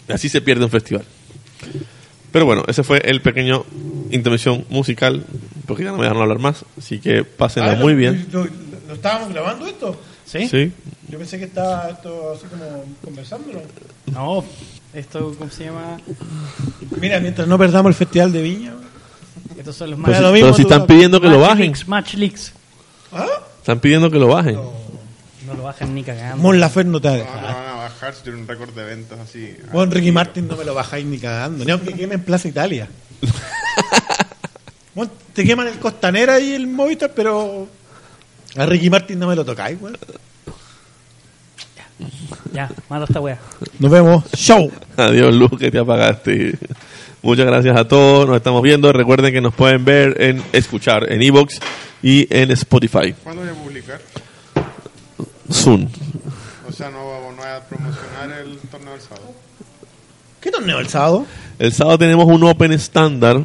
[SPEAKER 4] Así se pierde un festival. Pero bueno, ese fue el pequeño intervención musical, porque ya no me dejaron hablar más, así que pásenla
[SPEAKER 2] Ah,
[SPEAKER 4] muy
[SPEAKER 2] lo-
[SPEAKER 4] bien.
[SPEAKER 2] Lo, lo estábamos grabando esto?
[SPEAKER 3] ¿Sí?
[SPEAKER 4] Sí.
[SPEAKER 2] Yo pensé que estaba esto así como conversándolo.
[SPEAKER 3] No, esto, ¿cómo se llama?
[SPEAKER 2] Mira, mientras no perdamos el Festival de Viña.
[SPEAKER 3] Estos son los
[SPEAKER 2] Pero
[SPEAKER 3] match,
[SPEAKER 2] si-
[SPEAKER 4] Pero
[SPEAKER 2] mismo
[SPEAKER 4] si están pidiendo que lo bajen,
[SPEAKER 3] leaks, match leaks.
[SPEAKER 2] ¿Ah?
[SPEAKER 4] están pidiendo que lo bajen.
[SPEAKER 3] No lo bajan ni cagando.
[SPEAKER 2] Mon Lafer no te va a
[SPEAKER 5] No, no van a bajar si tienen un récord de ventas así.
[SPEAKER 2] Bueno, Ricky Martin no me lo bajáis ni cagando. Ni aunque quemen Plaza Italia. <laughs> Bueno, te queman el Costanera y el Movistar, pero a Ricky Martin no me lo tocáis, weón.
[SPEAKER 3] Ya, mata esta wea.
[SPEAKER 2] Nos vemos. Show.
[SPEAKER 4] Adiós, Luz, que te apagaste. Muchas gracias a todos, nos estamos viendo. Recuerden que nos pueden ver en escuchar en Evox y en Spotify.
[SPEAKER 5] ¿Cuándo voy a publicar?
[SPEAKER 4] Soon.
[SPEAKER 5] O sea, no, no voy a promocionar el torneo del sábado.
[SPEAKER 2] ¿Qué torneo el sábado?
[SPEAKER 4] El sábado tenemos un Open estándar.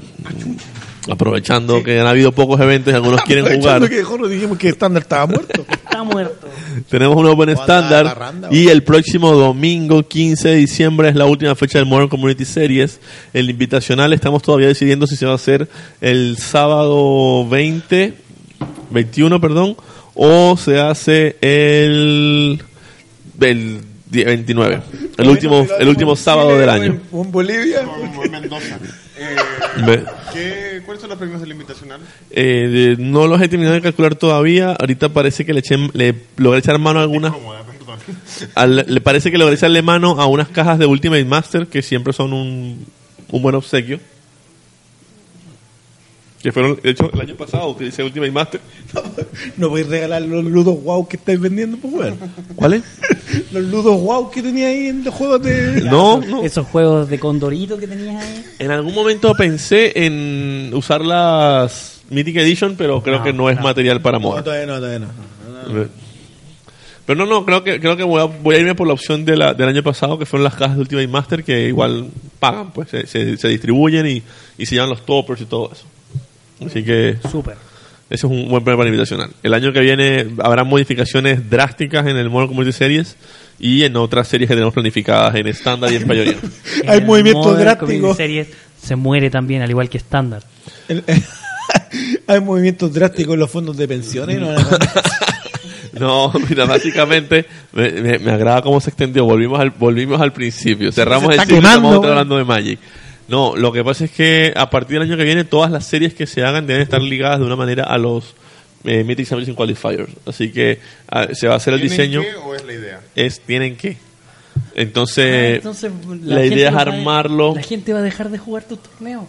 [SPEAKER 4] Aprovechando que han habido pocos eventos y algunos quieren jugar.
[SPEAKER 2] Que mejor dijimos que estándar estaba muerto.
[SPEAKER 3] Está muerto.
[SPEAKER 4] Tenemos un Open
[SPEAKER 2] agarrando.
[SPEAKER 4] y el próximo domingo 15 de diciembre es la última fecha del Modern Community Series. El invitacional estamos todavía decidiendo si se va a hacer el sábado 20, 21, perdón, o se hace el, el die- 29, el último, el último sábado del año.
[SPEAKER 2] En Bolivia.
[SPEAKER 5] En Mendoza. Eh, ¿qué, ¿Cuáles son los premios del invitacional?
[SPEAKER 4] eh, de- no los he terminado de calcular todavía. Ahorita parece que le, eché, le logré echar mano a algunas. Al- le parece que logré echarle mano a unas cajas de Ultimate Master que siempre son un, un buen obsequio. Que fueron, de hecho, el año pasado utilicé Ultimate Master. <laughs>
[SPEAKER 2] No podéis regalar los ludos wow que estáis vendiendo, pues bueno.
[SPEAKER 4] ¿Cuáles? <laughs>
[SPEAKER 2] Los ludos wow que tenía ahí en los juegos de.
[SPEAKER 4] No, no.
[SPEAKER 3] Esos juegos de condorito que tenías ahí.
[SPEAKER 4] En algún momento pensé en usar las Mythic Edition, pero creo
[SPEAKER 3] No,
[SPEAKER 4] que no es
[SPEAKER 3] no.
[SPEAKER 4] material para
[SPEAKER 2] No,
[SPEAKER 4] moda.
[SPEAKER 2] todavía no, todavía no.
[SPEAKER 4] Pero no, no, creo que, creo que voy, a, voy a irme por la opción de la, del año pasado, que fueron las cajas de Ultimate Master, que igual pagan, pues se, se, se distribuyen y, y se llevan los toppers y todo eso. Así que
[SPEAKER 3] Súper.
[SPEAKER 4] ese es un buen premio para invitacional. El año que viene habrá modificaciones drásticas en el Modern Community Series y en otras series que tenemos planificadas en Standard y en Pioneer. <laughs>
[SPEAKER 2] Hay movimientos drásticos.
[SPEAKER 3] Series se muere también, al igual que estándar. <laughs>
[SPEAKER 2] Hay movimientos drásticos en los fondos de pensiones. ¿no? <laughs>
[SPEAKER 4] No, mira, básicamente me, me- me agrada cómo se extendió. Volvimos al, volvimos al principio. Cerramos
[SPEAKER 2] se
[SPEAKER 4] el ciclo y estamos hablando de Magic. No, lo que pasa es que a partir del año que viene todas las series que se hagan deben estar ligadas de una manera a los eh, Mythic Examination Qualifiers. Así que ah, se va a hacer el
[SPEAKER 5] ¿Tienen
[SPEAKER 4] diseño.
[SPEAKER 5] que o es la idea?
[SPEAKER 4] Es, tienen que.
[SPEAKER 3] Ah,
[SPEAKER 4] Entonces,
[SPEAKER 3] entonces,
[SPEAKER 4] la
[SPEAKER 3] gente
[SPEAKER 4] idea es
[SPEAKER 3] los
[SPEAKER 4] armarlo.
[SPEAKER 3] La gente va a dejar de jugar tus torneos.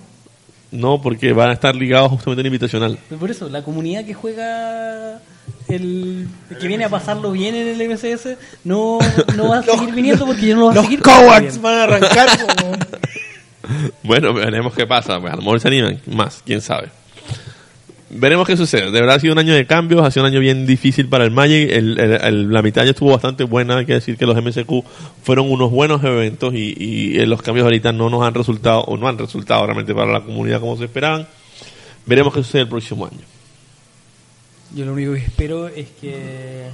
[SPEAKER 4] no, porque van a estar ligados justamente al invitacional.
[SPEAKER 3] Pero Por eso, la comunidad que juega el que viene a pasarlo bien en el MCS no, no va a <laughs> seguir viniendo porque yo no lo va a
[SPEAKER 2] Los
[SPEAKER 3] seguir
[SPEAKER 2] cowards
[SPEAKER 3] pasando
[SPEAKER 2] van a arrancar. <laughs> como- <laughs>
[SPEAKER 4] Bueno, veremos qué pasa. Pues a lo mejor se animan más, quién sabe. Veremos qué sucede. De verdad ha sido un año de cambios, ha sido un año bien difícil para el Magic. El- el- el- la mitad ya estuvo bastante buena. Hay que decir que los MSQ fueron unos buenos eventos y, y, eh, los cambios ahorita no nos han resultado, o no han resultado realmente para la comunidad como se esperaban. Veremos qué sucede el próximo año.
[SPEAKER 3] Yo lo único que espero es que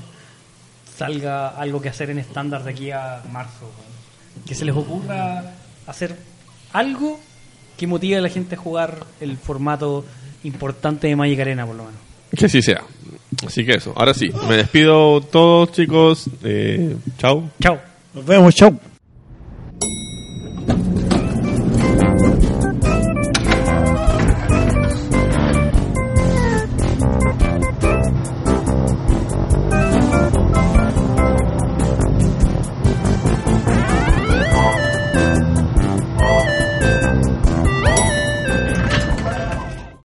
[SPEAKER 3] salga algo que hacer en estándar de aquí a marzo. Que se les ocurra hacer algo que motive a la gente a jugar el formato importante de Magic Arena, por lo menos.
[SPEAKER 4] Que así sea. Así que eso. Ahora sí, me despido todos chicos. Eh, chao.
[SPEAKER 3] Chao.
[SPEAKER 2] Nos vemos, chau.